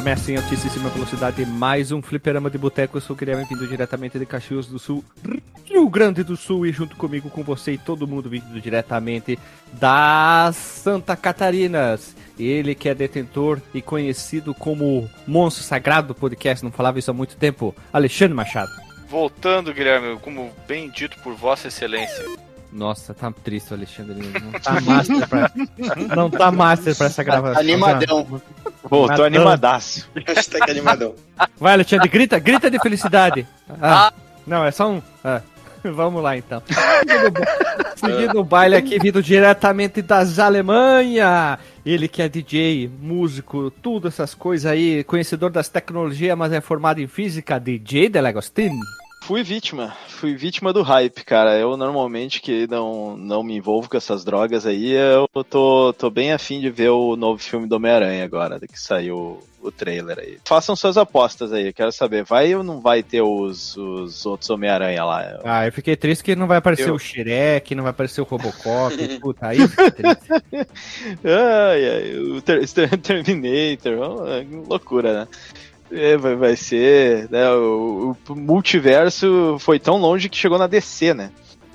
Começa em altíssima velocidade mais um fliperama de boteco. Eu sou o Guilherme, vindo diretamente de Caxias do Sul, Rio Grande do Sul. E junto comigo, com você e todo mundo vindo diretamente das Santa Catarinas. Ele que é detentor e conhecido como monstro sagrado do podcast, não falava isso há muito tempo, Alexandre Machado. Voltando, Guilherme, como bem dito por Vossa Excelência. Nossa, tá triste o Alexandre. Não tá master pra, não tá master pra essa gravação. Tá animadão. Voltou animadaço. Hashtag animadão. Vai, Alexandre, grita, grita de felicidade. Ah, não, é só um. Ah, vamos lá então. Seguindo o baile aqui, vindo diretamente das Alemanha. Ele que é DJ, músico, tudo essas coisas aí, conhecedor das tecnologias, mas é formado em física, DJ Delagostin. Fui vítima, fui vítima do hype, cara. Eu normalmente que não, não me envolvo com essas drogas aí, eu tô, tô bem afim de ver o novo filme do Homem-Aranha agora, que saiu o trailer aí. Façam suas apostas aí, quero saber, vai ou não vai ter os, os outros Homem-Aranha lá? Ah, eu fiquei triste que não vai aparecer Eu- o Shrek, não vai aparecer o Robocop, puta, aí eu fiquei triste. ai, ai, o ter, Terminator, loucura, né? É, vai, vai ser, né, o, o multiverso foi tão longe que chegou na DC, né?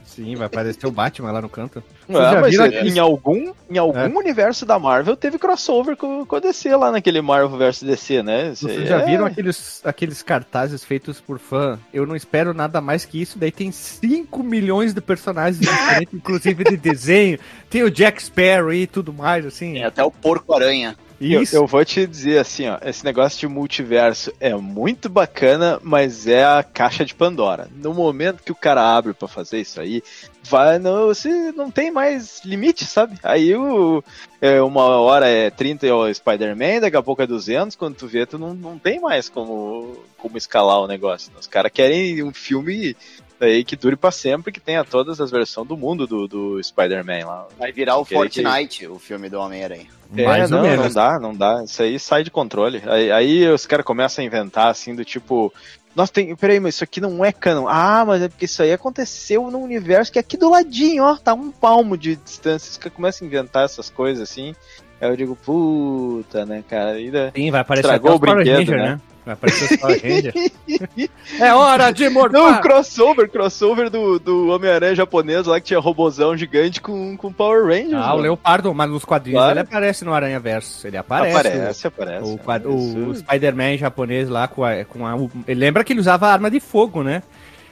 Sim, vai aparecer o Batman lá no canto. Ah, já mas é, em algum, em algum É. universo da Marvel teve crossover com, com a DC lá naquele Marvel vs DC, né? Isso Vocês já é- viram aqueles, aqueles cartazes feitos por fã? Eu não espero nada mais que isso. Daí tem 5 milhões de personagens diferentes, inclusive de desenho. Tem o Jack Sparrow e tudo mais, assim. Tem até o porco-aranha. Eu, eu vou te dizer assim, ó, esse negócio de multiverso é muito bacana, mas é a caixa de Pandora. No momento que o cara abre pra fazer isso aí, vai, não, você não tem mais limite, sabe? Aí o, é, uma hora é 30 é o Spider-Man, daqui a pouco é 200, quando tu vê, tu não, não tem mais como, como escalar o negócio. Os caras querem um filme aí que dure pra sempre, que tenha todas as versões do mundo do, do Spider-Man lá. Vai virar o Querer que- Fortnite, o filme do Homem-Aranha. mais é, ou não, menos. não dá, não dá. Isso aí sai de controle. Aí, aí os caras começam a inventar assim do tipo. Nossa, tem. Peraí, mas isso aqui não é canon. Ah, mas é porque isso aí aconteceu num universo que é aqui do ladinho, ó. Tá um palmo de distância. Os caras começam a inventar essas coisas assim. Aí eu digo, puta, né, cara? Ainda... Sim, vai aparecer até o Power Ranger, né? né? Vai aparecer os Power Ranger. é hora de Não, mortar! crossover, crossover do, do Homem-Aranha japonês lá que tinha robozão gigante com, com Power Rangers. Ah, o mano. Leopardo, mas nos quadrinhos Claro. ele aparece no Aranha Verso. Ele aparece. Aparece, aparece. O, quad- o Isso- Spider-Man japonês lá com a, com a. o- Ele lembra que ele usava arma de fogo, né?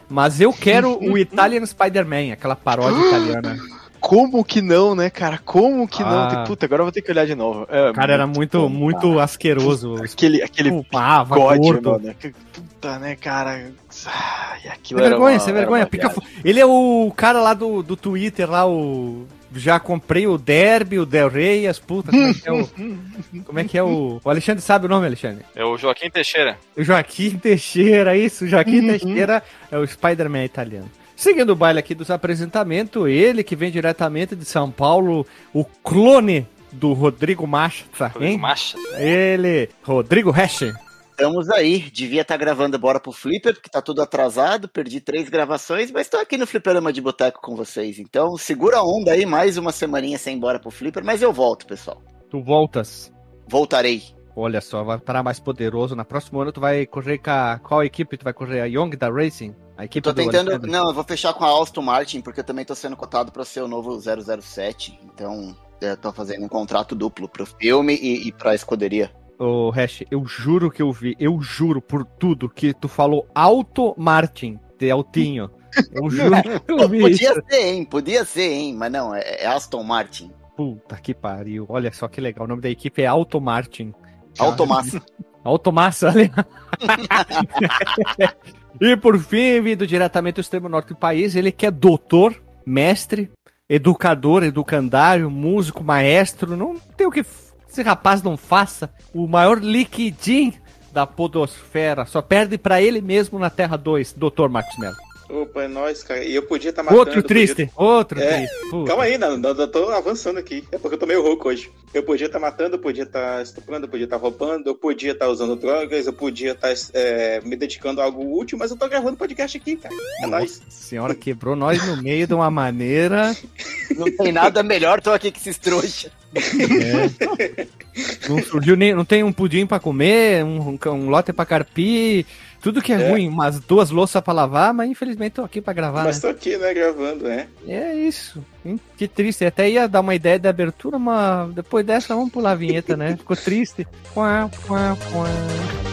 Mas eu quero o Italian Spider-Man, aquela paródia italiana. Como que não, né, cara? Como que não? Ah. Puta, agora eu vou ter que olhar de novo. É, O cara era muito, bom, muito asqueroso. Aquele, aquele Pulpava, God, gordo. mano. Que Puta, né, cara? Ai, aquilo Sem era vergonha, uma- sem era vergonha. Pica Ele é o cara lá do, do Twitter, lá, o. Já comprei o Derby, o Del Rey, as putas. Como é que é o. Como é que é o. O Alexandre sabe o nome, Alexandre? É o Joaquim Teixeira. O Joaquim Teixeira, isso. Joaquim Teixeira é o Spider-Man italiano. Seguindo o baile aqui dos apresentamentos, ele que vem diretamente de São Paulo, o clone do Rodrigo Macha, hein? Macha. Ele, Rodrigo Hesch. Estamos aí. Devia estar gravando Bora pro Flipper, porque tá tudo atrasado. Perdi três gravações, mas tô aqui no Fliperama de Boteco com vocês. Então segura a onda aí, mais uma semaninha sem Bora pro Flipper, mas eu volto, pessoal. Tu voltas. Voltarei. Olha só, vai estar mais poderoso. Na próxima ano tu vai correr com a... Qual equipe tu vai correr? A Young da Racing? A equipe Tô do tentando. Alexandre? Não, eu vou fechar com a Aston Martin, porque eu também tô sendo cotado pra ser o novo 007. Então, eu tô fazendo um contrato duplo pro filme e, e pra escuderia. Ô, Hash, eu juro que eu vi, eu juro por tudo que tu falou Auto Martin, de Altinho. Eu juro que eu vi Podia isso. ser, hein? Podia ser, hein? Mas não, é, é Aston Martin. Puta que pariu. Olha só que legal. O nome da equipe é Auto Martin. Automassa. Automassa, olha. e por fim, vindo diretamente do extremo norte do país, ele que é doutor, mestre, educador, educandário, músico, maestro. Não tem o que esse rapaz não faça. O maior liquidinho da podosfera. Só perde pra ele mesmo na Terra 2, doutor Marcos Mello. Opa, é nóis, cara. E eu podia estar matando. Outro podia- triste, outro É. triste. Puta. Calma aí, não, não, eu tô avançando aqui. É porque eu tô meio rouco hoje. Eu podia estar matando, eu podia estar estuprando, eu podia estar roubando, eu podia estar usando drogas, eu podia estar é, me dedicando a algo útil, mas eu tô gravando podcast aqui, cara. É nóis. A senhora quebrou nós no meio de uma maneira. Não tem nada melhor, tô aqui com esses trouxas. É. Não surgiu nem. Não tem um pudim pra comer, um, um lote pra carpir. Tudo que é, É. ruim, umas duas louças pra lavar, mas infelizmente tô aqui pra gravar. Mas né? tô aqui, né, gravando, né? É isso. Que triste. Até ia dar uma ideia de abertura, mas depois dessa vamos pular a vinheta, né? Ficou triste. Quá, quá, quá.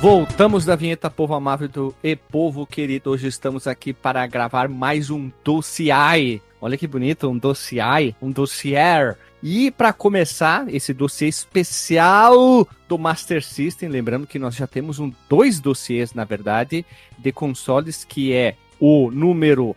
Voltamos da vinheta Povo Amável E Povo Querido. Hoje estamos aqui para gravar mais um dossiê. Olha que bonito, um dossiê, um dossier. E para começar esse dossiê especial do Master System, lembrando que nós já temos um, dois dossiês, na verdade, de consoles, que é o número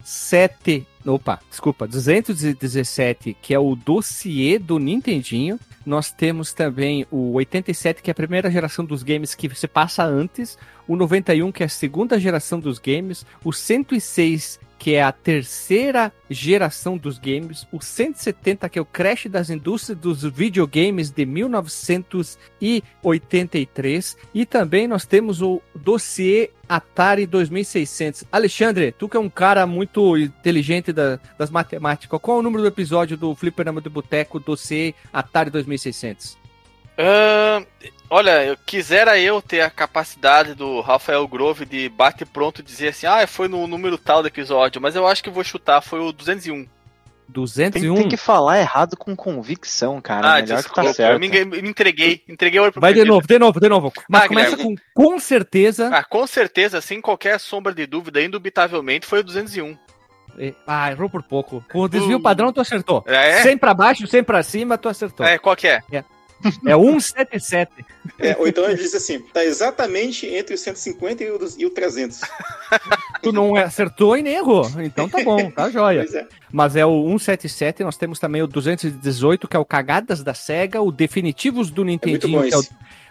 17, opa, desculpa, 217, que é o dossiê do Nintendinho. Nós temos também o 87, que é a primeira geração dos games que se passa antes, o 91, que é a segunda geração dos games, o 106, que é a terceira geração dos games, o 170, que é o crash das indústrias dos videogames de 1983, e também nós temos o dossiê Atari 2600. Alexandre, tu que é um cara muito inteligente da- das matemáticas, qual é o número do episódio do Fliperama do Boteco dossiê Atari 2600? Ah, olha, eu quisera eu ter a capacidade do Rafael Grove de bate pronto dizer assim, ah, foi no número tal do episódio, mas eu acho que eu vou chutar, foi o 201. Tem, 201? tem que falar errado com convicção, cara. ah, Melhor que desculpa, tá eu certo. me, engan- me entreguei, entreguei o olho pro Vai de novo, de novo, de novo. Mas Ah, começa Guilherme. com com certeza. Ah, com certeza, sem qualquer sombra de dúvida, indubitavelmente, foi o 201. Ah, errou por pouco. Com o desvio Uh. padrão, tu acertou. É? 100 pra baixo, 100 pra cima, tu acertou. É, É, qual que é? 177. É, ou então ele diz assim, tá exatamente entre o 150 e o, e o 300. Tu não acertou e nem errou. Então tá bom, tá joia. É. Mas é o 177, nós temos também o 218, que é o Cagadas da SEGA, o Definitivos do É Nintendinho, bom que é o,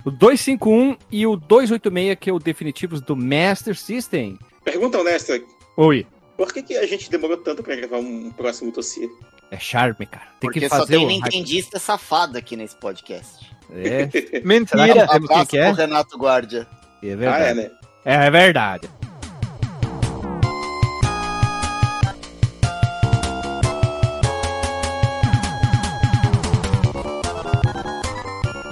o 251, e o 286, que é o Definitivos do Master System. Pergunta honesta, Oi. por que, que a gente demorou tanto pra gravar um próximo dossiê? É charme, cara. Tem Porque que só fazer tem o. nintendista safado aqui nesse podcast. É, Será que Mentira. temos quem Abraço que é? pro Renato Guardia. É Ah, é, verdade. né? É, é verdade.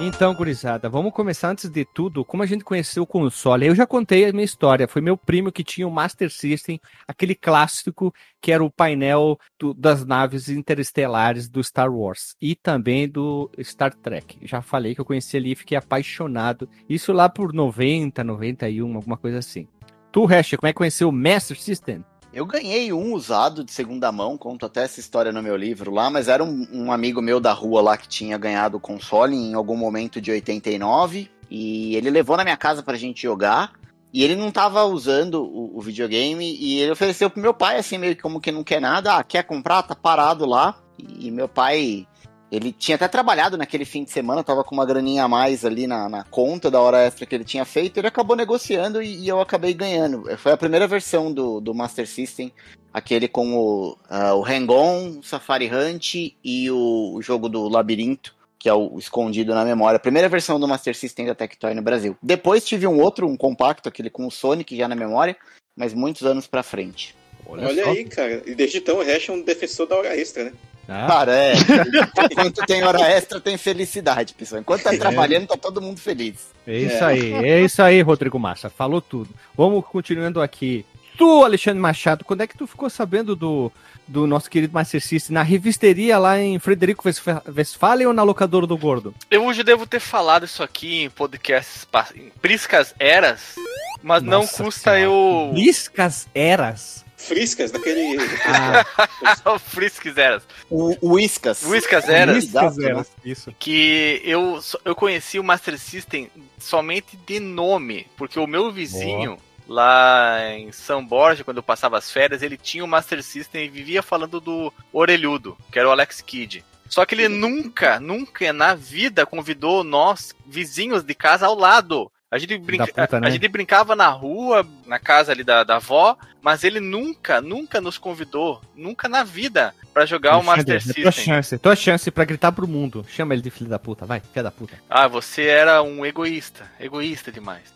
Então, gurizada, vamos começar antes de tudo. Como a gente conheceu o console? Eu já contei a minha história. Foi meu primo que tinha o Master System, aquele clássico que era o painel do- das naves interestelares do Star Wars e também do Star Trek. Já falei que eu conheci ali e fiquei apaixonado. Isso lá por 90, 91, alguma coisa assim. Tu, Hash, como é que conheceu o Master System? Eu ganhei um usado de segunda mão, conto até essa história no meu livro lá, mas era um, um amigo meu da rua lá que tinha ganhado o console em algum momento de 89, e ele levou na minha casa pra gente jogar, e ele não tava usando o, o videogame, e ele ofereceu pro meu pai, assim, meio que como que não quer nada, ah, quer comprar? Tá parado lá, e meu pai... Ele tinha até trabalhado naquele fim de semana, tava com uma graninha a mais ali na, na conta da hora extra que ele tinha feito, ele acabou negociando e, e eu acabei ganhando. Foi a primeira versão do, do Master System, aquele com o, ah, o Hang-On, Safari Hunt e o, o jogo do Labirinto, que é o escondido na memória. A primeira versão do Master System da Tectoy no Brasil. Depois tive um outro, um compacto, aquele com o Sonic já na memória, mas muitos anos pra frente. Olha, só. aí, cara. E desde então o Hash é um defensor da hora extra, né? Ah, Cara, é. Enquanto tem hora extra, tem felicidade, pessoal. Enquanto tá trabalhando, tá todo mundo feliz. é isso aí, é isso aí, Rodrigo Massa. Falou tudo. Vamos continuando aqui. tu, Alexandre Machado, quando é que tu ficou sabendo do, do nosso querido Master System? Na revisteria lá em Frederico Westphalen ou na locadora do Gordo? Eu já devo ter falado isso aqui em podcasts, em Priscas Eras, mas não Nossa custa Senhora. eu. Liscas Eras. Friscas, daquele. Ah, Frisques Eras. O, o Whiskas. Whiskas Eras. Liscas Exato, né? Eras. Isso. que eu, eu conheci o Master System somente de nome, porque o meu vizinho lá em São Borja, quando eu passava as férias, ele tinha o Master System e vivia falando do Orelhudo, que era o Alex Kidd. Só que ele nunca, nunca na vida convidou nós, vizinhos de casa ao lado. A gente, brinca... Puta, né? a gente brincava na rua, na casa ali da, da avó, mas ele nunca, nunca nos convidou, nunca na vida, pra jogar o Master Alexandre, é tua System. chance, tua chance pra gritar pro mundo. Chama ele de filho da puta, vai, filho da puta. Ah, você era um egoísta. Egoísta demais.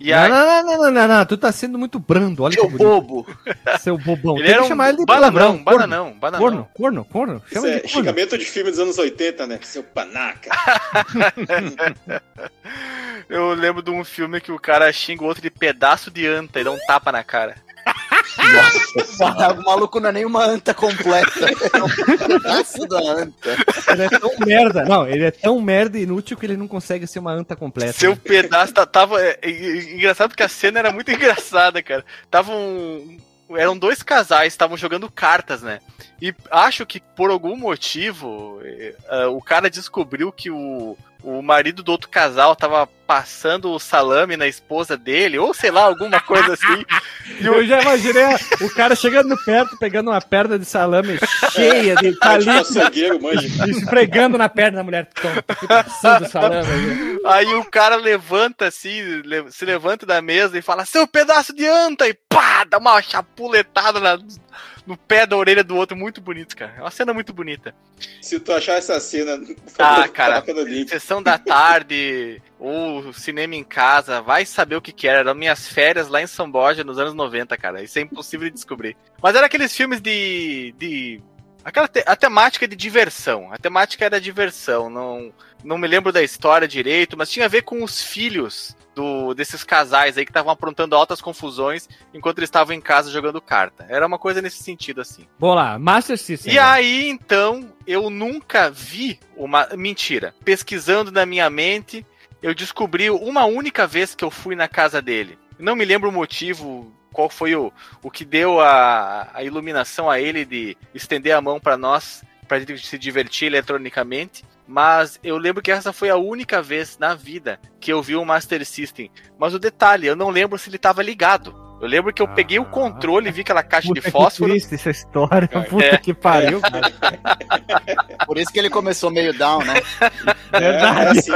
E não, aí, não, não, não, não, não, não, tu tá sendo muito brando, olha Seu bobo. Seu bobão. ele Tem era que um chamar ele de bananão, palavrão, bananão, bananão. Corno, corno, corno. Isso Chama ele é de corno. xingamento de filme dos anos 80, né? Seu panaca. Eu lembro de um filme que o cara xinga o outro de pedaço de anta e dá um tapa na cara. o maluco não é nem uma anta completa. É um pedaço da anta. Ele é tão merda. Não, ele é tão merda e inútil que ele não consegue ser uma anta completa. Seu pedaço tá- tava. é, é, é, engraçado porque a cena era muito engraçada, cara. Tava um. Eram dois casais, estavam jogando cartas, né? E acho que por algum motivo ah, o cara descobriu que o, o marido do outro casal tava passando o salame na esposa dele, ou sei lá, alguma coisa assim. E eu já imaginei o cara chegando perto, pegando uma perna de salame cheia de É tipo palito manja. e esfregando na perna da mulher. Toma, fui passando o salame. Aí o cara levanta assim, se levanta da mesa e fala: Seu pedaço de anta! E pá, dá uma chapuletada na- no pé da orelha do outro. Muito bonito, cara. É uma cena muito bonita. Se tu achar essa cena, Ah, favor, cara. Sessão da tarde, ou cinema em casa, vai saber o que que era. Eram minhas férias lá em São Borja nos anos 90, cara. Isso é impossível de descobrir. Mas era aqueles filmes de. de aquela te- a temática de diversão. A temática era diversão. Não, não me lembro da história direito, mas tinha a ver com os filhos do, desses casais aí que estavam aprontando altas confusões enquanto eles estavam em casa jogando carta. Era uma coisa nesse sentido, assim. Lá, Master System. E aí, então, eu nunca vi uma. Mentira. Pesquisando na minha mente, eu descobri uma única vez que eu fui na casa dele. Não me lembro o motivo, qual foi o, o que deu a, a iluminação a ele de estender a mão para nós, pra gente se divertir eletronicamente. Mas eu lembro que essa foi a única vez na vida que eu vi um Master System. Mas o detalhe, eu não lembro se ele estava ligado. Eu lembro que eu peguei o Ah. controle, vi aquela caixa Puta de que fósforo. triste essa história. Puta É. que pariu, cara. Por isso que ele começou meio down, né? Verdade. É, assim,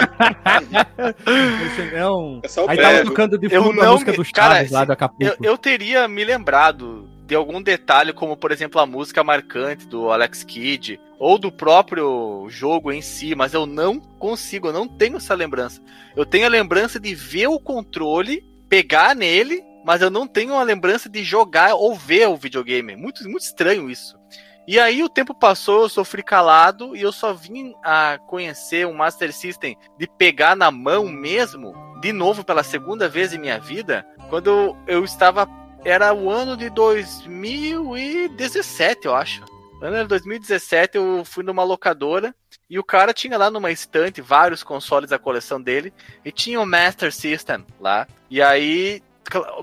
Esse é um- é só o Aí tava prego. tocando de Eu fundo a não música me- do Chaves cara, lá do Acapulco. Eu, eu teria me lembrado de algum detalhe, como por exemplo a música marcante do Alex Kidd, ou do próprio jogo em si, mas eu não consigo, eu não tenho essa lembrança. Eu tenho a lembrança de ver o controle, pegar nele, mas eu não tenho a lembrança de jogar ou ver o videogame. Muito, muito estranho isso. E aí o tempo passou, eu sofri calado e eu só vim a conhecer um Master System de pegar na mão mesmo, de novo pela segunda vez em minha vida, quando eu, estava. Era o ano de 2017, eu acho. No ano de 2017 eu fui numa locadora e o cara tinha lá numa estante vários consoles da coleção dele e tinha o Master System lá. E aí,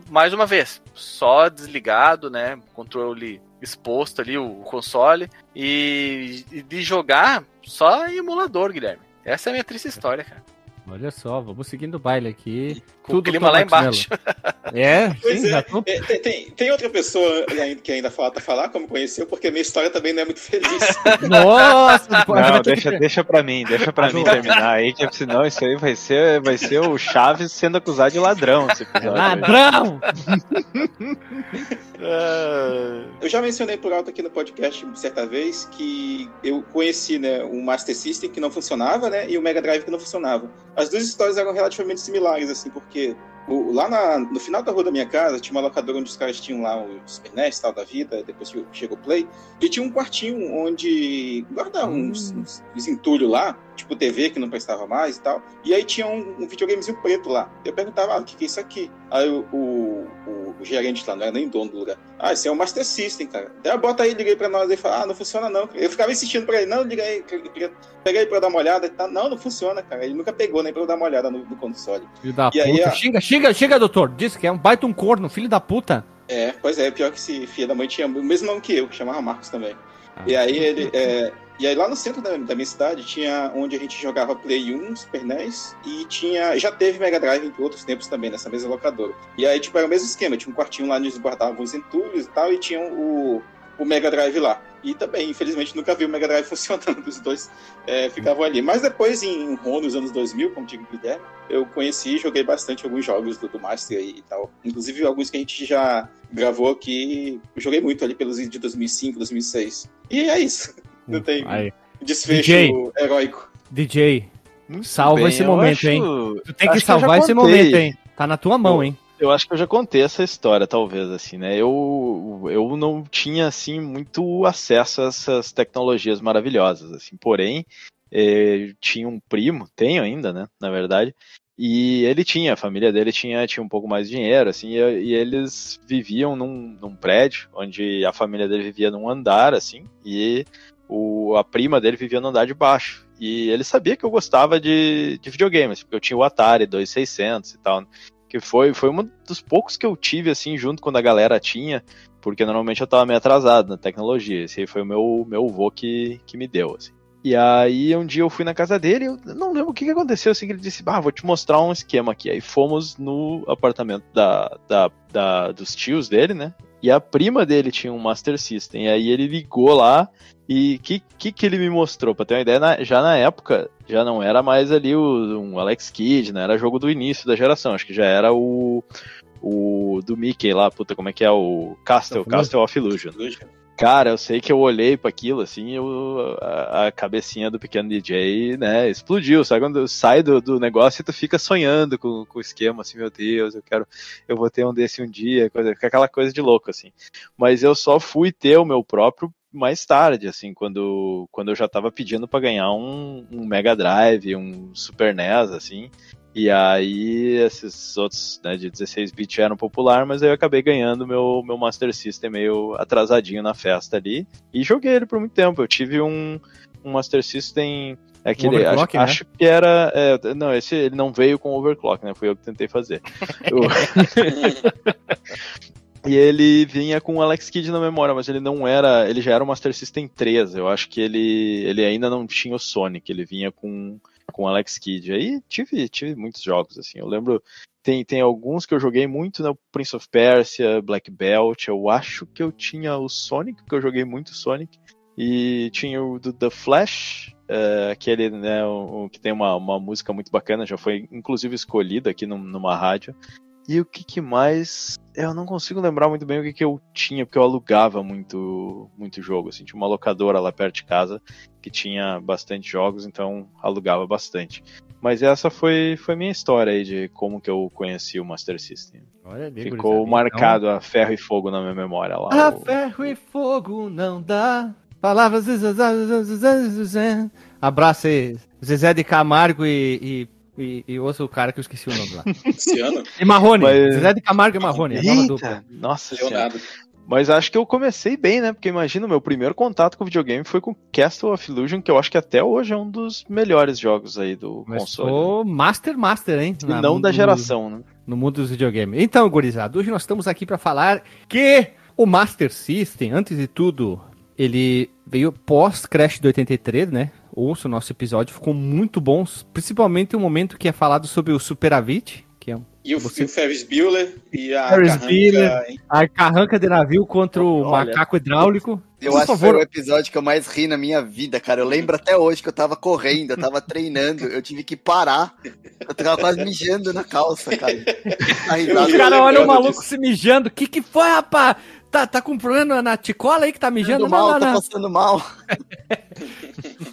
mais uma vez, só desligado, né? Controle exposto ali, o console. E, de jogar só em emulador, Guilherme. Essa é a minha triste história, cara. Olha só, vamos seguindo o baile aqui. Com Tudo o clima lá embaixo. É, Pois sim, é. tô... É, tem, tem, outra pessoa ainda- que ainda falta falar, como conheceu, porque a minha história também não é muito feliz. Nossa, Não, deixa, que... deixa pra mim, deixa pra mim terminar aí, que senão isso aí vai ser, vai ser o Chaves sendo acusado de ladrão. Ladrão! Ah, Eu já mencionei por alto aqui no podcast certa vez que eu conheci né, o Master System que não funcionava, né, e o Mega Drive que não funcionava. As duas histórias eram relativamente similares, assim, porque O- lá na- no final da rua da minha casa tinha uma locadora onde os caras tinham lá o Super NES tal da vida, depois che- chegou o Play, e tinha um quartinho onde guardavam uns, uns, uns entulhos lá, tipo TV que não prestava mais e tal, e aí tinha um, um videogamezinho preto lá. Eu perguntava, ah, o que, que é isso aqui? Aí o, o, o gerente lá, não era nem dono do lugar, ah, esse é o Master System, cara. Daí eu bota aí, liguei pra nós e falei, ah, não funciona não. Eu ficava insistindo pra ele, não, liga aí, pega aí pra eu dar uma olhada e tal. Não, não funciona, cara. Ele nunca pegou nem pra eu dar uma olhada no, no console. Filho da E aí, puta. ó. Xinga, xinga, xinga, doutor. Diz que é um baita um corno, filho da puta. É, pois é, pior que esse filho da mãe tinha o mesmo nome que eu, que chamava Marcos também. Ah. E aí ele. é, e aí lá no centro da, da minha cidade tinha onde a gente jogava Play 1, Super NES, e tinha. Já teve Mega Drive em outros tempos também, nessa mesma locadora. E aí, tipo, era o mesmo esquema, tinha um quartinho lá onde eles guardavam os entulhos e tal, e tinha o, o Mega Drive lá. E também, infelizmente, nunca vi o Mega Drive funcionando, os dois é, ficavam ali. Mas depois, em ROM nos anos 2000, como digo Guilherme, eu conheci e joguei bastante alguns jogos do, do Master aí e tal. Inclusive alguns que a gente já gravou aqui, joguei muito ali pelos de 2005, 2006. E é isso. Não tem Aí. desfecho DJ. heróico. DJ, Muito Salva esse eu momento, hein? tu tem que Acho que salvar esse contei. momento, hein? Tá na tua mão, hein? Eu acho que eu já contei essa história, talvez, assim, né? Eu, eu não tinha, assim, muito acesso a essas tecnologias maravilhosas, assim. Porém, eh, tinha um primo, tenho ainda, né? Na verdade. E ele tinha, a família dele tinha, tinha um pouco mais de dinheiro, assim, e, e eles viviam num, num prédio, onde a família dele vivia num andar, assim, e o, a prima dele vivia no andar de baixo. E ele sabia que eu gostava de, de videogames, porque eu tinha o Atari 2600 e tal que foi, foi um dos poucos que eu tive, assim, junto quando a galera tinha, porque normalmente eu tava meio atrasado na tecnologia. Esse aí foi o meu, meu vô que, que me deu, assim. E aí um dia eu fui na casa dele, eu não lembro o que, que aconteceu, assim, que ele disse, ah, vou te mostrar um esquema aqui. Aí fomos no apartamento da, da, da, dos tios dele, né? E a prima dele tinha um Master System. E aí ele ligou lá e o que, que, que ele me mostrou? Pra ter uma ideia, na- já na época, já não era mais ali o, um Alex Kidd, né? Era jogo do início da geração. Acho que já era o, o do Mickey lá, puta, como é que é? O Castle, Of Castle of Illusion. Cara, eu sei que eu olhei para aquilo, assim, eu, a, a cabecinha do pequeno DJ, né, explodiu. Sabe quando sai do, do negócio e tu fica sonhando com, com o esquema, assim, meu Deus, eu quero, eu vou ter um desse um dia, coisa, fica aquela coisa de louco, assim. Mas eu só fui ter o meu próprio mais tarde, assim, quando, quando eu já tava pedindo para ganhar um, um Mega Drive, um Super NES, assim. E aí esses outros né, de 16 bits eram popular, mas aí eu acabei ganhando meu, meu Master System meio atrasadinho na festa ali. E joguei ele por muito tempo. Eu tive um, um Master System. Aquele, acho, overclock, né? acho que era. é, não, esse ele não veio com overclock, né? Fui eu que tentei fazer. E ele vinha com o Alex Kidd na memória, mas ele não era. Ele já era o Master System 3. Eu acho que ele, ele ainda não tinha o Sonic, ele vinha com, com o Alex Kidd. Aí tive, tive muitos jogos, assim. Eu lembro. Tem, tem alguns que eu joguei muito, né? Prince of Persia, Black Belt. Eu acho que eu tinha o Sonic, porque eu joguei muito Sonic. E tinha o do The Flash, é, aquele, né, o, o que tem uma, uma música muito bacana, já foi inclusive escolhida aqui num- numa rádio. E o que, que mais? Eu não consigo lembrar muito bem o que, que eu tinha, porque eu alugava muito, muito jogo. Assim, tinha uma locadora lá perto de casa que tinha bastante jogos, então alugava bastante. Mas essa foi, foi minha história aí de como que eu conheci o Master System. Olha Ficou gurizada. marcado a ferro e fogo na minha memória lá. A o- ferro e fogo não dá. Palavras. Abraço aí, Zezé de Camargo e, e, e, e outro cara que eu esqueci o nome lá. Luciano, E Marrone. Mas- Zezé de Camargo e Marrone. a nova dupla. Eita, nossa senhora. Leonardo. Mas acho que eu comecei bem, né? Porque imagina, o meu primeiro contato com o videogame foi com Castle of Illusion, que eu acho que até hoje é um dos melhores jogos aí do console. Começou Master Master, hein? E Na- não da no- geração, né? no mundo dos videogames. Então, gurizada, hoje nós estamos aqui para falar que o Master System, antes de tudo, ele veio pós Crash de 83, né? Ouça o nosso episódio, ficou muito bom, principalmente o momento que é falado sobre o Superavit, que é um- E o, Você- e o Ferris Bueller e a Ferris Carranca, Bueller. a carranca de navio contra o Olha. macaco hidráulico. Eu Por acho que favor. foi o episódio que eu mais ri na minha vida, cara. Eu lembro até hoje que eu tava correndo, eu tava treinando, eu tive que parar. Eu tava quase mijando na calça, cara. Os caras olham o maluco disso. se mijando. Que que foi, rapaz? Tá, tá com problema na ticola aí que tá mijando? Mal, não, não, não. passando mal.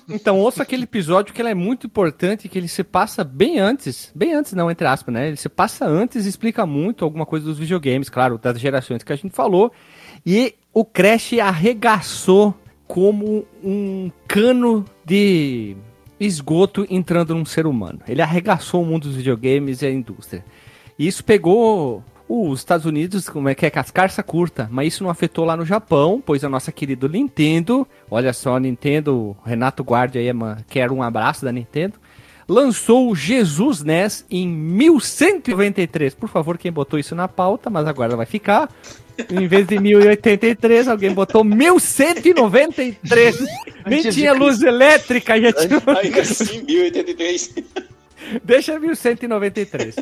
Então ouça aquele episódio que ele é muito importante, que ele se passa bem antes, bem antes não, entre aspas, né? Ele se passa antes e explica muito alguma coisa dos videogames, claro, das gerações que a gente falou. E o Crash arregaçou como um cano de esgoto entrando num ser humano. Ele arregaçou o mundo dos videogames e a indústria. E isso pegou os Estados Unidos, como é que é, cascarça curta, mas isso não afetou lá no Japão, pois a nossa querida Nintendo, olha só, Nintendo, Renato Guardi aí, quero um abraço da Nintendo, lançou o Jesus NES em 1193. Por favor, quem botou isso na pauta, mas agora vai ficar. Em vez de 1083, alguém botou 1193. Nem tinha luz elétrica, já tinha. Ainda assim, 1083. Deixa 1193.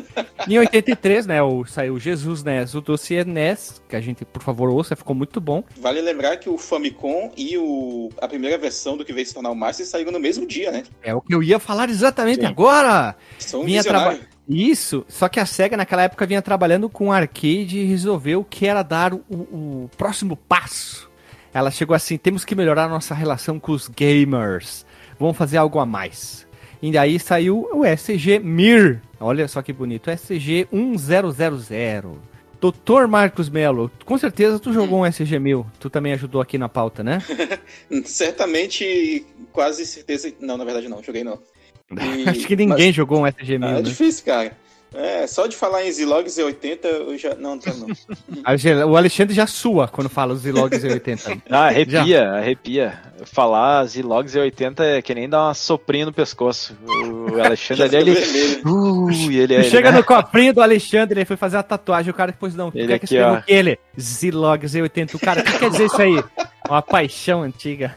em 83, né, o, saiu Jesus NES, o dossiê NES, que a gente, por favor, ouça, ficou muito bom. Vale lembrar que o Famicom e o, a primeira versão do que veio se tornar o Master saíram no mesmo dia, né? É o que eu ia falar exatamente Sim. agora. São Vinha traba... Isso, só que a SEGA naquela época vinha trabalhando com arcade e resolveu que era dar o, o próximo passo. Ela chegou assim: temos que melhorar a nossa relação com os gamers. Vamos fazer algo a mais. E daí saiu o SG Mir. Olha só que bonito. SG 1000. Doutor Marcos Melo, com certeza tu jogou um SG 1000. Tu também ajudou aqui na pauta, né? Certamente, quase certeza. Não, na verdade não, joguei não. E... Acho que ninguém Mas... jogou um SG 1000. Ah, é né? difícil, cara. É, só de falar em Zilog Z80, eu já. Não, não, não. o Alexandre já sua quando fala Zilog Z80. Ah, arrepia, já. arrepia. Falar Zilog Z80 é que nem dar uma soprinha no pescoço. O Alexandre ali, ele. Uh, ele, ele Chega né? no copinho do Alexandre, ele foi fazer a tatuagem, o cara depois não. Ele aqui, que ó. ele? Zilog Z80. O cara, o que quer dizer isso aí? Uma paixão antiga.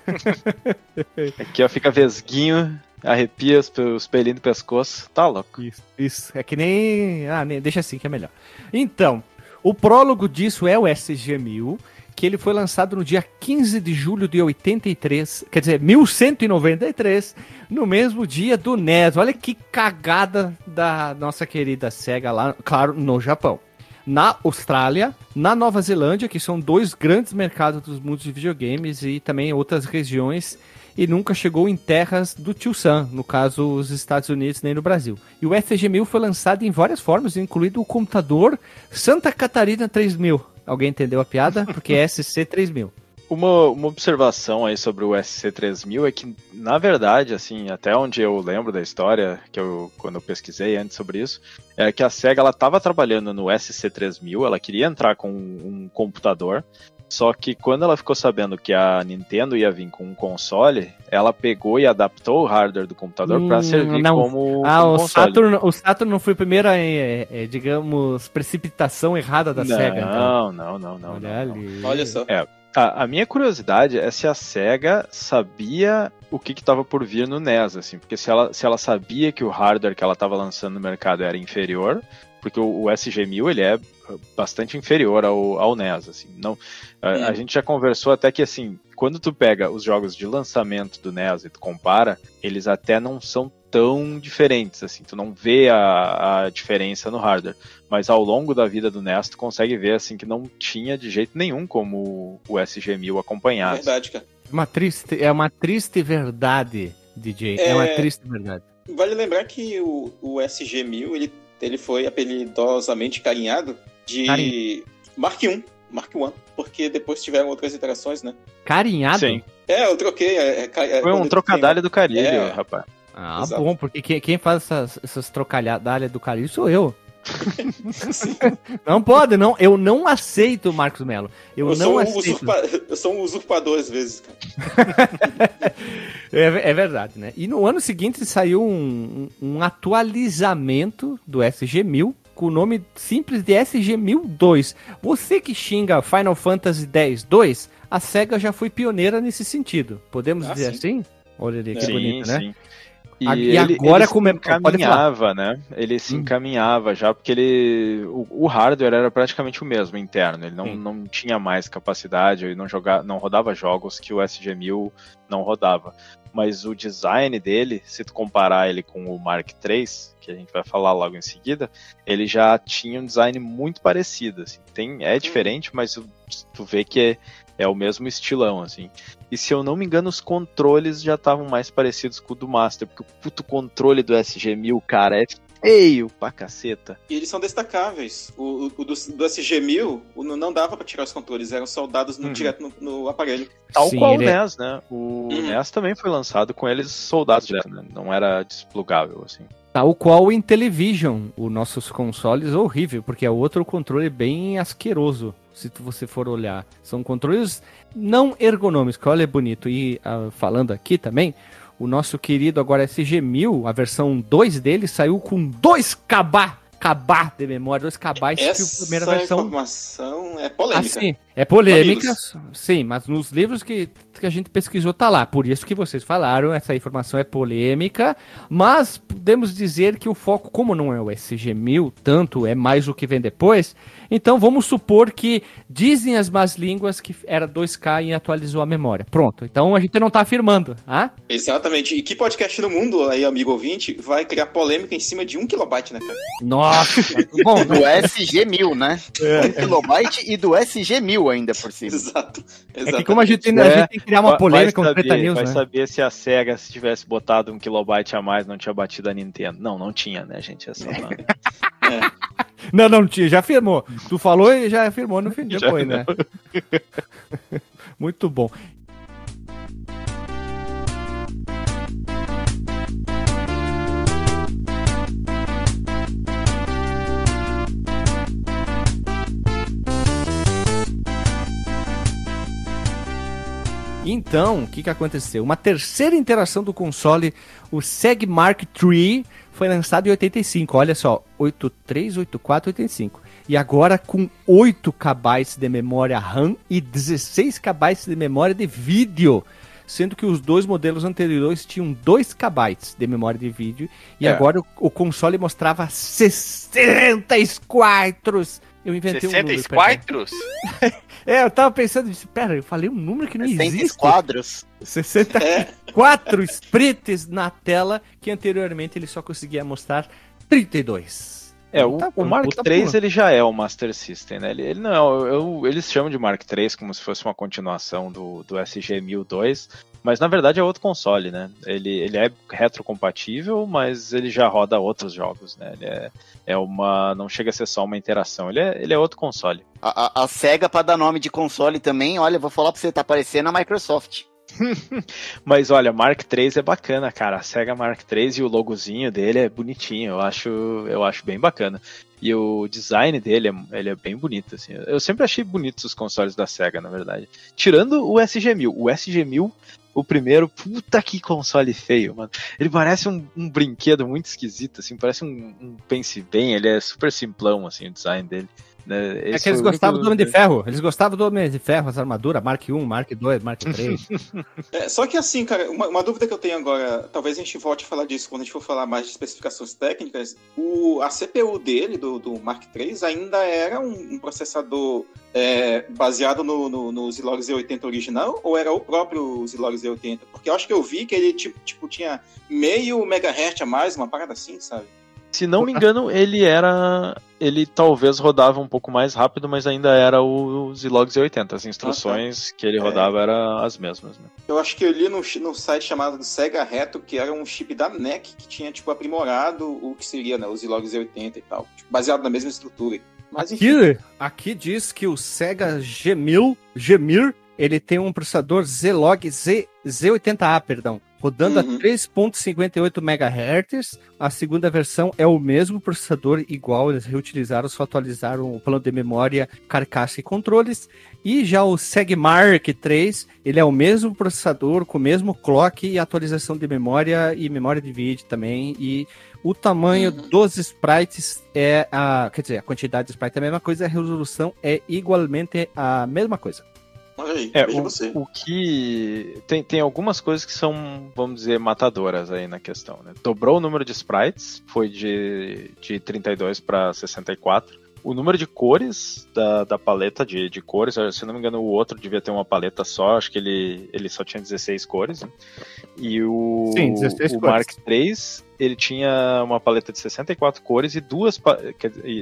Aqui, ó, fica vesguinho arrepia os, os pelinhos do pescoço. Tá louco. Isso, isso. É que nem. Ah, nem... deixa assim que é melhor. Então, o prólogo disso é o SG-1000, que ele foi lançado no dia 15 de julho de 83, quer dizer, 1193, no mesmo dia do NES. Olha que cagada da nossa querida SEGA lá, claro, no Japão. Na Austrália, na Nova Zelândia, que são dois grandes mercados dos mundos de videogames e também outras regiões e nunca chegou em terras do Tio Sam, no caso os Estados Unidos nem no Brasil. E o FG1000 foi lançado em várias formas, incluindo o computador Santa Catarina 3000. Alguém entendeu a piada? Porque é SC3000. Uma, uma observação aí sobre o SC3000 é que, na verdade, assim, até onde eu lembro da história, que eu quando eu pesquisei antes sobre isso, é que a SEGA ela estava trabalhando no SC3000, ela queria entrar com um computador, só que quando ela ficou sabendo que a Nintendo ia vir com um console, ela pegou e adaptou o hardware do computador hum, para servir não. como, ah, como o console. Saturn, o Saturn não foi a primeira, é, é, digamos, precipitação errada da não, SEGA. Então. Não, não, não, Olha, não, não. Olha só. É, a, a, minha curiosidade é se a SEGA sabia o que estava por vir no NES, assim, porque se ela, se ela sabia que o hardware que ela estava lançando no mercado era inferior, porque o, o SG-1000 ele é bastante inferior ao, ao NES, assim. Não, a, a, gente já conversou até que, assim, quando tu pega os jogos de lançamento do NES e tu compara, eles até não são tão diferentes, assim, tu não vê a, a diferença no hardware, mas ao longo da vida do NES tu consegue ver, assim, que não tinha de jeito nenhum como o SG-1000 acompanhar. É verdade, cara. Uma triste, é uma triste verdade, DJ, é, é uma triste verdade. Vale lembrar que o, o SG-1000, ele, ele foi apelidosamente carinhado de Carinho. Mark I, Mark I, porque depois tiveram outras iterações, né? Carinhado? Sim. É, eu troquei. É, é, Foi um trocadilho tem... do carinho, é, rapaz. Ah, Exato. bom, porque quem, quem faz essas, essas trocadalhas do carinho sou eu. não pode, não. Eu não aceito, Marcos Melo. Eu, eu não aceito. Usurpa... Eu sou um usurpador às vezes, cara. é, é, verdade, né? E no ano seguinte saiu um, um atualizamento do SG-1000 com o nome simples de SG-1002. Você que xinga Final Fantasy X-2, a SEGA já foi pioneira nesse sentido. Podemos ah, dizer sim. assim? Olha ali, que sim, bonito, né? sim. E, e ele, agora ele como se encaminhava, né? Ele se hum. encaminhava já porque ele o, o, hardware era praticamente o mesmo interno. Ele não, não tinha mais capacidade, ele não jogava, não rodava jogos que o SG1000 não rodava. Mas o design dele, se tu comparar ele com o Mark III, que a gente vai falar logo em seguida, ele já tinha um design muito parecido, assim. Tem, é diferente, mas tu vê que é, é o mesmo estilão, assim. E se eu não me engano, os controles já estavam mais parecidos com o do Master, porque o puto controle do SG-1000, cara, é feio pra caceta. E eles são destacáveis. O, o, o do, do SG-1000 não dava pra tirar os controles, eram soldados no, Uhum. direto no, no aparelho. Tal Sim, qual ele o é- NES, né? O Uhum. NES também foi lançado com eles soldados direto, né? Não era desplugável, assim. Tal qual o Intellivision, os nossos consoles, horrível, porque é outro controle bem asqueroso, se tu- você for olhar. São controles não ergonômicos, olha é bonito. E ah, falando aqui também, o nosso querido agora SG-1000, a versão 2 dele, saiu com 2 KB, KB de memória, 2 KB que a primeira versão... informação é polêmica. Assim, é polêmica, sim, mas nos livros que, que a gente pesquisou tá lá. Por isso que vocês falaram, essa informação é polêmica, mas podemos dizer que o foco, como não é o SG-1000, tanto é mais o que vem depois, então vamos supor que dizem as más línguas que era 2K e atualizou a memória. Pronto, então a gente não tá afirmando, ah? Exatamente. E que podcast no mundo, aí, amigo ouvinte, vai criar polêmica em cima de um kilobyte, né, cara? Nossa, bom, Do SG-1000, né? Um kilobyte e do SG-1000 ainda por cima. Exato. é que como a gente, a É, gente tem que criar uma polêmica, vai treta saber, news, vai né? saber se a SEGA, se tivesse botado um kilobyte a mais, não tinha batido a Nintendo. Não, não tinha, né, gente? É só uma- Não, não tinha, já afirmou. Tu falou e já afirmou no fim Já depois, né? Muito bom. Então, o que, que aconteceu? Uma terceira interação do console, o SEG Mark III, foi lançado em 85. Olha só, 83, 84, 85. E agora com 8 KB de memória RAM e 16 KB de memória de vídeo. Sendo que os dois modelos anteriores tinham 2 KB de memória de vídeo. E É. agora o, o console mostrava 64. Eu inventei um número. peraí. 64? É, eu tava pensando, disse, pera, eu falei um número que não 60 existe. quadros. 64 sprites na tela, que anteriormente ele só conseguia mostrar 32. É, o, Tá o Mark III porra. ele já é o Master System, né? Ele, ele não é, eu- eles chamam de Mark III como se fosse uma continuação do, do SG-1002, mas na verdade é outro console, né? Ele, ele é retrocompatível, mas ele já roda outros jogos, né? Ele é, é uma, não chega a ser só uma interação, ele é, ele é outro console. A, a, a SEGA, pra dar nome de console também, olha, vou falar pra você, tá parecendo a Microsoft. Mas olha, Mark III é bacana, cara. A Sega Mark III e o logozinho dele é bonitinho. Eu acho, eu acho bem bacana. E o design dele é, ele é bem bonito, assim. Eu sempre achei bonitos os consoles da Sega, na verdade. Tirando o SG-1000. O SG-1000, o primeiro, puta que console feio, mano. Ele parece um, um brinquedo muito esquisito, assim. Parece um, um Pense Bem. Ele é super simplão, assim, o design dele. Né? É que eles gostavam do Homem de Ferro. Eles gostavam do Homem de Ferro, as armaduras, Mark 1, Mark 2, Mark 3. É, só que assim, cara, uma, uma dúvida que eu tenho agora, talvez a gente volte a falar disso quando a gente for falar mais de especificações técnicas. O, a CPU dele, do, do Mark III, ainda era um, um processador é, baseado no, no, no Zilog Z80 original ou era o próprio Zilog Z80? Porque eu acho que eu vi que ele tipo, tipo tinha meio megahertz a mais, uma parada assim, sabe? Se não me engano, ele era. Ele talvez rodava um pouco mais rápido, mas ainda era o Zilog Z80. As instruções que ele É. rodava eram as mesmas, né? Eu acho que eu li no, site chamado Sega Retro, que era um chip da NEC que tinha, tipo, aprimorado o que seria, né, os Zilog Z80 e tal. Tipo, baseado na mesma estrutura. Mas enfim. Aqui, aqui diz que o Sega G1000, Gemir, ele tem um processador Zlog Z, Z80A, perdão, rodando Uhum. a 3.58 MHz. A segunda versão é o mesmo processador igual, eles reutilizaram, só atualizaram o plano de memória, carcaça e controles. E já o Segmark 3, ele é o mesmo processador, com o mesmo clock e atualização de memória e memória de vídeo também. E o tamanho Uhum. dos sprites é a. Quer dizer, a quantidade de sprite é a mesma coisa, a resolução é igualmente a mesma coisa. Olha aí, É, o, você. o que. Tem, tem algumas coisas que são, vamos dizer, matadoras aí na questão, né? Dobrou o número de sprites, foi de, de 32 para 64. O número de cores da, da paleta de, de cores, se não me engano, o outro devia ter uma paleta só, acho que ele, ele só tinha 16 cores. né? E o, Sim, 16 o. Mark III, ele tinha uma paleta de 64 cores e duas.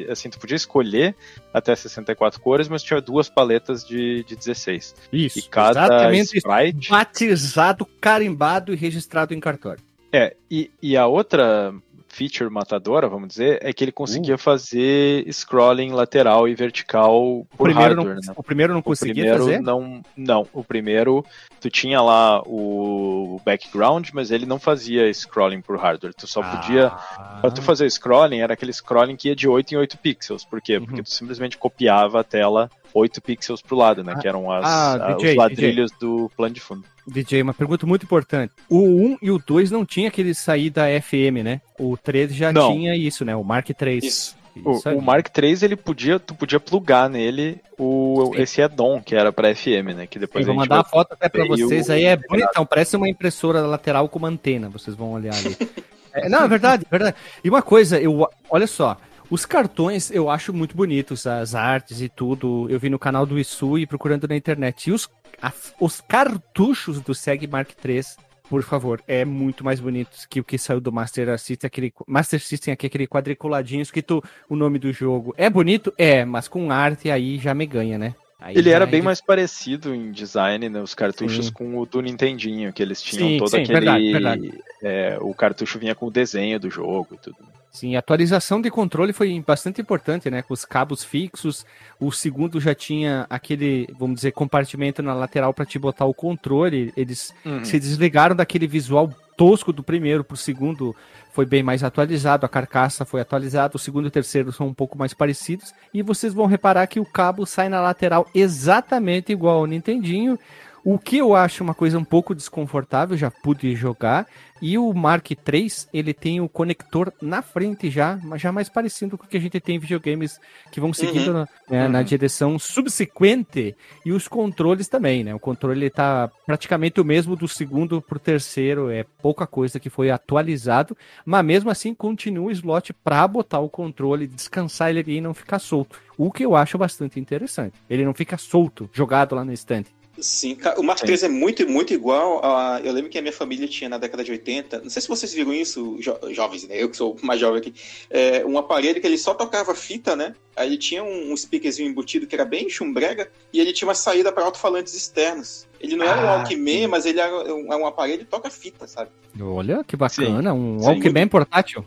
assim, tu podia escolher até 64 cores, mas tinha duas paletas de, de 16. Isso. E cada exatamente sprite. Batizado, carimbado e registrado em cartório. É, e, e a outra feature matadora, vamos dizer, é que ele conseguia fazer scrolling lateral e vertical O por primeiro, hardware, não, né? o primeiro não O conseguia primeiro fazer? não, não. O primeiro, tu tinha lá o background, mas ele não fazia scrolling por hardware. Tu só podia. Ah. Pra tu fazer scrolling, era aquele scrolling que ia de 8 em 8 pixels. Por quê? Porque Uhum. tu simplesmente copiava a tela 8 pixels pro lado, né? Ah, que eram as, ah, a- DJ, os ladrilhos do plano de fundo. DJ, uma pergunta muito importante. O 1 e o 2 não tinha aquele saída FM, né? O 3 já Não. tinha isso, né? O Mark 3. Isso. O, Isso aí. o Mark III, ele podia, tu podia plugar nele o, Sim. esse add-on, que era pra FM, né? Que depois Eu vou a mandar a vai- foto até aí vocês o- aí, é bonitão, parece uma impressora lateral com uma antena, vocês vão olhar ali. É, não, é verdade, é verdade. E uma coisa, eu, olha só, os cartões eu acho muito bonitos, as artes e tudo, eu vi no canal do Isu e procurando na internet. E os, as- os cartuchos do Seg Mark III, por favor, é muito mais bonito que o que saiu do Master System, aquele Master System aqui, aquele quadriculadinho, escrito o nome do jogo. É bonito? É, mas com arte aí já me ganha, né? Aí Ele era é bem de- mais parecido em design, né, os cartuchos, Sim. com o do Nintendinho, que eles tinham Sim, todo sim, aquele. verdade, verdade. é, o cartucho vinha com o desenho do jogo e tudo. Sim, a atualização de controle foi bastante importante, né? Com os cabos fixos. O segundo já tinha aquele, vamos dizer, compartimento na lateral para te botar o controle. Eles Uhum. se desligaram daquele visual tosco do primeiro pro segundo. Foi bem mais atualizado, a carcaça foi atualizada, o segundo e o terceiro são um pouco mais parecidos. E vocês vão reparar que o cabo sai na lateral exatamente igual ao Nintendinho. O que eu acho uma coisa um pouco desconfortável, já pude jogar. E o Mark III, ele tem o conector na frente já, mas já mais parecido com o que a gente tem em videogames que vão seguindo na, né, na Uhum. direção subsequente. E os controles também, né? O controle ele tá praticamente o mesmo do segundo pro terceiro, é pouca coisa que foi atualizado, mas mesmo assim continua o slot para botar o controle, descansar ele ali e não ficar solto. O que eu acho bastante interessante. Ele não fica solto, jogado lá no estante. Sim, o Mark Sim. III é muito, muito igual a. Eu lembro que a minha família tinha na década de 80. Não sei se vocês viram isso, jo- jovens, né? Eu que sou mais jovem aqui. É, um aparelho que ele só tocava fita, né? Aí ele tinha um, um speakerzinho embutido que era bem chumbrega e ele tinha uma saída para alto-falantes externos. Ele não era um Ah, Walkman, mas ele era um, é um aparelho que toca fita, sabe? Olha que bacana, um Sim. Walkman portátil.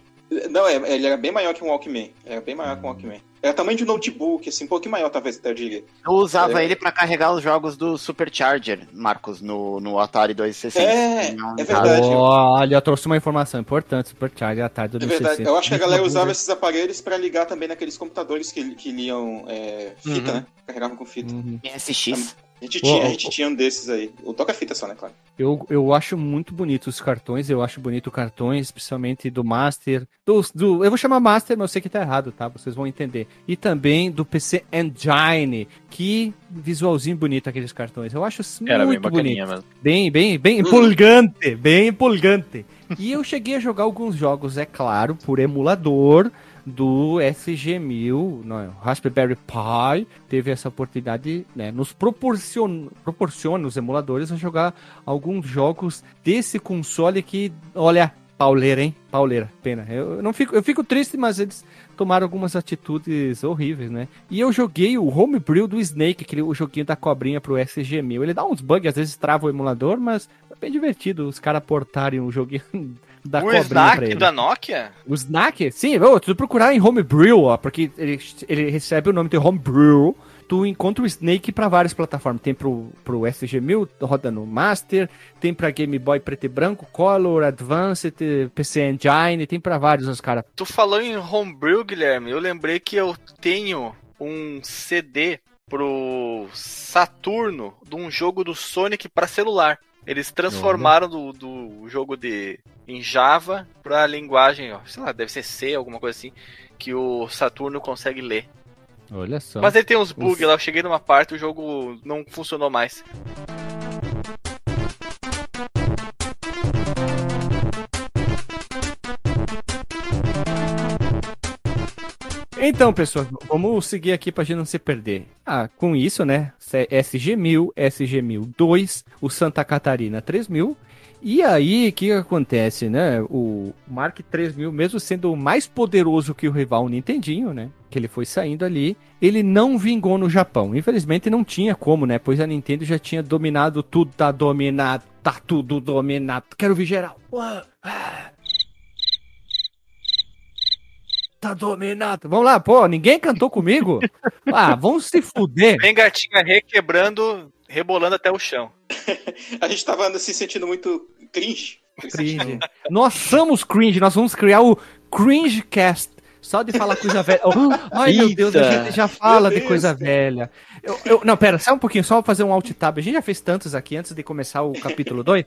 Não, é- ele era bem maior que um Walkman. Era bem maior que um Walkman. Era tamanho de um notebook, assim, um pouquinho maior, talvez, até eu diria. Eu usava É. ele pra carregar os jogos do Supercharger, Marcos, no, no Atari 260. É, é verdade. Olha, eu trouxe uma informação importante, Supercharger tarde do É verdade. 60. Eu acho que a galera usava esses aparelhos pra ligar também naqueles computadores que, que liam é, fita, Uhum. né? Carregavam com fita. Uhum. PSX. A gente, tinha, a gente tinha um desses aí. O toca-fita só, né, claro? Eu, eu acho muito bonito os cartões, eu acho bonito cartões, especialmente do Master, do, do- eu vou chamar Master, mas eu sei que tá errado, tá? Vocês vão entender. E também do PC Engine, que visualzinho bonito aqueles cartões. Eu acho Era bem muito bacaninha bonito. mesmo. Bem, bem, bem empolgante, bem empolgante. E eu cheguei a jogar alguns jogos, é claro, por emulador do SG-1000, não, é, Raspberry Pi, teve essa oportunidade, né, nos proporciona, proporciona os emuladores a jogar alguns jogos desse console que, olha, pauleira, hein? Pauleira, pena. Eu não fico, eu fico triste, mas eles tomaram algumas atitudes horríveis, né? E eu joguei o Homebrew do Snake, aquele o joguinho da cobrinha pro SG-1000. Ele dá uns bugs, às vezes trava o emulador, mas é bem divertido os caras portarem o joguinho da o cobrinha pra ele. da Nokia? O Snack? Sim, ô, tu procurar em Homebrew, ó, porque ele, ele recebe o nome de Homebrew. Tu encontra o Snake pra várias plataformas. Tem pro, pro SG-1000, roda no Master, tem pra Game Boy preto e branco, Color, Advanced, PC Engine, tem pra vários os caras. Tu falou em Homebrew, Guilherme. Eu lembrei que eu tenho um CD pro Saturno de um jogo do Sonic pra celular. Eles transformaram do, do jogo de em Java pra linguagem, ó, sei lá, deve ser C, alguma coisa assim, que o Saturno consegue ler. Olha só. Mas ele tem uns bugs Uf. lá, eu cheguei numa parte o jogo não funcionou mais. Então, pessoal, vamos seguir aqui pra gente não se perder. Ah, com isso, né? SG1000, SG1002, o Santa Catarina 3000. E aí, o que acontece, né? O Mark 3000, mesmo sendo o mais poderoso que o rival Nintendinho, né? Que ele foi saindo ali, ele não vingou no Japão. Infelizmente não tinha como, né? Pois a Nintendo já tinha dominado tudo, tá dominado, tá tudo dominado. Quero ver geral. Tá dominado. Vamos lá, pô, ninguém cantou comigo? Ah, vamos se fuder. Vem gatinha requebrando, rebolando até o chão. A gente tava se sentindo muito cringe. Cringe. Nós somos cringe, nós vamos criar o Cringe Cast. Só de falar coisa velha. Oh, ai, meu Deus, a gente já fala de coisa velha. Eu, eu, não, pera, só um pouquinho, só fazer um alt tab. A gente já fez tantos aqui antes de começar o capítulo 2.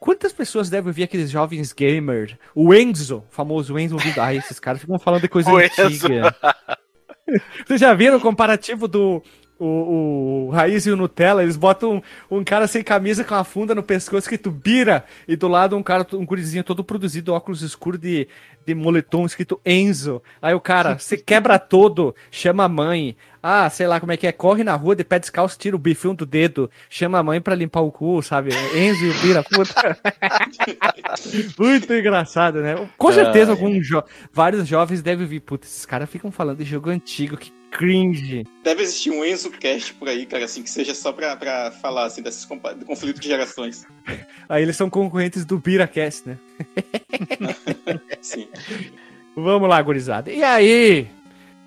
Quantas pessoas devem ouvir aqueles jovens gamers? O Enzo, famoso Enzo ouvindo. Ai, esses caras ficam falando de coisa O antiga. Vocês já viram o comparativo do o, o Raiz e o Nutella? Eles botam um, um cara sem camisa com a funda no pescoço escrito Bira e do lado um cara, um gurizinho todo produzido, óculos escuros de, de moletom escrito Enzo. Aí o cara, se quebra todo, chama a mãe. Ah, sei lá como é que é, corre na rua de pé descalço, tira o bifão do dedo, chama a mãe pra limpar o cu, sabe? Enzo e o Bira, puta. Muito engraçado, né? Com certeza, alguns jo vários jovens devem vir, puta, esses caras ficam falando de jogo antigo, que cringe. Deve existir um Enzo Cast por aí, cara, assim, que seja só pra, pra falar, assim, desses compa- do conflito de gerações. Aí eles são concorrentes do BiraCast, né? Sim. Vamos lá, gurizada. E aí?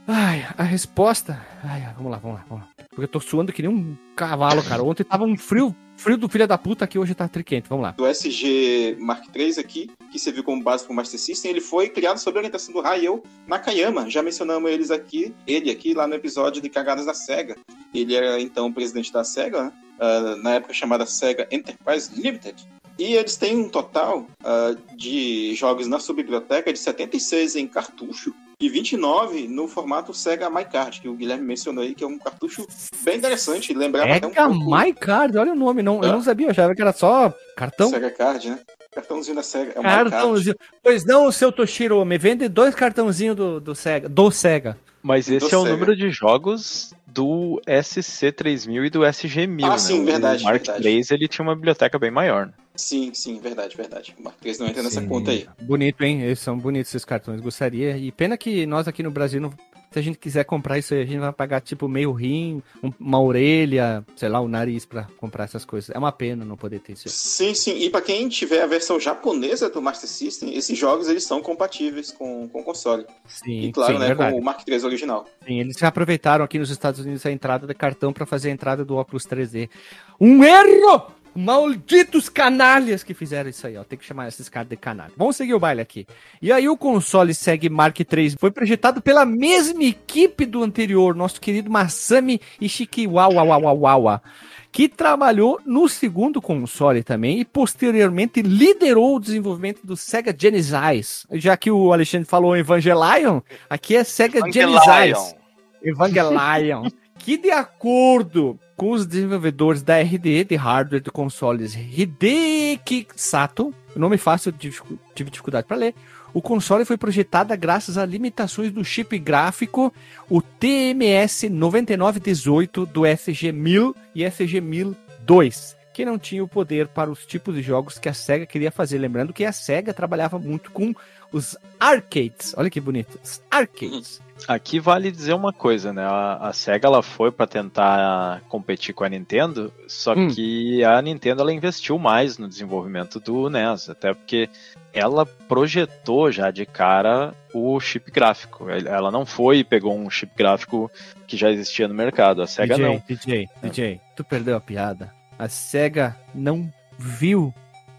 Ai, a resposta. Ai, vamos lá, vamos lá, vamos lá. Porque eu tô suando que nem um cavalo, cara. Ontem tava um frio, frio do filho da puta aqui, hoje tá triquente. Vamos lá. Do SG Mark III aqui, que serviu como base para o Master System, ele foi criado sob a orientação do Hayao Nakayama. Já mencionamos eles aqui, ele aqui lá no episódio de Cagadas da SEGA. Ele era então presidente da SEGA? Ah, na época chamada SEGA Enterprise Limited. E eles têm um total ah, de jogos na sua biblioteca de 76 em cartucho e 29 no formato Sega My Card, que o Guilherme mencionou aí, que é um cartucho bem interessante. Lembrava até um Pega pouco My Card, olha o nome. Não, Eu Ah. não sabia, eu achava que era só cartão. Sega Card, né? Cartãozinho da Sega. É. Cartãozinho. Pois não, seu Toshiro, me vende dois cartãozinhos do, do Sega. Do Sega. Mas Do esse é o Sega. número de jogos do SC3000 e do SG1000, Ah, né? sim, verdade, O Mark verdade. III ele tinha uma biblioteca bem maior. né? Sim, sim, verdade, verdade. O Mark III não entra nessa Sim. conta aí. Bonito, hein? Eles são bonitos esses cartões. Gostaria. E pena que nós aqui no Brasil, não- se a gente quiser comprar isso aí, a gente vai pagar tipo meio rim, um- uma orelha, sei lá, o nariz pra comprar essas coisas. É uma pena não poder ter isso. Sim, sim. E pra quem tiver a versão japonesa do Master System, esses jogos eles são compatíveis com, com o console. Sim, E claro, sim, né, verdade. com o Mark III original. Sim, eles já aproveitaram aqui nos Estados Unidos a entrada de cartão pra fazer a entrada do óculos 3D. Um erro! Malditos canalhas que fizeram isso aí, ó. Tem que chamar esses caras de canalha. Vamos seguir o baile aqui. E aí o console Seg Mark III foi projetado pela mesma equipe do anterior, nosso querido Masami Ishikiwawa, que trabalhou no segundo console também e posteriormente liderou o desenvolvimento do Sega Genesis. Já que o Alexandre falou Evangelion, aqui é Sega Genesis. Evangelion. Que de acordo com os desenvolvedores da RD de hardware de consoles Hideki Sato, nome fácil, tive dificuldade para ler, o console foi projetado graças a limitações do chip gráfico, o TMS 9918 do SG-1000 e SG-1002, que não tinha o poder para os tipos de jogos que a SEGA queria fazer. Lembrando que a SEGA trabalhava muito com os arcades. Olha que bonito, os arcades. Aqui vale dizer uma coisa, né? A, a SEGA ela foi para tentar competir com a Nintendo, só Hum. que a Nintendo ela investiu mais no desenvolvimento do NES, até porque ela projetou já de cara o chip gráfico. Ela não foi e pegou um chip gráfico que já existia no mercado. A SEGA DJ, não. DJ, DJ, tu perdeu a piada. A SEGA não viu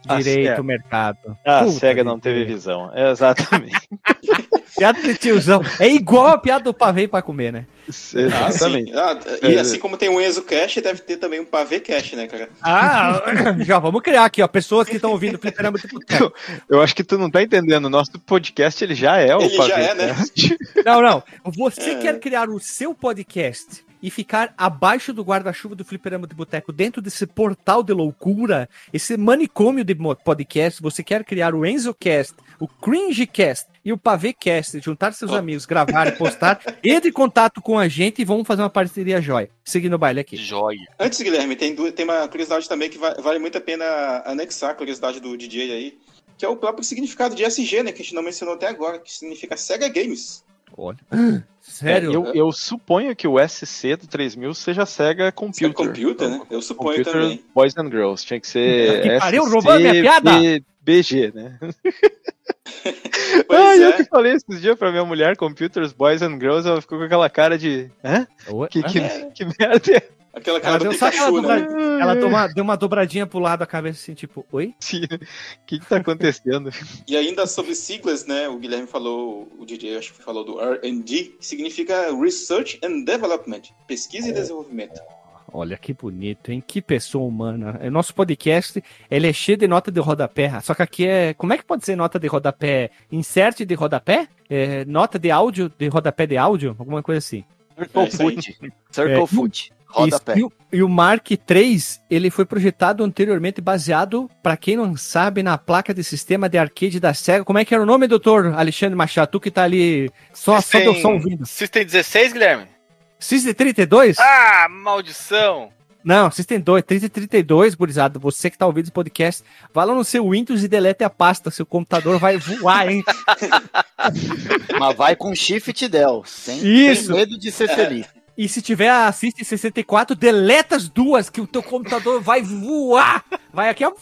direito SEGA- o mercado. A Puta SEGA não teve visão. É, exatamente. Piada de tiozão. É igual a piada do pavê pra comer, né? Ah, exatamente. sim. Ah, e assim como tem um Enzo Cash, deve ter também um Pavê Cash, né, cara? Ah, já vamos criar aqui, ó. Pessoas que estão ouvindo o Fliperama. Eu acho que tu não tá entendendo. O nosso podcast ele já é o Ele já Pavê é, né? Não, não. Você É. quer criar o seu podcast e ficar abaixo do guarda-chuva do Fliperama de Boteco, dentro desse portal de loucura, esse manicômio de podcast, você quer criar o EnzoCast, o CringeCast e o PavêCast, juntar seus Oh. amigos, gravar e postar, entre em contato com a gente e vamos fazer uma parceria jóia. Seguindo o baile aqui. Joia. Antes, Guilherme, tem, tem uma curiosidade também que va- vale muito a pena anexar a curiosidade do DJ aí, que é o próprio significado de SG, né? Que a gente não mencionou até agora, que significa Sega Games. Olha. Sério? É, eu, eu suponho que o SC do 3000 seja Sega Computer. Sega Computer, né? Eu suponho Computer também. Boys and Girls. Tinha que ser. Que pariu, roubando minha piada! BG, né? Pois ah, eu é. que falei esses dias pra minha mulher, Computers, Boys and Girls, ela ficou com aquela cara de. Hã? Que, que, É. que merda é Aquela Ela cara do deu só aquela Pikachu, né? dobra- Ela deu uma, deu uma dobradinha pro lado da cabeça assim, tipo, oi? esse? O que, que tá acontecendo? E ainda sobre siglas, né? O Guilherme falou, o DJ acho que falou do R&D, que significa Research and Development, pesquisa e desenvolvimento. Olha que bonito, hein? Que pessoa humana. O nosso podcast, ele é cheio de nota de rodapé. Só que aqui é. Como é que pode ser nota de rodapé? Insert de rodapé? É, nota de áudio, de rodapé de áudio? Alguma coisa assim. Circle É isso aí. Foot. Circle É, Foot. Rodapé. E, o, e o Mark III, ele foi projetado anteriormente baseado, pra quem não sabe, na placa de sistema de arcade da SEGA. Como é que era o nome, doutor Alexandre Machado? Tu que tá ali só, só, System- só ouvindo. System 16, Guilherme? System 32? Ah, maldição! Não, System 2, 3032, gurizada. Você que tá ouvindo esse podcast, vai lá no seu Windows e delete a pasta. Seu computador vai voar, hein? Mas vai com Shift Del, sem, Isso. sem medo de ser feliz. E se tiver a System 64, deleta as duas, que o teu computador vai voar. Vai aqui, ó.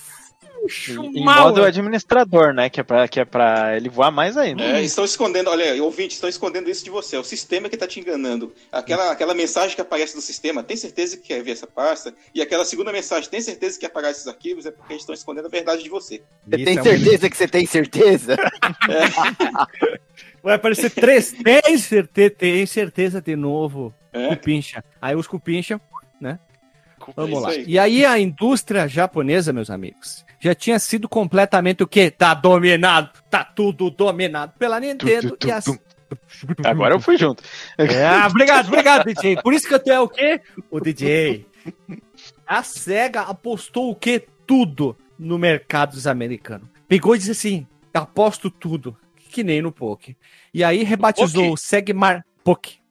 Em modo administrador, né? Que é, pra, que é pra ele voar mais ainda. É, estão escondendo, olha, ouvintes, estão escondendo isso de você. É o sistema que está te enganando. Aquela, aquela mensagem que aparece do sistema, tem certeza que quer ver essa pasta? E aquela segunda mensagem, tem certeza que quer apagar esses arquivos? É porque eles estão escondendo a verdade de você. Você Isso tem é um- certeza que você tem certeza? Vai aparecer três. Tem certeza, tem certeza de novo. É, Cupincha. Aí os cupincha. Vamos isso lá. aí. E aí a indústria japonesa, meus amigos, já tinha sido completamente o quê? Tá dominado. Tá tudo dominado pela Nintendo Tu, tu, e as... Agora eu fui junto. É, obrigado, obrigado, DJ. Por isso que tu é o quê? O DJ. A SEGA apostou o quê? Tudo no mercado dos americanos. Pegou e disse assim: aposto tudo. Que nem no Poké. E aí rebatizou Poké? o Sega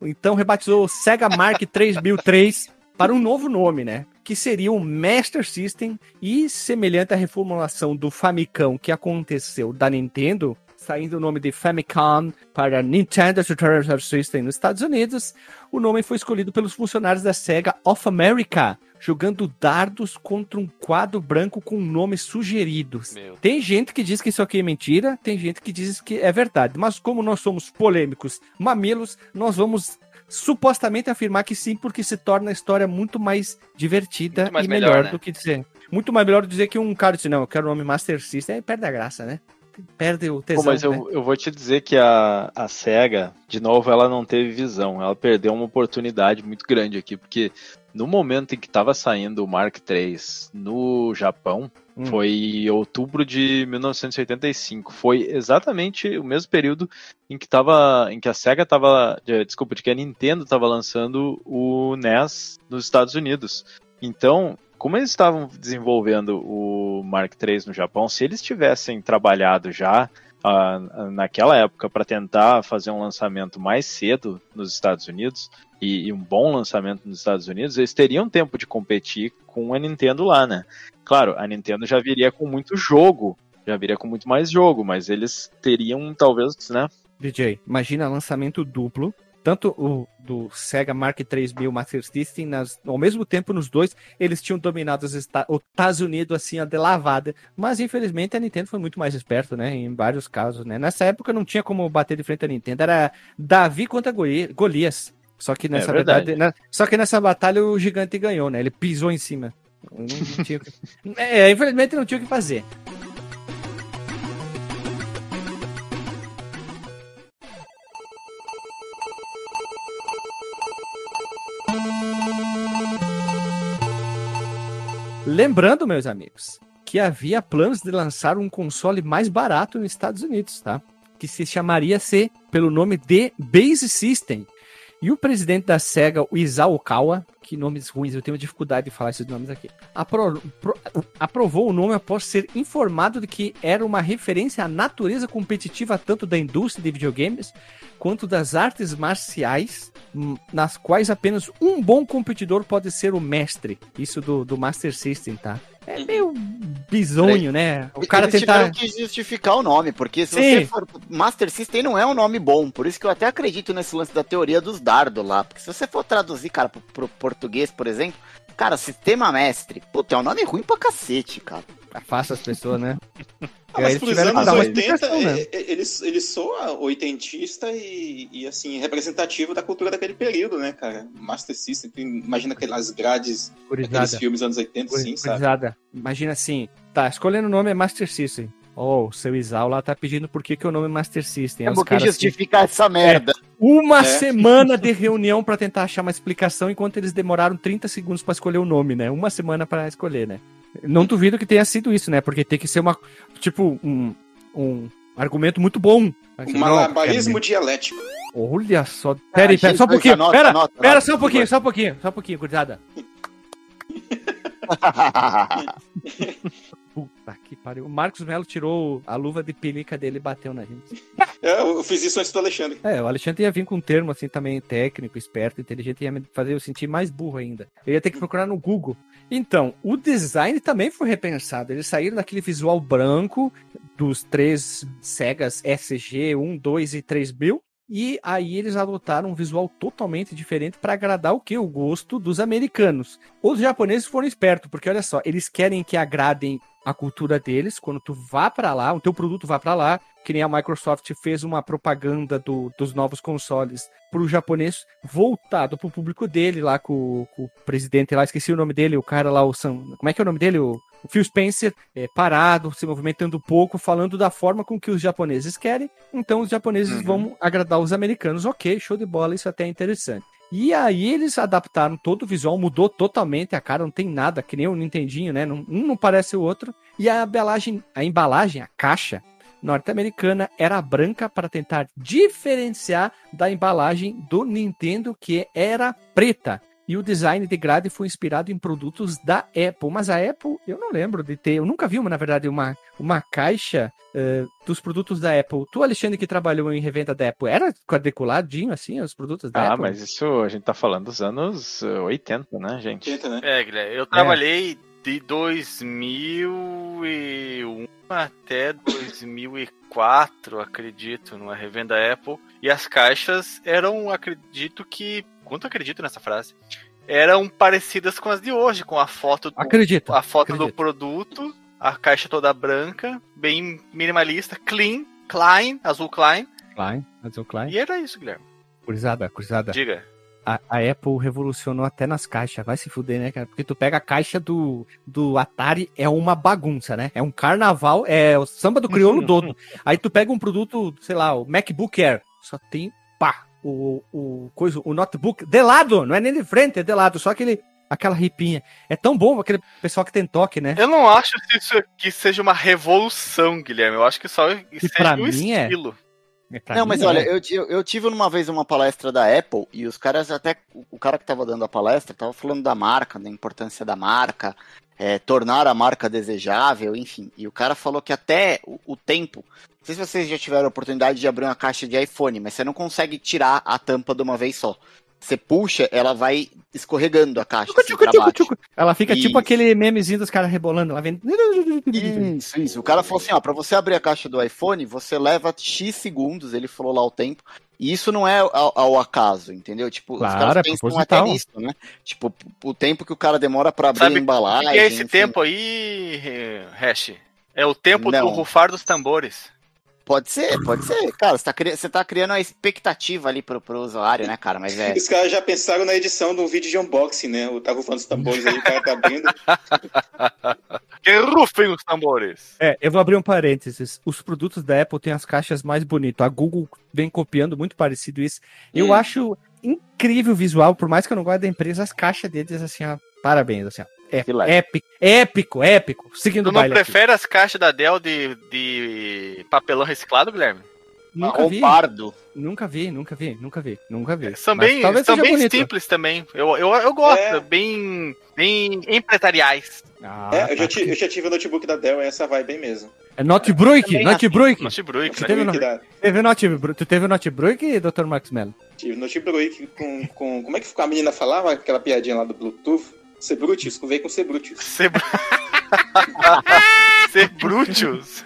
Então rebatizou o Sega Mark 3003 para um novo nome, né? Que seria o Master System e semelhante à reformulação do Famicom que aconteceu da Nintendo, saindo o nome de Famicom para Nintendo Entertainment System nos Estados Unidos, o nome foi escolhido pelos funcionários da Sega of America, jogando dardos contra um quadro branco com nomes sugeridos. Meu Tem gente que diz que isso aqui é mentira, tem gente que diz que é verdade, mas como nós somos polêmicos, mamilos, nós vamos supostamente afirmar que sim, porque se torna a história muito mais divertida Muito mais e melhor, melhor, né? do que dizer. Muito mais melhor dizer que um cara disse, não, eu quero o nome Master System, aí perde a graça, né? Perde o Pô, tesão, mas né? eu, eu vou te dizer que a, a SEGA, de novo, ela não teve visão. Ela perdeu uma oportunidade muito grande aqui, porque no momento em que estava saindo o Mark III no Japão, Hum. foi em outubro de 1985. Foi exatamente o mesmo período em que tava, em que a Sega estava, desculpa, de que a Nintendo estava lançando o NES nos Estados Unidos. Então, como eles estavam desenvolvendo o Mark III no Japão, se eles tivessem trabalhado já ah, naquela época para tentar fazer um lançamento mais cedo nos Estados Unidos e, e um bom lançamento nos Estados Unidos, eles teriam tempo de competir com a Nintendo lá, né? Claro, a Nintendo já viria com muito jogo, já viria com muito mais jogo, mas eles teriam talvez, né? DJ, imagina lançamento duplo, tanto o do Sega Mark III Mil Master System, nas, ao mesmo tempo nos dois, eles tinham dominado os Esta- os Estados Unidos assim, ó, de lavada. Mas infelizmente a Nintendo foi muito mais esperto, né? Em vários casos, né? Nessa época não tinha como bater de frente a Nintendo, era Davi contra Goli- Golias. Só que nessa verdade. verdade, né? só que nessa batalha o gigante ganhou, né? Ele pisou em cima. Não, não que... é, infelizmente não tinha o que fazer. Lembrando, meus amigos, que havia planos de lançar um console mais barato nos Estados Unidos, tá? Que se chamaria C pelo nome de Base System. E o presidente da SEGA, o Isao Okawa, que nomes ruins, eu tenho dificuldade de falar esses nomes aqui, apro pro- aprovou o nome após ser informado de que era uma referência à natureza competitiva tanto da indústria de videogames quanto das artes marciais, hum, nas quais apenas um bom competidor pode ser o mestre. Isso do, do Master System, tá? É meio bizonho, né? O cara Eles tentar. que justificar o nome, porque se Sim. você for. Master System não é um nome bom, por isso que eu até acredito nesse lance da teoria dos dardos lá. Porque se você for traduzir, cara, pro, pro português, por exemplo, cara, sistema mestre, puta, é um nome ruim pra cacete, cara. Afasta as pessoas, né? Ah, mas pros que anos dar uma 80, explicação, né? é- é- ele, ele soa oitentista e, e, assim, representativo da cultura daquele período, né, cara? Master System, tu imagina aquelas grades, aqueles Gurizada. filmes anos 80, sim, sabe? Imagina assim, tá, escolhendo o nome é Master System. Oh, o seu Isao lá tá pedindo por que, que o nome é Master System. É porque justificar essa merda. Uma É. semana de reunião pra tentar achar uma explicação, enquanto eles demoraram 30 segundos pra escolher o nome, né? Uma semana pra escolher, né? Não duvido que tenha sido isso, né? Porque tem que ser uma, tipo, um, um argumento muito bom. Assim, Um não, malabarismo dialético. Olha só. Pera aí, Ah, pera, só um X2, pouquinho. anota, pera, anota, pera, anota, só um pouquinho, só um pouquinho, só um pouquinho, gurizada. Puta que pariu. O Marcos Melo tirou a luva de pelica dele e bateu na gente. É, eu fiz isso antes do Alexandre. É, o Alexandre ia vir com um termo assim também técnico, esperto, inteligente, ia me fazer eu sentir mais burro ainda. Eu ia ter que procurar no Google. Então, o design também foi repensado. Eles saíram daquele visual branco dos três Segas SG 1, 2 e 3000. E aí eles adotaram um visual totalmente diferente para agradar o que? O gosto dos americanos. Os japoneses foram espertos, porque olha só, eles querem que agradem a cultura deles, quando tu vá para lá, o teu produto vá para lá, que nem a Microsoft fez uma propaganda do- dos novos consoles para o japonês voltado para o público dele, lá com, com o presidente lá, esqueci o nome dele, o cara lá, o Sam, como é que é o nome dele? O, o Phil Spencer, é, parado, se movimentando pouco, falando da forma com que os japoneses querem, então os japoneses Uhum. vão agradar os americanos, ok, show de bola, isso até é interessante. E aí eles adaptaram todo o visual, mudou totalmente a cara, não tem nada, que nem o Nintendinho, né? Um não parece o outro. E a embalagem, a embalagem, a caixa norte-americana era branca para tentar diferenciar da embalagem do Nintendo, que era preta. E o design de grade foi inspirado em produtos da Apple. Mas a Apple, eu não lembro de ter, eu nunca vi, uma, na verdade, uma, uma caixa eh, dos produtos da Apple. Tu, Alexandre, que trabalhou em revenda da Apple, era quadriculadinho assim, os produtos da Ah, Apple? mas isso a gente tá falando dos anos eh, 80, né, gente? 80, né? É, Guilherme, eu trabalhei de 2001 até 2004, acredito, numa revenda Apple. E as caixas eram, acredito que. Quanto acredito nessa frase? Eram parecidas com as de hoje, com a foto do, Acredito. a foto do acredito. produto, a caixa toda branca, bem minimalista, clean, Klein, azul Klein. Klein, Azul Klein. E era isso, Guilherme. Curizada, curizada. Diga. A, a Apple revolucionou até nas caixas. Vai se fuder, né, cara? Porque tu pega a caixa do, do Atari, é uma bagunça, né? É um carnaval, é o samba do crioulo todo. Aí tu pega um produto, sei lá, o MacBook Air, só tem pá, o, o, coisa, o notebook de lado, não é nem de frente, é de lado, só aquele, aquela ripinha. É tão bom aquele pessoal que tem toque, né? Eu não acho que isso aqui seja uma revolução, Guilherme. Eu acho que só seja pra um mim é. estilo. É Não, mim, mas é. olha, eu, eu, eu tive uma vez uma palestra da Apple e os caras até. O cara que tava dando a palestra tava falando da marca, da importância da marca, é, tornar a marca desejável, enfim. E o cara falou que até o, o tempo. Não sei se vocês já tiveram a oportunidade de abrir uma caixa de iPhone, mas você não consegue tirar a tampa de uma vez só. Você puxa, ela vai escorregando a caixa. Tchucu, assim, tchucu, tchucu. Ela fica tipo Isso. aquele memezinho dos caras rebolando. Ela vem. Isso, isso. O cara falou assim, ó, pra você abrir a caixa do iPhone, você leva X segundos, ele falou lá o tempo, e isso não é ao, ao acaso, entendeu? Tipo, Claro, os caras é pensam até nisso, né? Tipo, o tempo que o cara demora pra abrir Sabe a embalagem. O que é esse enfim. tempo aí, Hash? É o tempo Não. do rufar dos tambores. Pode ser, pode ser. Cara, você tá, cri- você tá criando uma expectativa ali pro, pro usuário, né, cara? Mas é... Os caras já pensaram na edição de um vídeo de unboxing, né? O tá rufando os tambores aí, o cara tá abrindo. Que rufem os tambores. É, eu vou abrir um parênteses. Os produtos da Apple têm as caixas mais bonitas. A Google vem copiando muito parecido isso. Eu Hum. acho incrível o visual, por mais que eu não goste da empresa, as caixas deles, assim, ó, parabéns, assim, ó. É, épico, épico, épico. Seguindo Tu o não baile aqui. prefere as caixas da Dell de, de papelão reciclado, Guilherme? Nunca vi. Pardo. Nunca vi, nunca vi, nunca vi, nunca vi. São bem, são bem bonito. simples também. Eu, eu, eu gosto, É. bem, bem empresariais. Ah, É, eu já, tá. ti- eu já tive o notebook da Dell, é essa vai bem mesmo. É. Notebook, Você né? teve Notebook no- da- Teve Notebrook. Tu teve Notebrook, Dr. Max Mello? Tive notebook com, com. Como é que a menina falava? Aquela piadinha lá do Bluetooth? Sebrutius, veio com Sebrutius. Ser, br- Ser Brutus.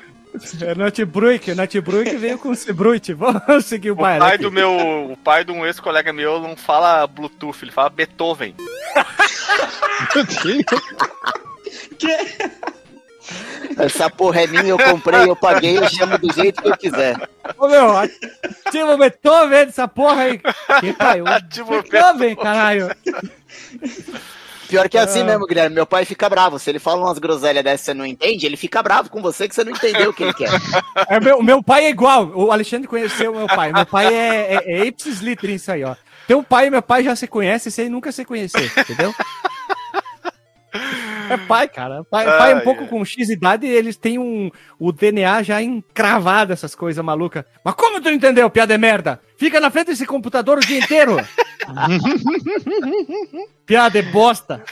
É Notebrook, Notebrook veio com Sebrut. Vamos seguir o O baile. pai aqui. do meu. O pai de um ex-colega meu não fala Bluetooth, ele fala Beethoven. Essa porra é minha, eu comprei, eu paguei, eu chamo do jeito que eu quiser. Ô meu, ativo Beethoven essa porra aí. Que? O Beethoven, caralho. Pior que é assim Ah. mesmo, Guilherme. Meu pai fica bravo. Se ele fala umas groselhas dessas e você não entende, ele fica bravo com você que você não entendeu o que ele quer. É, meu, meu pai é igual. O Alexandre conheceu o meu pai. Meu pai é, é, é ipsis litteris aí, ó. Teu pai e meu pai já se conhecem sem nunca se conhecer, entendeu? É pai, cara. Pai, pai é um pouco ai. com X idade e eles têm um, o DNA já encravado, essas coisas malucas. Mas como tu não entendeu, piada é merda? Fica na frente desse computador o dia inteiro. piada é bosta.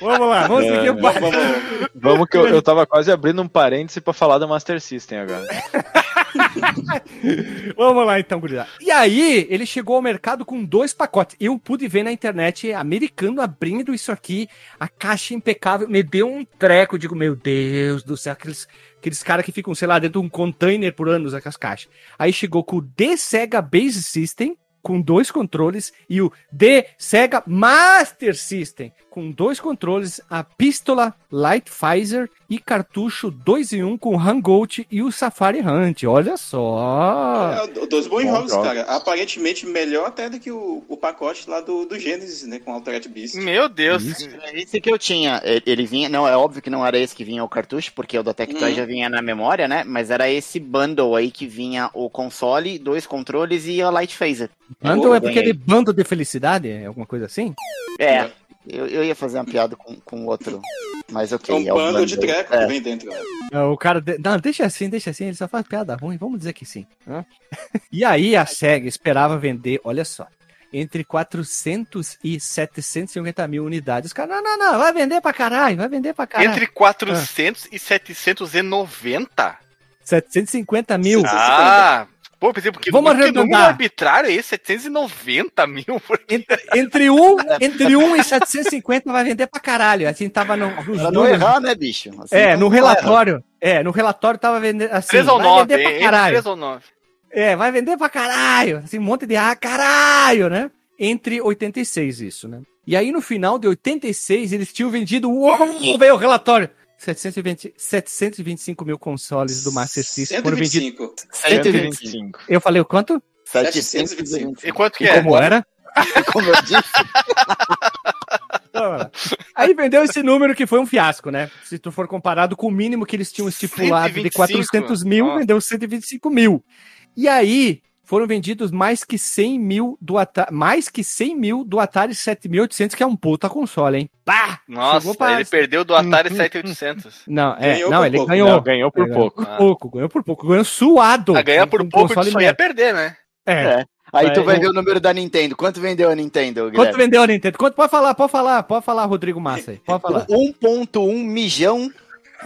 Vamos lá, vamos seguir o baile. vamos, Vamos que eu, eu tava quase abrindo um parêntese pra falar do Master System agora. Vamos lá então, gurizada. E aí, ele chegou ao mercado com dois pacotes. Eu pude ver na internet americano abrindo isso aqui, a caixa impecável. Me deu um treco, digo, meu Deus do céu, aqueles, aqueles caras que ficam, sei lá, dentro de um container por anos, aquelas caixas. Aí chegou com o The Sega Base System, com dois controles, e o The Sega Master System, com dois controles, a pistola Light Pfizer e cartucho 2 em 1 com o Hangout e o Safari Hunt. Olha só! É, dois bons jogos, jogo. cara. Aparentemente melhor até do que o, o pacote lá do, do Genesis, né? Com Altered Beast. Meu Deus. Esse que eu tinha, ele- ele vinha, não, é óbvio que não era esse que vinha o cartucho, porque o da Tectoy Uhum. já vinha na memória, né? Mas era esse bundle aí que vinha o console, dois controles e a Light Phaser. Bando Eu é porque ganhei. de bando de felicidade? É alguma coisa assim? É, eu, eu ia fazer uma piada com, com outro, mas É ok. um o bando de treco É. que vem dentro. né? É, O cara. de- Não, deixa assim, deixa assim, ele só faz piada ruim, vamos dizer que sim. né? E aí a SEGA esperava vender, olha só, entre 400 e 750 mil unidades. Os caras, não, não, não, vai vender pra caralho, vai vender pra caralho. Entre 400 e 790? 750 mil. Ah, pô, pensei, porque Vamos número- que número arredondar. arbitrário é esse? 790 mil? Entre, entre, um, entre 1 e 750 vai vender pra caralho. Assim tava no, Pra não errar, né, bicho? Assim, É, então no relatório. É, no relatório tava vendendo assim. 3 ou vai 9, vender pra caralho. 3 ou 9. É, vai vender pra caralho. Assim, um monte de ah, caralho, né? Entre 86 isso, né? E aí no final de 86 eles tinham vendido, uou, veio o relatório. 720, 725 mil consoles do Master System foram vendidos. 125. 125. 125. Eu falei o quanto? 725. E quanto que E é? como era? Como eu disse, Aí vendeu esse número que foi um fiasco, né? Se tu for comparado com o mínimo que eles tinham estipulado de 125. 400 mil, Ó. vendeu 125 mil. E aí foram vendidos mais que 100 mil do Atari, mais que 100 mil do Atari 7800, que é um puta console, hein? Pá! Nossa, pra- ele perdeu do Atari 7800. Não, é, Ganhou não, ele pouco. ganhou. Não, ganhou por É, pouco. Por pouco, ganhou por pouco, ganhou suado. A ganhar por com pouco console só ia perder, né? É. É. aí tu Vai- ver o número da Nintendo. Quanto vendeu a Nintendo, Quanto Guilherme? vendeu a Nintendo? Quanto? Pode falar, pode falar, pode falar, Rodrigo Massa aí. Pode falar. 1.1 milhão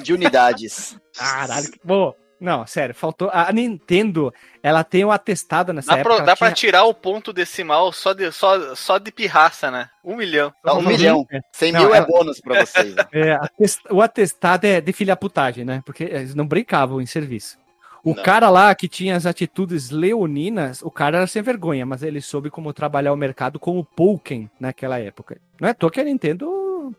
de unidades. Caralho, que bom. Não, sério, faltou. A Nintendo, ela tem um atestado nessa Dá, época. pra, dá ela pra tinha- tirar o ponto decimal só de, só, só de pirraça, né? Um milhão. Dá um Não, milhão. é. 100 Não, mil é ela- bônus pra vocês. né? É, atest- o atestado é de filha-putagem, né? Porque eles não brincavam em serviço. O Não. cara lá que tinha as atitudes leoninas, o cara era sem vergonha, mas ele soube como trabalhar o mercado como Pouken naquela época. Não é à toa que a Nintendo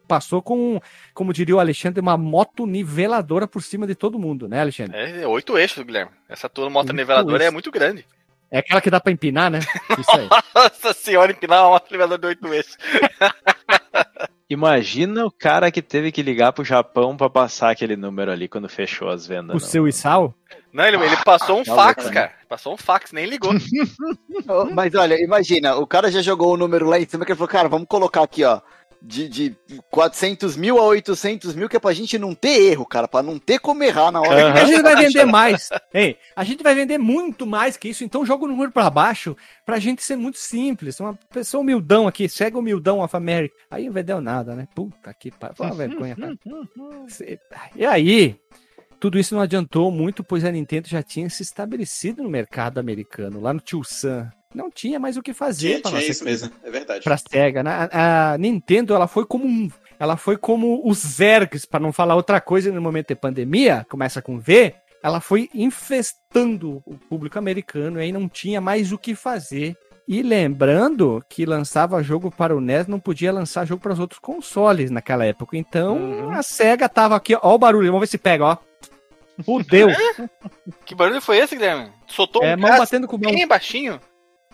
passou com, como diria o Alexandre, uma moto niveladora por cima de todo mundo, né, Alexandre? É oito eixos, Guilherme. Essa tua moto Oito niveladora é eixos. muito grande. É aquela que dá pra empinar, né? Isso aí. Nossa senhora, empinar uma moto niveladora de oito eixos. Imagina o cara que teve que ligar pro Japão pra passar aquele número ali quando fechou as vendas. o não. seu Isal? Não, ele, ele passou um tá fax, louco, né? cara. Passou um fax, nem ligou. Ô, Mas olha, imagina, o cara já jogou o número lá em cima que ele falou, cara, vamos colocar aqui, ó. De, de 400 mil a 800 mil, que é pra gente não ter erro, cara, pra não ter como errar na hora. A gente vai vender mais. Ei, a gente vai vender muito mais que isso, então joga o número pra baixo pra gente ser muito simples. Uma pessoa humildão aqui, cega humildão of America. Aí não vendeu nada, né? Puta que pariu. Foi uma vergonha, cara. E aí, tudo isso não adiantou muito, pois a Nintendo já tinha se estabelecido no mercado americano, lá no Tio Sam. Não tinha mais o que fazer Tinha, pra tinha nossa isso mesmo, é verdade. pra SEGA, né? A, a Nintendo, ela foi como um, ela foi como os Zergs, para não falar outra coisa no momento de pandemia, começa com V, ela foi infestando o público americano e aí não tinha mais o que fazer. E lembrando que lançava jogo para o NES, não podia lançar jogo para os outros consoles naquela época. Então a SEGA tava aqui, ó, ó o barulho, vamos ver se pega, ó. Fudeu. Que barulho foi esse, Guilherme? Soltou É um mão gás batendo com mão. bem baixinho?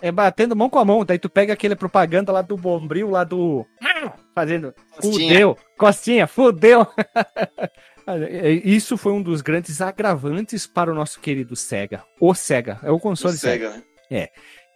É batendo mão com a mão, daí tu pega aquele propaganda lá do Bombril, lá do. Fazendo. Costinha. Fudeu! Costinha, fudeu! Isso foi um dos grandes agravantes para o nosso querido Sega. O Sega, é o console Sega. Sega, né?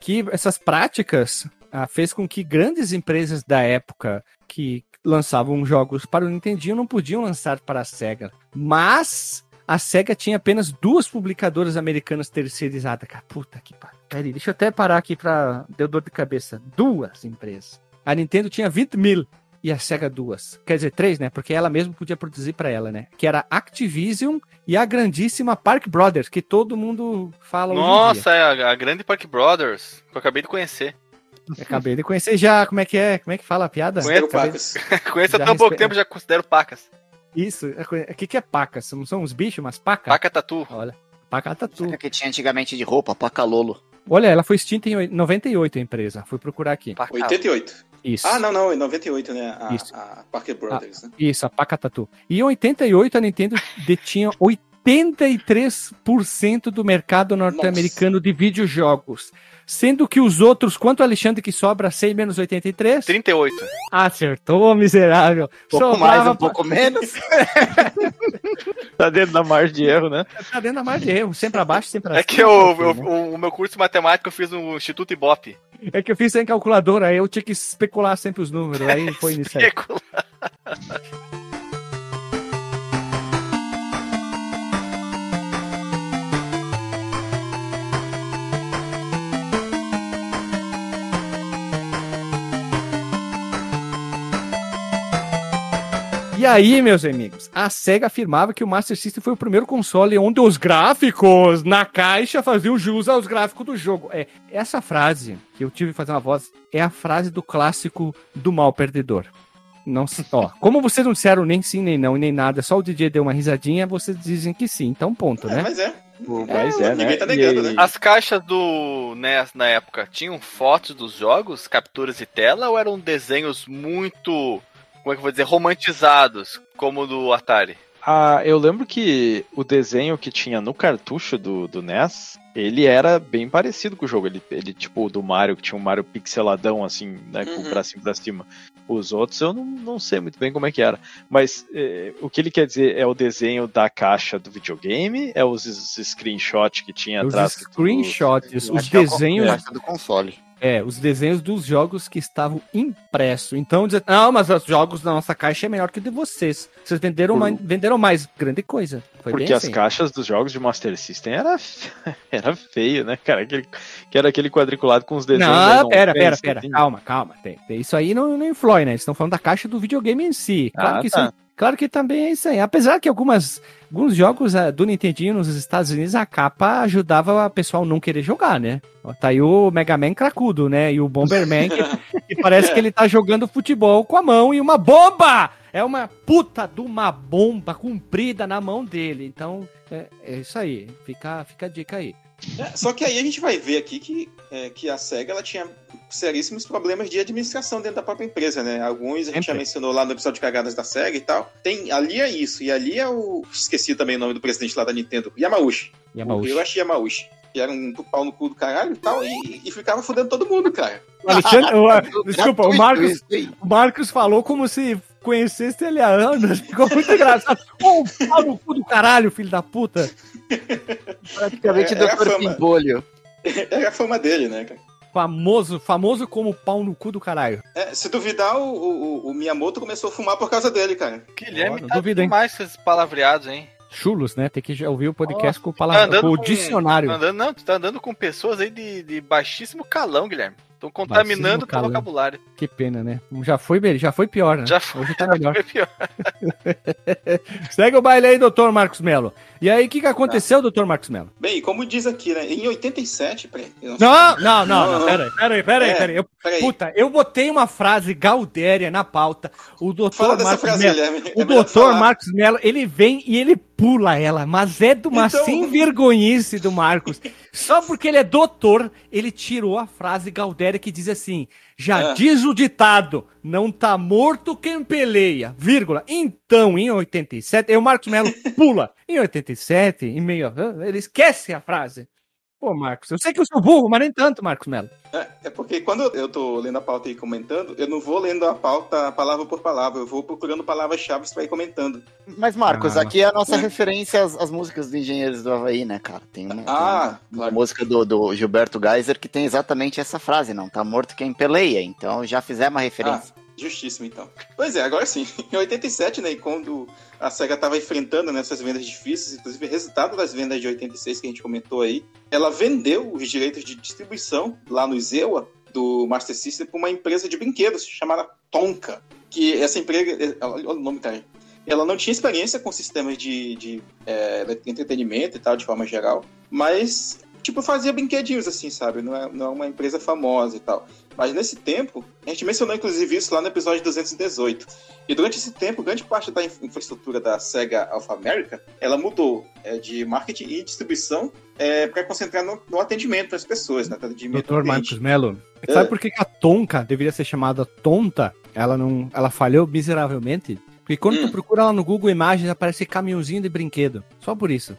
Que essas práticas ah, fez com que grandes empresas da época que lançavam jogos para o Nintendinho não podiam lançar para a Sega. Mas a SEGA tinha apenas duas publicadoras americanas terceirizadas. Cara, puta que pariu. Peraí, deixa eu até parar aqui pra. Deu dor de cabeça. Duas empresas. A Nintendo tinha 20 mil e a SEGA duas. Quer dizer, três, né? Porque ela mesma podia produzir pra ela, né? Que era a Activision e a grandíssima Park Brothers, que todo mundo fala hoje em dia. Nossa, é a, a grande Park Brothers, que eu acabei de conhecer. Eu Acabei de conhecer já. Como é que é? Como é que fala a piada? Conheço, Acabei- Pacas. Conheço há tão pouco respe- tempo, já considero pacas. Isso. é O que, que é pacas? São, são uns bichos, mas paca? Paca tatu. Olha. Paca tatu. O que tinha antigamente de roupa? Pacalolo. Olha, ela foi extinta em oi- 98 a empresa. Fui procurar aqui. Paca. 88. Isso. Ah, não, não, em 98, né? A, Isso. a Parker Brothers, né? Isso, a Pacatatu. E em 88 a Nintendo detinha 83% do mercado norte-americano de videojogos. Sendo que os outros, quanto Alexandre que sobra 100 menos 83? 38. Acertou, miserável. Um pouco Sobrava mais, um pra- pouco menos. Tá dentro da margem de erro, né? Tá dentro da margem de erro, sempre abaixo, sempre É acima, que eu, enfim, eu- né? o, o meu curso de matemática eu fiz no Instituto Ibope. É que eu fiz sem calculadora, aí eu tinha que especular sempre os números, aí foi nisso aí. E aí, meus amigos, a SEGA afirmava que o Master System foi o primeiro console onde os gráficos na caixa faziam jus aos gráficos do jogo. É, essa frase que eu tive que fazer uma voz é a frase do clássico do mal perdedor. Não, ó, como vocês não disseram nem sim, nem não, e nem nada, só o DJ deu uma risadinha, vocês dizem que sim, então ponto, É, né? mas é. Mas é, né? ninguém tá negando, né? As caixas do NES na época tinham fotos dos jogos, capturas de tela, ou eram desenhos muito, como é que eu vou dizer, romantizados, como o do Atari? Ah, eu lembro que o desenho que tinha no cartucho do, do NES, ele era bem parecido com o jogo. Ele, ele tipo, o do Mario, que tinha um Mario pixeladão, assim, né, com Uhum. o bracinho pra cima. Os outros eu não, não sei muito bem como é que era. Mas eh, o que ele quer dizer é o desenho da caixa do videogame? É os, s- screenshots que tinha Os atrás? tu- screenshots, os Acho que é o desenhos, complexo do console. é, os desenhos dos jogos que estavam impressos. Então, dizer, não, mas os jogos da nossa caixa é melhor que o de vocês. Vocês venderam, Por- mais, venderam mais. Grande coisa. Foi Porque bem as assim. caixas dos jogos de Master System era, era feio, né, cara? Aquele, que era aquele quadriculado com os desenhos. Não, no pera, pera, pera. assim. Calma, calma. Isso aí não, não influi, né? Eles estão falando da caixa do videogame em si. Claro, Ah, que, tá. isso, claro que também é isso aí. Apesar que algumas, alguns jogos ah, do Nintendinho nos Estados Unidos, a capa ajudava o pessoal não querer jogar, né? Tá aí o Mega Man cracudo, né? E o Bomberman, que, que parece que ele tá jogando futebol com a mão e uma bomba! É uma puta de uma bomba comprida na mão dele. Então, é, é isso aí. Fica, fica a dica aí. É, só que aí a gente vai ver aqui que, é, que a SEGA ela tinha seríssimos problemas de administração dentro da própria empresa, né? Alguns a gente já mencionou lá no episódio de cagadas da SEGA e tal. Tem, ali é isso, e ali é o. Esqueci também o nome do presidente lá da Nintendo, Yamauchi. O Yamauchi. Hiroshi Yamauchi. Que era um pau no cu do caralho e tal, e, e ficava fudendo todo mundo, cara. Alexandre, o- desculpa, o Marcos. O Marcos falou como se conhecesse ele há anos. Ficou muito engraçado. Ô, pau no cu do caralho, filho da puta. Praticamente É- é a Dr. fama. Pimpolho. Era a fama dele, né, cara? Famoso, famoso como pau no cu do caralho. É, se duvidar, o, o, o Miyamoto começou a fumar por causa dele, cara. Guilherme tá duvido, hein? demais com esses palavreados, hein? Chulos, né? Tem que já ouvir o podcast com o, Tá palavra, andando com o com- dicionário. Tá andando, não, tu tá andando com pessoas aí de, de baixíssimo calão, Guilherme. Estão contaminando o vocabulário. Que pena, né? Já foi, já foi pior, né? Já foi, Hoje tá melhor. foi pior. Segue o baile aí, doutor Marcos Melo. E aí, o que, que aconteceu, doutor Marcos Melo? Bem, como diz aqui, né? Em 87, peraí. Não, não, não, não, Não, pera aí, pera aí, pera aí, É, pera aí. Eu- Peraí. Puta, eu botei uma frase gaudéria na pauta. O doutor Fala dessa Marcos frase, Melo. O É melhor doutor falar. Marcos Melo, ele vem e ele pula ela, mas é de uma Então- sem vergonhice do Marcos. Só porque ele é doutor, ele tirou a frase gaudéria que diz assim: já É. diz o ditado, não tá morto quem peleia, vírgula. Então, em 87, aí o Marcos Melo pula. Em 87, em meio ele esquece a frase. Pô, Marcos, eu sei que eu sou burro, mas nem tanto, Marcos Melo. É, é porque quando eu tô lendo a pauta e comentando, eu não vou lendo a pauta palavra por palavra, eu vou procurando palavras-chave pra ir comentando. Mas, Marcos, Ah. aqui é a nossa referência às, às músicas dos Engenheiros do Havaí, né, cara? Tem uma, tem Ah, uma claro. música do, do Gilberto Geiser que tem exatamente essa frase, não tá morto quem peleia. Então já fizemos uma referência. Ah, justíssimo, então. Pois é, agora sim. Em 87, né, e quando a SEGA estava enfrentando nessas vendas difíceis, inclusive resultado das vendas de 86 que a gente comentou aí, ela vendeu os direitos de distribuição lá no Zewa do Master System para uma empresa de brinquedos chamada Tonka. Que essa empresa, olha o nome, cara. Ela não tinha experiência com sistemas de, de é, entretenimento e tal, de forma geral, mas, tipo, fazia brinquedinhos assim, sabe? Não é, não é uma empresa famosa e tal. Mas nesse tempo, a gente mencionou inclusive isso lá no episódio 218. E durante esse tempo, grande parte da infra- infraestrutura da Sega Alpha America, ela mudou é, de marketing e distribuição para concentrar no, no atendimento das pessoas, né? Doutor. Marcos Melo, É. sabe por que, que a Tonka deveria ser chamada Tonta? Ela não, ela falhou miseravelmente? Porque quando Hum. tu procura lá no Google Imagens, aparece caminhãozinho de brinquedo. Só por isso.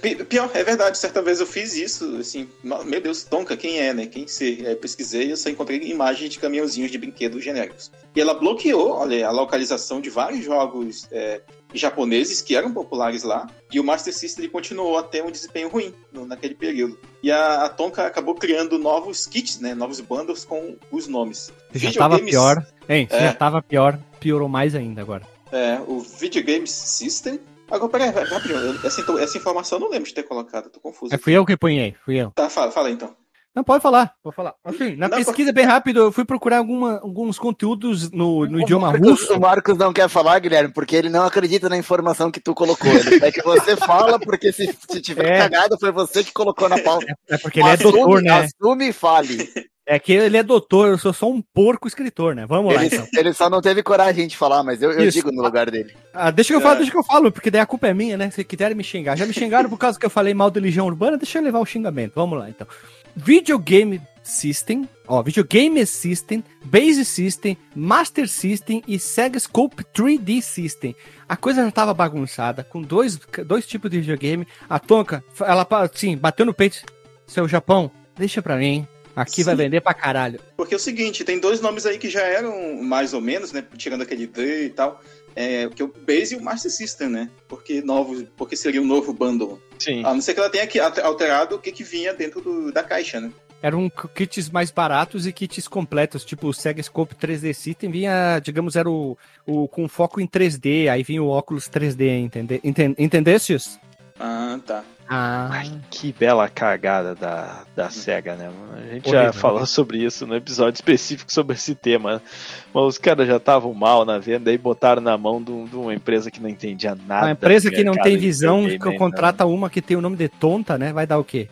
Pi- Pior, é verdade, certa vez eu fiz isso, assim, meu Deus, Tonka, quem é, né? Quem ser? Aí eu pesquisei e eu só encontrei imagens de caminhãozinhos de brinquedos genéricos. E ela bloqueou, olha, a localização de vários jogos é, japoneses que eram populares lá, e o Master System continuou a ter um desempenho ruim no- naquele período. E a, a Tonka acabou criando novos kits, né? Novos bundles com os nomes. Já tava pior. Hein, É. já tava pior, piorou mais ainda agora. É, o Video Games System. Agora, peraí, rapidinho, essa, essa informação eu não lembro de ter colocado, tô confuso. É, fui eu que punhei, fui eu. Tá, fala, fala então. Não, pode falar, pode falar. Assim, na Não, pesquisa bem rápido, eu fui procurar alguma, alguns conteúdos no, no idioma Marcos- russo. O Marcos não quer falar, Guilherme, porque ele não acredita na informação que tu colocou. Ele quer que você fala, porque se, se tiver É. cagado, foi você que colocou na pauta. É porque ele é Assume- doutor, né? Assume e fale. É que ele é doutor, eu sou só um porco escritor, né? Vamos lá, Ele, então. ele só não teve coragem de falar, mas eu, eu digo no lugar dele. Ah, deixa que eu falo, É. deixa que eu falo, porque daí a culpa é minha, né? Se quiserem me xingar. Já me xingaram por causa que eu falei mal de Legião Urbana, deixa eu levar o xingamento. Vamos lá, então. Videogame System, ó, Videogame System, Base System, Master System e Sega Scope 3D System. A coisa já tava bagunçada, com dois, dois tipos de videogame. A Tonka, ela, assim, bateu no peito. Seu Japão, deixa pra mim. Aqui vai Sim. vender pra caralho. Porque é o seguinte, tem dois nomes aí que já eram mais ou menos, né? Tirando aquele D e tal. É, que é o Base e o Master System, né? Porque novos, porque seria um novo bundle. Sim. A não ser que ela tenha que- alterado o que, que vinha dentro do- da caixa, né? Eram kits mais baratos e kits completos, tipo o Sega Scope 3D System vinha, digamos, era o, o com foco em 3D, aí vinha o óculos 3D, entende, enten, entendestes? Ah, tá. Ah, Ai, que bela cagada da, da SEGA, né? A gente já falou né? sobre isso no episódio específico sobre esse tema. Mas os caras já estavam mal na venda e botaram na mão de, de uma empresa que não entendia nada. a empresa que não tem visão, que contrata uma que tem o nome de tonta, né? Vai dar o quê?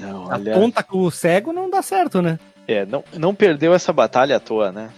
Não, A olha, tonta com o cego não dá certo, né? é, não, não perdeu essa batalha à toa, né?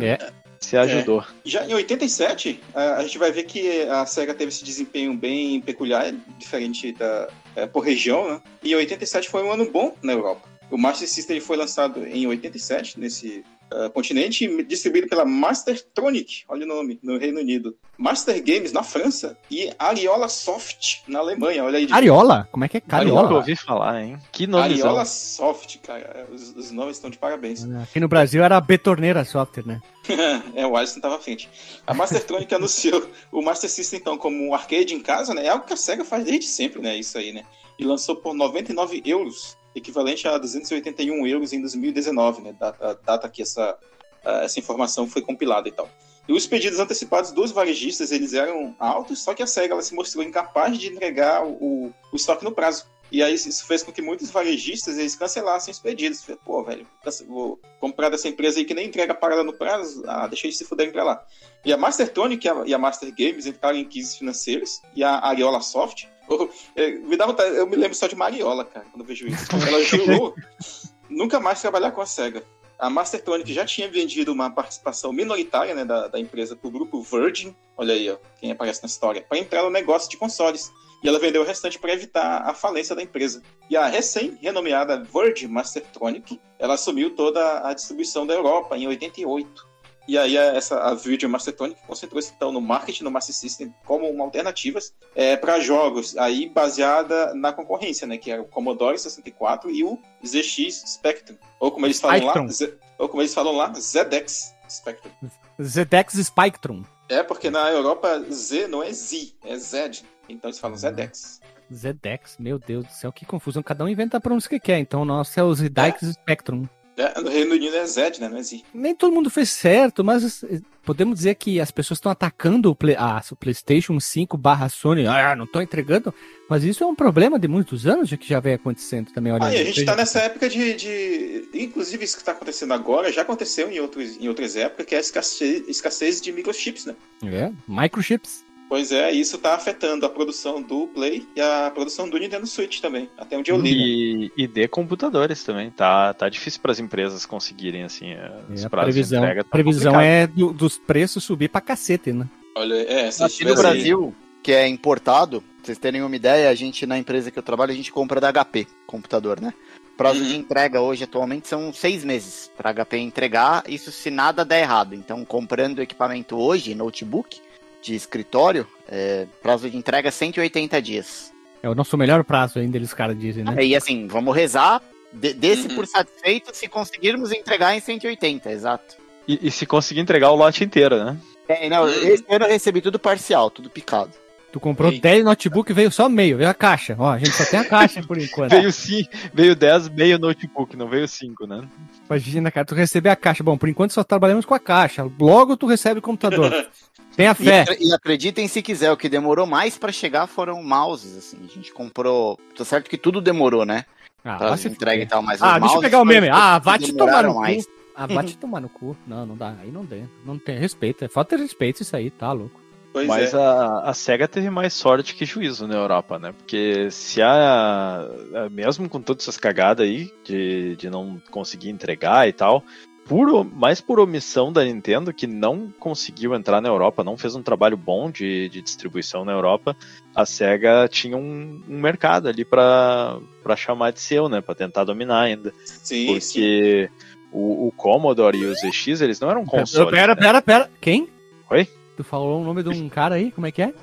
É. Se ajudou. Já em 87, a, gente vai ver que a SEGA teve esse desempenho bem peculiar, diferente da, é, por região, né? E 87 foi um ano bom na Europa. O Master System foi lançado em 87, nesse ah, continente, distribuído pela Mastertronic, olha o nome, no Reino Unido. Master Games na França e Ariola Soft na Alemanha, olha aí. Ariola? Como é que é Cariola? ouvi falar, hein? Que nome Ariola Soft, cara. Os, os nomes estão de parabéns. Aqui no Brasil era a Betorneira Software, né? é, o Alisson estava à frente. A Mastertronic anunciou o Master System, então, como um arcade em casa, né? É algo que a SEGA faz desde sempre, né? Isso aí, né? E lançou por 99 euros equivalente a 281 euros em 2019, né? Data, data que essa, essa informação foi compilada e tal. E os pedidos antecipados dos varejistas, eles eram altos, só que a SEGA ela se mostrou incapaz de entregar o, o estoque no prazo. E aí isso fez com que muitos varejistas eles cancelassem os pedidos. Pô, velho, vou comprar dessa empresa aí que nem entrega parada no prazo. Ah, deixa eles se fuderem pra lá. E a Mastertonic e a Master Games entraram em crises financeiras. E a Ariola Soft. Me dá vontade, eu me lembro só de Mariola, cara, quando eu vejo isso. Ela jurou nunca mais trabalhar com a SEGA. A Mastertonic já tinha vendido uma participação minoritária né, da, da empresa para o grupo Virgin, olha aí, ó, quem aparece na história, para entrar no negócio de consoles e ela vendeu o restante para evitar a falência da empresa. E a recém-renomeada Virgin Mastertronic, ela assumiu toda a distribuição da Europa em 88. E aí a, essa, a Virgin Mastertronic concentrou-se então no marketing no Master System como uma alternativas é, para jogos, aí baseada na concorrência, né, que era o Commodore 64 e o ZX Spectrum, ou como eles falam Spectrum. lá, Z, ou como eles falam lá, ZX Spectrum. ZX Spectrum. É porque na Europa Z não é Z, é Z. Então eles falam Zedex. Zedex, meu Deus do céu, que confusão. Cada um inventa a pronúncia que quer. Então o nosso é o Zedex é. Spectrum. É, no Reino Unido é Zed, né? Não é Z. Nem todo mundo fez certo, mas eh, podemos dizer que as pessoas estão atacando o, Play, ah, o PlayStation 5 barra Sony. Ah, não estão entregando. Mas isso é um problema de muitos anos que já vem acontecendo também. Olha, ah, a gente está nessa época de, de. Inclusive, isso que está acontecendo agora já aconteceu em, outros, em outras épocas, que é a escassez, escassez de microchips, né? É, microchips. Pois é, isso está afetando a produção do Play e a produção do Nintendo Switch também, até onde eu li. E, né? e de computadores também, tá, tá difícil para as empresas conseguirem assim, é, os é, prazos previsão, de entrega. Tá previsão é do, dos preços subir para cacete, né? Olha, é, Aqui no Brasil, que é importado, pra vocês terem uma ideia, a gente na empresa que eu trabalho, a gente compra da HP, computador, né? Prazo uhum. de entrega hoje atualmente são seis meses para HP entregar, isso se nada der errado. Então, comprando equipamento hoje, notebook, de escritório, é, prazo de entrega 180 dias. É o nosso melhor prazo ainda, eles caras dizem, né? É, e assim, vamos rezar, de, desse uhum. por satisfeito se conseguirmos entregar em 180, exato. E, e, se conseguir entregar o lote inteiro, né? É, não, esse ano eu recebi tudo parcial, tudo picado. Tu comprou Eita. 10 notebook veio só meio, veio a caixa. Ó, a gente só tem a caixa por enquanto. veio sim, veio 10 meio notebook, não veio 5, né? Imagina, cara, tu recebe a caixa. Bom, por enquanto só trabalhamos com a caixa. Logo tu recebe o computador. Tenha fé. E, e acreditem se quiser, o que demorou mais para chegar foram mouses, assim. A gente comprou. Tá certo que tudo demorou, né? Ah, pra entrega e tal, mas Ah, deixa eu pegar o meme. Ah, vai te tomar no mais. cu. Ah, vai te tomar no cu. Não, não dá. Aí não dê. Não tem respeito. É falta de respeito isso aí, tá louco. Pois Mas é. a, a SEGA teve mais sorte que juízo na Europa, né? Porque se a. Mesmo com todas essas cagadas aí, de, de não conseguir entregar e tal, por, mais por omissão da Nintendo, que não conseguiu entrar na Europa, não fez um trabalho bom de, de distribuição na Europa, a SEGA tinha um, um mercado ali para chamar de seu, né? Para tentar dominar ainda. Sim, Porque sim. O, o, Commodore e o ZX, eles não eram consoles. Pera, né? pera, pera. Quem? Oi? Tu falou o nome de um cara aí? Como é que é?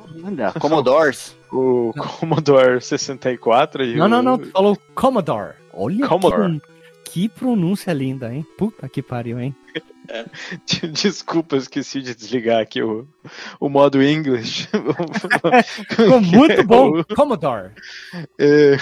Commodores. O Commodore 64 e Não, o... não, não. Tu falou Commodore. Olha Commodore. Que que pronúncia linda, hein? Puta que pariu, hein? É. Desculpa, esqueci de desligar aqui o, o modo English. Ficou muito bom, Commodore. É,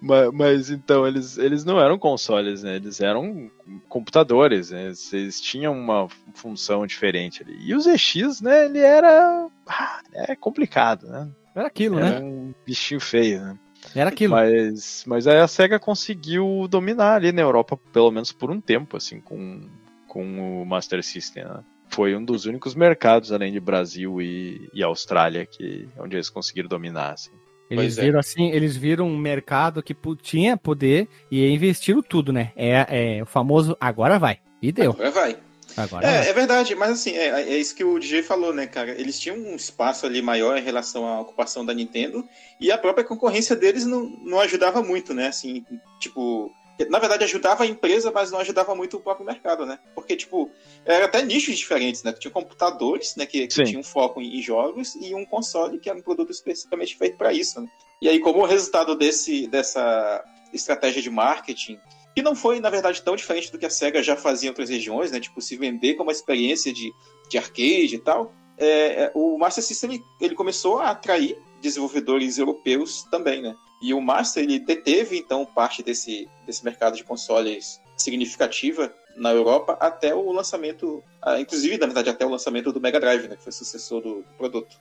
mas, mas, então, eles, eles não eram consoles, né? Eles eram computadores, né? Eles tinham uma função diferente ali. E o ZX, né? Ele era. Ah, é complicado, né? Era aquilo, era né? um bichinho feio, né? Era aquilo. Mas, mas aí a SEGA conseguiu dominar ali na Europa, pelo menos por um tempo, assim, com, com o Master System, né? Foi um dos únicos mercados, além de Brasil e, e Austrália, que, onde eles conseguiram dominar, assim. Eles é. viram assim, eles viram um mercado que tinha poder e investiram tudo, né? É, é o famoso agora vai. E deu. Agora vai. Agora é, é verdade, mas assim, é, é, isso que o DJ falou, né, cara? Eles tinham um espaço ali maior em relação à ocupação da Nintendo e a própria concorrência deles não, não ajudava muito, né? Assim, tipo, na verdade ajudava a empresa, mas não ajudava muito o próprio mercado, né? Porque, tipo, era até nichos diferentes, né? Tinha computadores, né, que, que tinham foco em, em, jogos e um console que era um produto especificamente feito para isso, né? E aí, como resultado desse, dessa estratégia de marketing que não foi, na verdade, tão diferente do que a SEGA já fazia em outras regiões, né? Tipo, se vender como uma experiência de, de arcade e tal. É, é, o Master System ele, começou a atrair desenvolvedores europeus também, né? E o Master ele deteve então parte desse, desse mercado de consoles significativa na Europa até o lançamento, inclusive na verdade até o lançamento do Mega Drive, né, que foi sucessor do produto.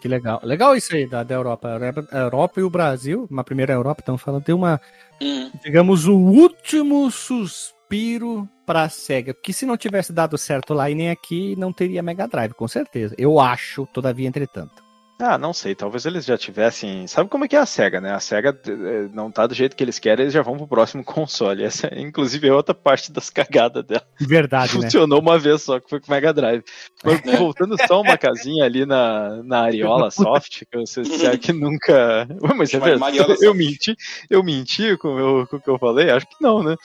Que legal. Legal isso aí da, da Europa. A Europa e o Brasil, uma primeira Europa, estamos falando, tem uma, Hum. digamos, o último suspiro para a SEGA. Porque se não tivesse dado certo lá e nem aqui, não teria Mega Drive, com certeza. Eu acho, todavia, entretanto. Ah, não sei, talvez eles já tivessem. Sabe como é que é a SEGA, né? A SEGA eh, não tá do jeito que eles querem, eles já vão pro próximo console. Essa, inclusive, é outra parte das cagadas dela. Verdade, né? Funcionou uma vez só, que foi com o Mega Drive. Mas voltando só uma casinha ali na, na Ariola Soft, que vocês disseram que nunca. Ué, Mas é verdade. Mariola Eu Soft. menti, eu menti com, o com o que eu falei? Acho que não, né?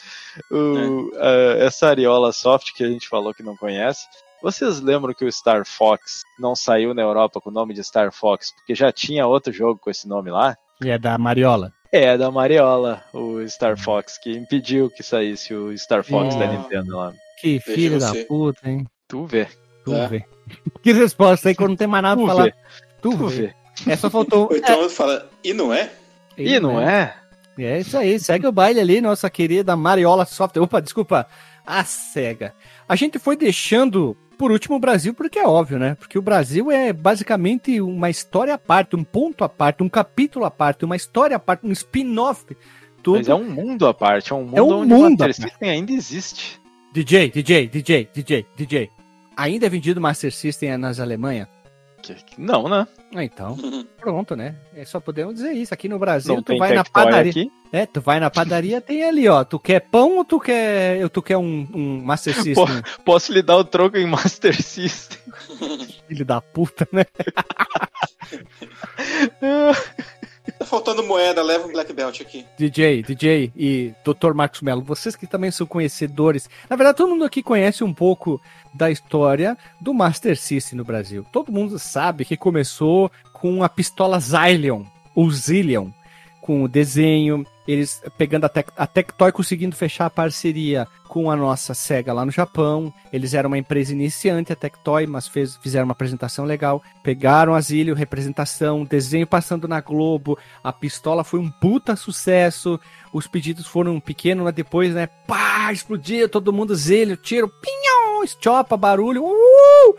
O- a- essa Ariola Soft que a gente falou que não conhece. Vocês lembram que o Star Fox não saiu na Europa com o nome de Star Fox porque já tinha outro jogo com esse nome lá? E é da Mariola. É, da Mariola, o Star Fox, que impediu que saísse o Star Fox da Hum. Nintendo lá. Que Veja filho da você. puta, hein? Tu vê, Tu É. vê. Que resposta aí quando não tem mais nada tu pra falar. vê, Tu tu vê. vê. É, só faltou. Ou então fala, e não é? E não é? É isso aí, segue o baile ali, nossa querida Mariola Software. Opa, desculpa, a SEGA. A gente foi deixando por último o Brasil, porque é óbvio, né? Porque o Brasil é basicamente uma história à parte, um ponto à parte, um capítulo à parte, uma história à parte, um spin-off. Tudo. Mas é um mundo à parte, é um mundo É um onde mundo Master. System ainda existe. DJ, DJ, DJ, DJ, DJ. Ainda é vendido Master System nas Alemanha? Não, né? Ah, então, pronto, né? É só podemos dizer isso. Aqui no Brasil, Não tu vai na padaria. aqui. É, tu vai na padaria, tem ali, ó. Tu quer pão ou tu quer, tu quer um, um Master System? Pô. Posso lhe dar o troco em Master System. Filho da puta, né? Tá faltando moeda, leva um Black Belt aqui. DJ, DJ e Dr. Marcos Melo, vocês que também são conhecedores. Na verdade, todo mundo aqui conhece um pouco da história do Master System no Brasil. Todo mundo sabe que começou com a pistola Zylion, ou Zillion, com o desenho, eles pegando a, Tec a Tectoy conseguindo fechar a parceria com a nossa SEGA lá no Japão. Eles eram uma empresa iniciante, a Tectoy, mas fez, fizeram uma apresentação legal. Pegaram a Zillion, representação, desenho passando na Globo, a pistola foi um puta sucesso. Os pedidos foram pequenos, mas depois, né? Pá, explodiu, todo mundo zelho, tiro, pinhão, estiopa, barulho. Uh!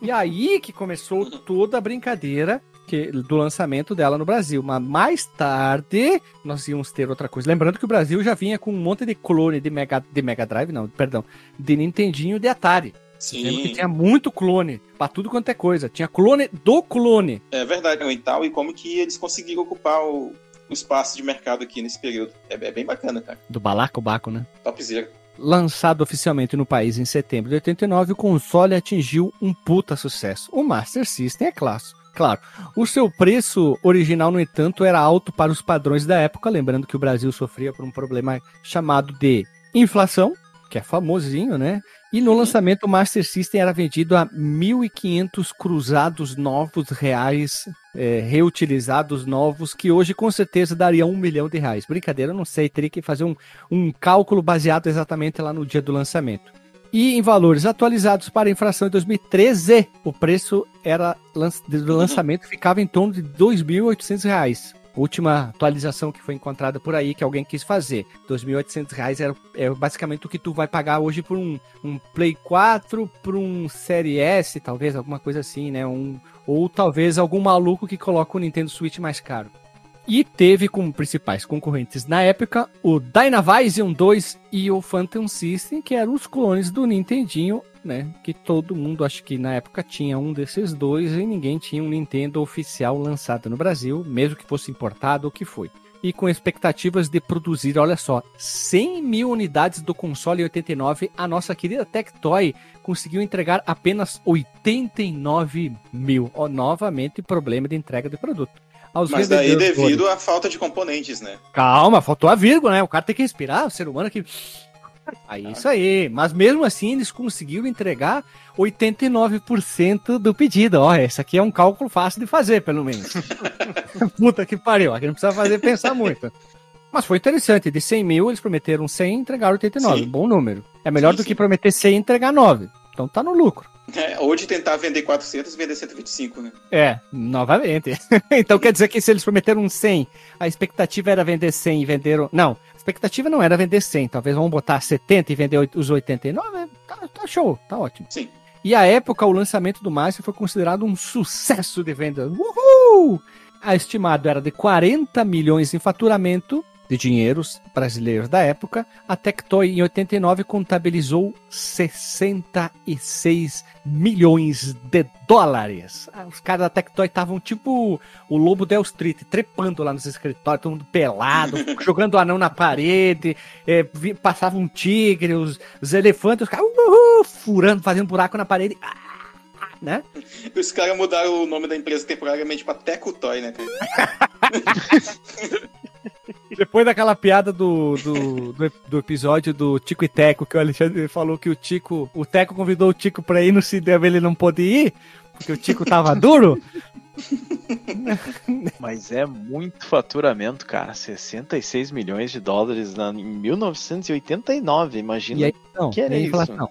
E aí que começou toda a brincadeira que- do lançamento dela no Brasil. Mas mais tarde nós íamos ter outra coisa. Lembrando que o Brasil já vinha com um monte de clone de Mega, de Mega Drive, não, perdão, de Nintendinho e de Atari. Lembra que Sim, tinha muito clone, pra tudo quanto é coisa. Tinha clone do clone. é verdade. E tal, e como que eles conseguiram ocupar o, o espaço de mercado aqui nesse período. É, é bem bacana, cara. Do balacobaco, né? Topzera. Lançado oficialmente no país em setembro de 89, o console atingiu um puta sucesso. O Master System é clássico. Claro, o seu preço original, no entanto, era alto para os padrões da época, lembrando que o Brasil sofria por um problema chamado de inflação, que é famosinho, né? E no lançamento o Master System era vendido a 1.500 cruzados novos reais, é, reutilizados novos, que hoje com certeza daria um milhão de reais. Brincadeira, eu não sei, teria que fazer um, um cálculo baseado exatamente lá no dia do lançamento. E em valores atualizados para inflação de 2013, o preço era do lançamento ficava em torno de 2.800 reais. Última atualização que foi encontrada por aí que alguém quis fazer. 2.800 reais era é basicamente o que tu vai pagar hoje por um, um Play 4, por um Série S, talvez alguma coisa assim, né? Um, ou talvez algum maluco que coloca o Nintendo Switch mais caro. E teve como principais concorrentes na época o Dynavision 2 e o Phantom System, que eram os clones do Nintendinho, né? Que todo mundo, acho que na época tinha um desses dois e ninguém tinha um Nintendo oficial lançado no Brasil, mesmo que fosse importado ou que foi. E com expectativas de produzir, olha só, 100 mil unidades do console em 89, a nossa querida Tectoy conseguiu entregar apenas 89 mil. Ó, novamente, problema de entrega de produto. Aos Mas daí devido à falta de componentes, né? Calma, faltou a vírgula, né? O cara tem que respirar, o ser humano que. Aí, isso aí. Mas mesmo assim, eles conseguiram entregar 89% do pedido. Ó, esse aqui é um cálculo fácil de fazer, pelo menos. Puta que pariu. Aqui não precisa fazer pensar muito. Mas foi interessante. De 100 mil, eles prometeram 100 e entregaram 89. Sim. Bom número. É melhor Sim, do que sim. prometer 100 e entregar 9. Então tá no lucro. É, ou de tentar vender 400 e vender 125, né? É, novamente. então quer dizer que se eles prometeram 100, a expectativa era vender 100 e venderam. Não, a expectativa não era vender 100. Talvez vamos botar 70 e vender os 89. Tá, tá show, tá ótimo. Sim. E à época, o lançamento do Master foi considerado um sucesso de venda. Uhul! A estimado era de 40 milhões em faturamento de dinheiros brasileiros da época. A Tectoy, em 89, contabilizou 66 milhões de dólares. Ah, Os caras da Tectoy estavam tipo o lobo Del Street, trepando lá nos escritórios, todo mundo pelado, jogando anão na parede, é, passava um tigre, os, os elefantes, os caras uhul, furando, fazendo buraco na parede. Ah, né? Os caras mudaram o nome da empresa temporariamente pra Tecutoy, né, cara? Depois daquela piada do, do, do, do episódio do Tico e Teco, que o Alexandre falou que o Tico, o Teco convidou o Tico pra ir no cinema, ele não pôde ir, porque o Tico tava duro. Mas é muito faturamento, cara. 66 milhões de dólares na, em 1989, imagina. E aí, não, que era e isso? inflação.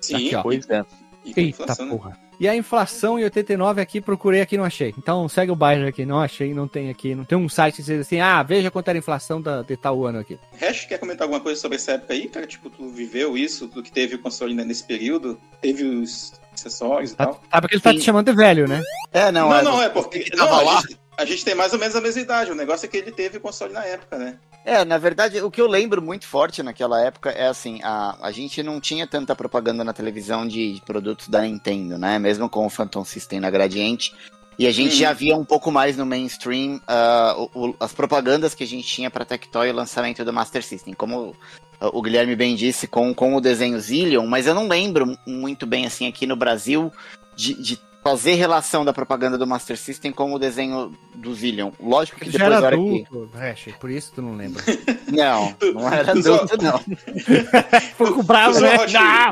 Sim, Aqui. Pois é. E Eita inflação, né? porra. E a inflação em 89 aqui, procurei aqui, não achei. Então segue o bairro aqui, não achei, não tem aqui. Não tem um site que diz assim, ah, veja quanto era a inflação da, de tal ano aqui. Hash, quer comentar alguma coisa sobre essa época aí, cara? Tipo, tu viveu isso, tu que teve o console né, nesse período, teve os acessórios e Tá, tal. sabe que ele tá Sim. te chamando de velho, né? É, não, Não, é. não, é porque. que Não, tava a, lá. gente, a gente tem mais ou menos a mesma idade. O negócio é que ele teve o console na época, né? É, na verdade, o que eu lembro muito forte naquela época é assim, a, a gente não tinha tanta propaganda na televisão de produtos da Nintendo, né? Mesmo com o Phantom System na Gradiente. E a gente Uhum. já via um pouco mais no mainstream ah, o- o- as propagandas que a gente tinha para Tectoy e o lançamento do Master System. Como ah, o Guilherme bem disse, com, com o desenho Zillion, mas eu não lembro muito bem assim aqui no Brasil de, de fazer relação da propaganda do Master System com o desenho do Zillion. Lógico que Ele já depois era hora que... adulto, Hash, por isso tu não lembra. Não, não era adulto, não. Ficou bravo, né?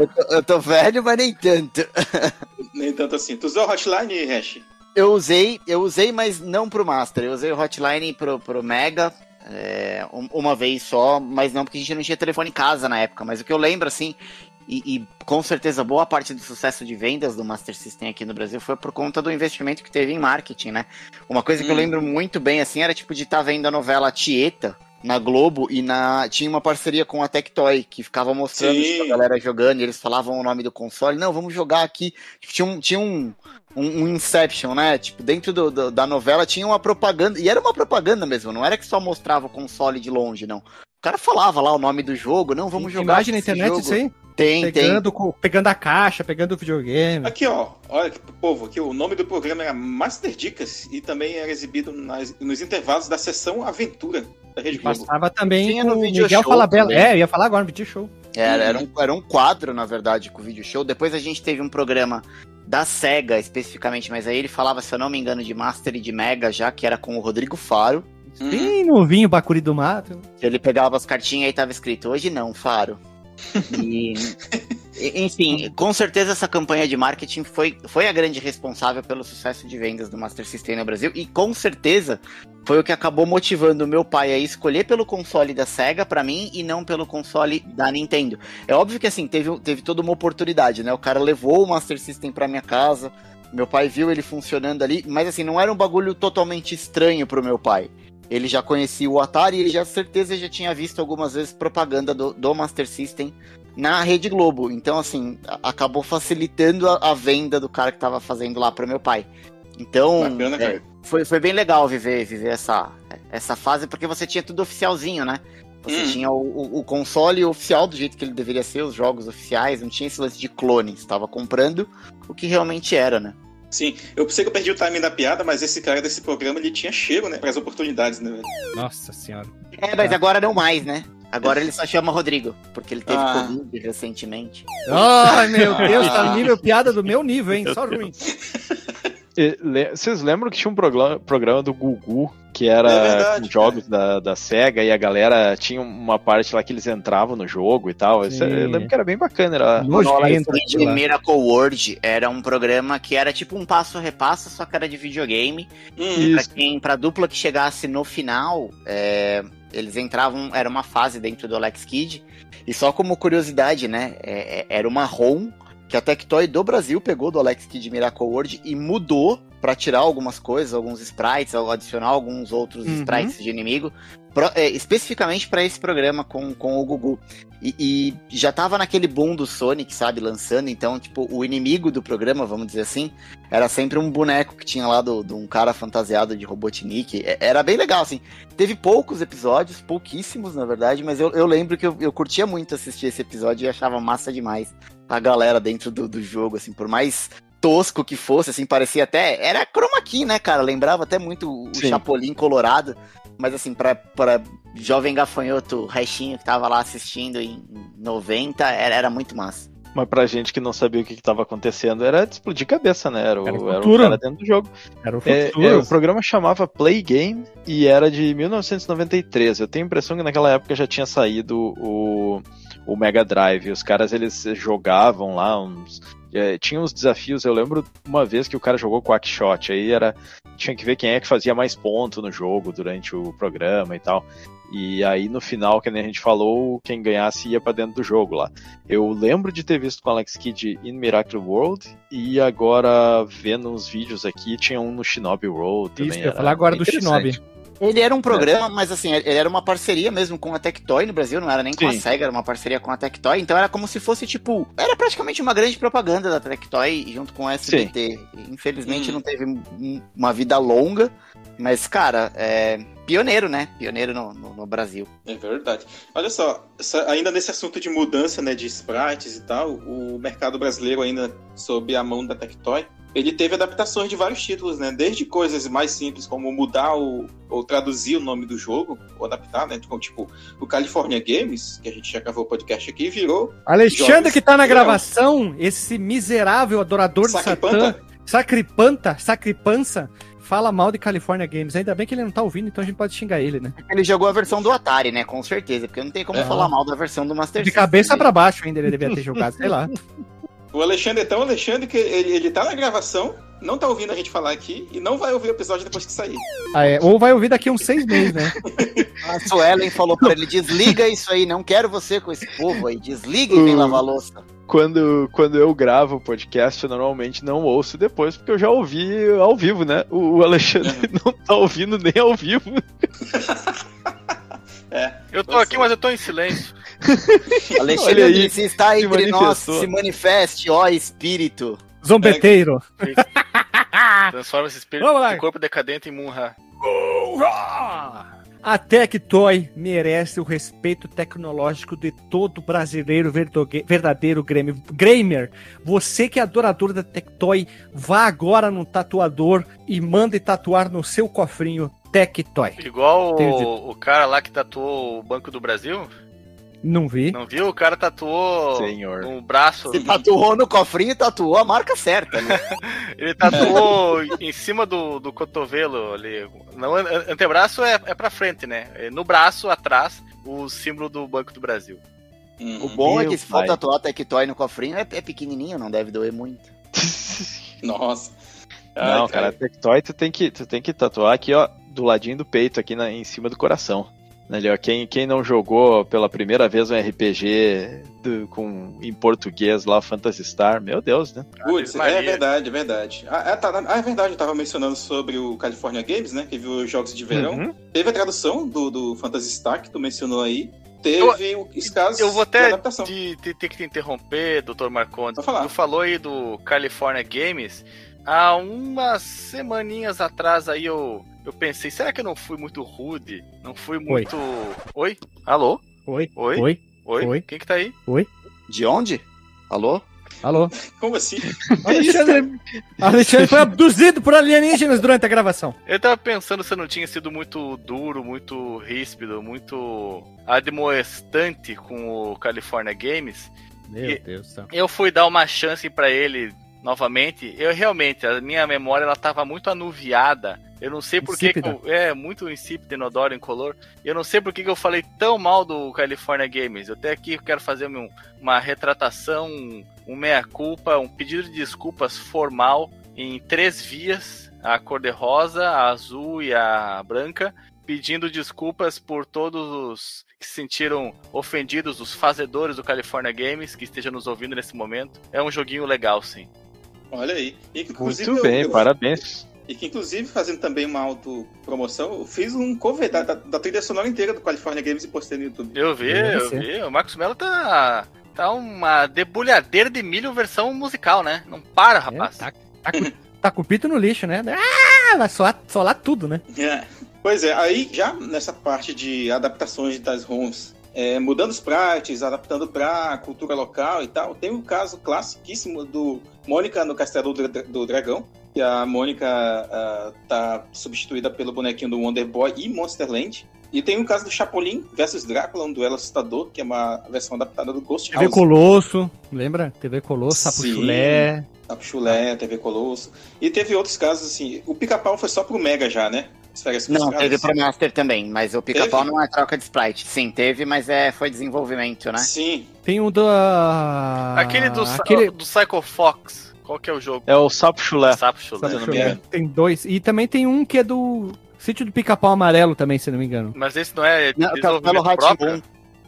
Eu tô, eu tô velho, mas nem tanto. Nem tanto assim. Tu usou o Hotline, Hash? Eu usei, eu usei, mas não pro Master. Eu usei o Hotline pro, pro Mega é, um- uma vez só, mas não porque a gente não tinha telefone em casa na época. Mas o que eu lembro, assim, e, e com certeza boa parte do sucesso de vendas do Master System aqui no Brasil foi por conta do investimento que teve em marketing, né? Uma coisa que eu Hum. lembro muito bem, assim, era tipo de estar vendo a novela Tieta na Globo e na tinha uma parceria com a Tectoy que ficava mostrando tipo, a galera jogando e eles falavam o nome do console. Não, vamos jogar aqui. Tipo, tinha um, tinha um, um, um Inception, né? Tipo, dentro do, do- da novela tinha uma propaganda. E era uma propaganda mesmo, não era que só mostrava o console de longe, não. O cara falava lá o nome do jogo, não, vamos Tem jogar. imagem na internet jogo. isso aí? Tem, tem. Pegando, co- pegando a caixa, pegando o videogame. Aqui, ó. Olha, que povo, aqui o nome do programa era Master Dicas e também era exibido nas- nos intervalos da sessão Aventura da Rede Globo. Passava também Tinha no o video Miguel show Falabella. também. É, eu ia falar agora no video show. Era, era, um, era um quadro, na verdade, com o vídeo show. Depois a gente teve um programa da SEGA, especificamente, mas aí ele falava, se eu não me engano, de Master e de Mega já, que era com o Rodrigo Faro. Uhum. Bem novinho, Bacuri do Mato. Ele pegava as cartinhas e tava escrito, hoje não, Faro. E, enfim, com certeza essa campanha de marketing foi, foi a grande responsável pelo sucesso de vendas do Master System no Brasil. E com certeza foi o que acabou motivando o meu pai a escolher pelo console da SEGA pra mim e não pelo console da Nintendo. É óbvio que assim, teve, teve toda uma oportunidade, né? O cara levou o Master System pra minha casa, meu pai viu ele funcionando ali, mas assim, não era um bagulho totalmente estranho pro meu pai. Ele já conhecia o Atari e ele já certeza já tinha visto algumas vezes propaganda do, do Master System na Rede Globo. Então, assim, acabou facilitando a, a venda do cara que tava fazendo lá pro meu pai. Então, Bacana, é, foi, foi bem legal viver, viver essa, essa fase, porque você tinha tudo oficialzinho, né? Você Hum. tinha o, o- console oficial do jeito que ele deveria ser, os jogos oficiais, não tinha esse lance de clone. Você tava comprando o que realmente era, né? Sim, eu sei que eu perdi o timing da piada, mas esse cara desse programa ele tinha cheiro, né? Para as oportunidades, né? velho? Nossa senhora. É, mas agora não mais, né? Agora ele só chama Rodrigo, porque ele teve Ah. Covid recentemente. Ai, meu Deus, tá no nível piada do meu nível, hein? Só ruim. E, Vocês lembram que tinha um programa, programa do Gugu que era É verdade, com jogos da, da SEGA e a galera tinha uma parte lá que eles entravam no jogo e tal. Isso, Sim. eu lembro que era bem bacana. Era... Nojento. de. Miracle World era um programa que era tipo um passo a repasso, só que era de videogame. Hum, Pra Isso. quem, pra dupla que chegasse no final, é, eles entravam, era uma fase dentro do Alex Kidd. E só como curiosidade, né? é- é- era uma ROM que a Tectoy do Brasil pegou do Alex Kidd Miracle World e mudou pra tirar algumas coisas, alguns sprites, ou adicionar alguns outros Uhum. sprites de inimigo, pro- é, especificamente pra esse programa com, com o Gugu. E, e já tava naquele boom do Sonic, sabe, lançando, então, tipo, o inimigo do programa, vamos dizer assim, era sempre um boneco que tinha lá de um cara fantasiado de Robotnik. É- Era bem legal, assim. Teve poucos episódios, pouquíssimos, na verdade, mas eu, eu lembro que eu, eu curtia muito assistir esse episódio e achava massa demais a galera dentro do, do jogo, assim, por mais tosco que fosse, assim, parecia até. Era chroma key, né, cara? Lembrava até muito o Sim. Chapolin colorado. Mas assim, pra, pra jovem gafanhoto restinho que tava lá assistindo em 90, era, era muito massa. Mas pra gente que não sabia o que estava acontecendo, era de explodir cabeça, né? Era o, Era o era o cara dentro do jogo. Era o É, futuro. é, o programa chamava Play Game e era de 1993. Eu tenho a impressão que naquela época já tinha saído o, o Mega Drive. Os caras eles jogavam lá uns. é, tinha uns desafios, eu lembro uma vez que o cara jogou Quackshot, aí era. Tinha que ver quem é que fazia mais ponto no jogo durante o programa e tal. E aí no final, que nem a gente falou, quem ganhasse ia pra dentro do jogo lá. Eu lembro de ter visto com Alex Kidd in Miracle World e agora vendo uns vídeos aqui, tinha um no Shinobi World também. Isso, eu ia falar agora do. Shinobi. Ele era um programa, mas assim, ele era uma parceria mesmo com a Tectoy no Brasil, não era nem com a Sim. SEGA, era uma parceria com a Tectoy, então era como se fosse tipo, era praticamente uma grande propaganda da Tectoy junto com a SBT. Infelizmente Hum. não teve um- uma vida longa, mas cara, é pioneiro, né? Pioneiro no, no- no Brasil. É verdade. Olha só, ainda nesse assunto de mudança, né, de sprites e tal, o mercado brasileiro ainda sob a mão da Tectoy, ele teve adaptações de vários títulos, né? Desde coisas mais simples como mudar o, ou traduzir o nome do jogo, ou adaptar, né? Como, tipo, o California Games, que a gente já gravou o podcast aqui, virou Alexandre Jogos. que tá na gravação, esse miserável adorador de Satã, Sacripanta. sacripanta, sacripança, fala mal de California Games. Ainda bem que ele não tá ouvindo, então a gente pode xingar ele, né? Ele jogou a versão do Atari, né? Com certeza, porque não tem como É. falar mal da versão do Master De System. cabeça pra baixo ainda ele devia ter jogado, sei lá. O Alexandre é tão Alexandre que ele, ele tá na gravação, não tá ouvindo a gente falar aqui e não vai ouvir o episódio depois que sair. Ah, é, ou vai ouvir daqui uns seis meses, né? A Suelen falou pra ele: desliga isso aí, não quero você com esse povo aí, desliga e vem lavar louça. Quando, quando eu gravo o podcast, eu normalmente não ouço depois, porque eu já ouvi ao vivo, né? O, o Alexandre não tá ouvindo nem ao vivo. Eu tô aqui, mas eu tô em silêncio. Alexandre Olha disse, está se entre nós, se manifeste, ó espírito. Zombeteiro. Transforma esse espírito Vamos lá. de corpo decadente em Munra. A Tectoy merece o respeito tecnológico de todo brasileiro verdadeiro Grêmio. Gamer, você que é adorador da Tectoy, vá agora no tatuador e mande tatuar no seu cofrinho Tectoy. Igual o, o cara lá que tatuou o Banco do Brasil. Não vi. Não viu? O cara tatuou Senhor. no braço. Se tatuou no cofrinho, tatuou a marca certa, né? Ele tatuou em cima do, do cotovelo ali. Não, an- antebraço é, é pra frente, né? É No braço, atrás, o símbolo do Banco do Brasil. Uhum. O bom é que se for tatuar Tectoy no cofrinho, é, é pequenininho, não deve doer muito. Nossa. Não, Ai, cara, Tectoy, tu tem que, tu tem que tatuar aqui, ó, do ladinho do peito, aqui na, em cima do coração. Ali, ó, quem, quem não jogou pela primeira vez um RPG do- com, em português lá, Phantasy Star, meu Deus, né? Putz, é verdade, é verdade. Ah, é, tá, ah, é verdade, eu tava mencionando sobre o California Games, né? Que viu os jogos de verão. Uhum. Teve a tradução do, do Phantasy Star, que tu mencionou aí. Teve os casos Eu vou até adaptação. te- te- ter que te interromper, Dr. Marcondes. Tu falou aí do California Games. Há umas semaninhas atrás aí eu, eu pensei, será que eu não fui muito rude? Não fui muito. Oi? Alô? Oi? Oi? Oi? Oi? Oi? Quem que tá aí? De onde? Alô? Alô? Como assim? Alexandre, Alexandre foi abduzido por alienígenas durante a gravação. Eu tava pensando se eu não tinha sido muito duro, muito ríspido, muito admoestante com o California Games. Meu E- Deus do céu. Eu fui dar uma chance pra ele novamente. Eu realmente, a minha memória ela tava muito anuviada. Eu não sei por que que Insípida. eu, é muito insípido, inodoro, incolor. Eu não sei por que eu falei tão mal do California Games. Eu até aqui quero fazer um- uma retratação, um, um meia-culpa, um pedido de desculpas formal em três vias: a cor-de-rosa, a azul e a branca. Pedindo desculpas por todos os que se sentiram ofendidos, os fazedores do California Games, que estejam nos ouvindo nesse momento. É um joguinho legal, sim. Olha aí. E que, inclusive, Muito eu- bem, eu- parabéns. E que, inclusive, fazendo também uma autopromoção, eu fiz um cover da, da, da trilha sonora inteira do California Games e postei no YouTube. Eu vi, Deve eu ser. vi. O Marcos Mello tá. Tá uma debulhadeira de milho versão musical, né? Não para, rapaz. É, tá, tá, com, tá com o pito no lixo, né? Ah, vai solar, solar tudo, né? É. Pois é, aí já nessa parte de adaptações das ROMs, é, mudando os sprites, adaptando pra cultura local e tal, tem o caso classiquíssimo do Mônica no Castelo do, do Dragão, que a Mônica ah, tá substituída pelo bonequinho do Wonder Boy e Monsterland. E tem o caso do Chapolin versus Drácula, um duelo assustador, que é uma versão adaptada do Ghost TV House. Colosso, lembra? TV Colosso, Sapo Sim. Chulé. Sapo Chulé, TV Colosso. E teve outros casos assim. O pica-pau foi só pro Mega já, né? Não, teve pro Master também, mas o pica-pau não é troca de sprite. Sim, teve, mas é, foi desenvolvimento, né? Sim. Tem um da. Aquele do, Aquele... do Psycho Fox. Qual que é o jogo? É o Sapo Chulé. Sapo Chulé. Sapo não me Chulé. engano. Tem dois. E também tem um que é do Sítio do Pica-Pau Amarelo também, se não me engano. Mas esse não é Não, Castelo desenvolvimento próprio?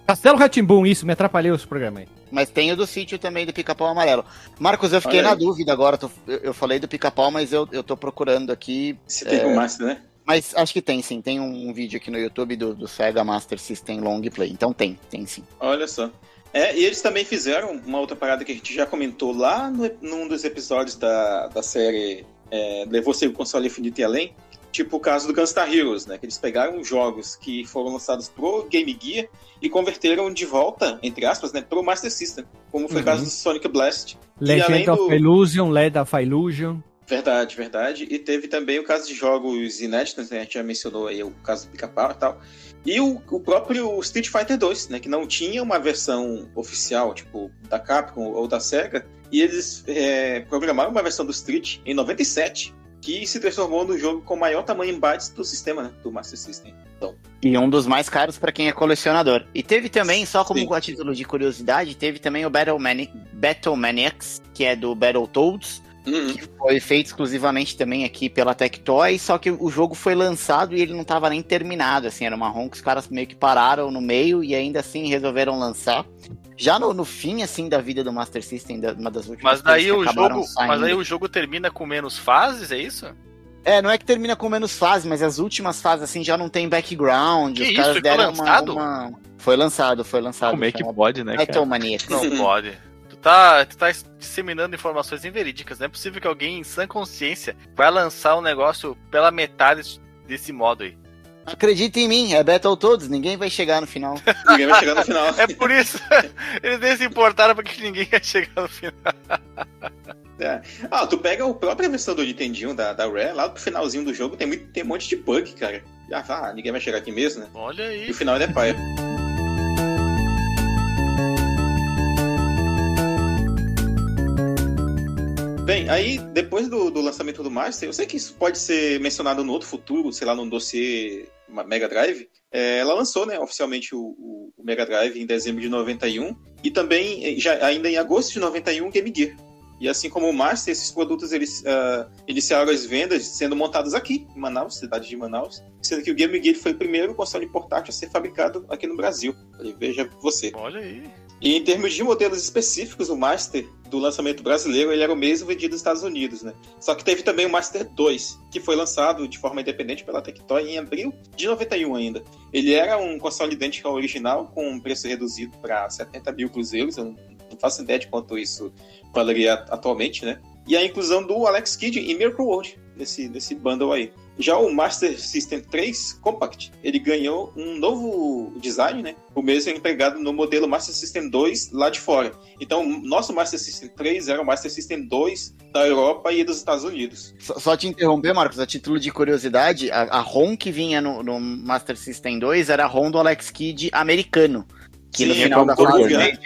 Castelo Ratimbum, isso, me atrapalhei esse programa aí. Mas tem o do sítio também do pica-pau amarelo. Marcos, eu fiquei Olha na aí. dúvida agora. tô- eu, eu falei do pica-pau, mas eu, eu tô procurando aqui. Se tem pro Master, né? Mas acho que tem sim. Tem um, um vídeo aqui no YouTube do, do Sega Master System Long Play. Então tem, tem sim. Olha só. É, e eles também fizeram uma outra parada que a gente já comentou lá no, num dos episódios da, da série é, Levou Seu Console Infinito e Além. Tipo o caso do Gunstar Heroes, né? Que eles pegaram jogos que foram lançados pro Game Gear e converteram de volta, entre aspas, né, pro Master System. Como foi o caso Uhum. do Sonic Blast. E além Legend of do- Illusion, Led of Illusion. Verdade, verdade. E teve também o caso de jogos inéditos, né? A gente já mencionou aí o caso do Pica-Pau e tal. E o, o próprio Street Fighter 2, né? Que não tinha uma versão oficial, tipo, da Capcom ou da SEGA. E eles é, programaram uma versão do Street em 97, que se transformou no jogo com maior tamanho em bytes do sistema, né? Do Master System. Então, E um dos mais caros pra quem é colecionador. E teve também, só como Sim. a título de curiosidade, teve também o Battle, Mani Battle Maniacs, que é do Battletoads. Uhum. que foi feito exclusivamente também aqui pela Tectoy, só que o jogo foi lançado e ele não estava nem terminado, assim, era uma ROM que os caras meio que pararam no meio e ainda assim resolveram lançar. Já no, no fim, assim, da vida do Master System, da- uma das últimas Mas daí, o que acabaram jogo, saindo. mas aí o jogo termina com menos fases, é isso? É, não é que termina com menos fases, mas as últimas fases, assim, já não tem background, Que os isso? caras Foi deram uma, lançado? uma- Foi lançado, foi lançado. Como é que pode, né, cara? Não pode. Tu tá, tu tá disseminando informações inverídicas. Não é possível que alguém em sã consciência vai lançar um negócio pela metade desse modo aí. Acredita em mim, é Battletoads, ninguém vai chegar no final. Ninguém vai chegar no final. É por isso. Eles nem se importaram porque ninguém ia chegar no final. Ah, tu pega a própria versão do Nintendinho da, da Rare, lá pro finalzinho do jogo tem, muito, tem um monte de bug, cara. Ah, ah, ninguém vai chegar aqui mesmo, né? Olha E aí. o final é paia. Bem, aí depois do, do lançamento do Master, eu sei que isso pode ser mencionado no outro futuro, sei lá, num dossiê Mega Drive. É, ela lançou, né, oficialmente o, o- Mega Drive em dezembro de 91 e também, eh, já, ainda em agosto de 91, o Game Gear. E assim como o Master, esses produtos eles ah, iniciaram as vendas sendo montados aqui, em Manaus, cidade de Manaus, sendo que o Game Gear foi o primeiro console portátil a ser fabricado aqui no Brasil. Olha, Veja você. Olha aí. E em termos de modelos específicos, o Master do lançamento brasileiro ele era o mesmo vendido nos Estados Unidos, né? Só que teve também o Master 2, que foi lançado de forma independente pela Tectoy em abril de 91 ainda. Ele era um console idêntico ao original, com um preço reduzido para 70 mil cruzeiros. Eu não faço ideia de quanto isso valeria atualmente, né? E a inclusão do Alex Kidd em Miracle World, nesse, nesse bundle aí. Já o Master System 3 Compact, ele ganhou um novo design, né? O mesmo empregado no modelo Master System 2 lá de fora. Então, nosso Master System 3 era o Master System 2 da Europa e dos Estados Unidos. Só, só te interromper, Marcos, a título de curiosidade, a, a ROM que vinha no, no Master System 2 era a ROM do Alex Kidd americano. Que no Sim, final é da com fase né?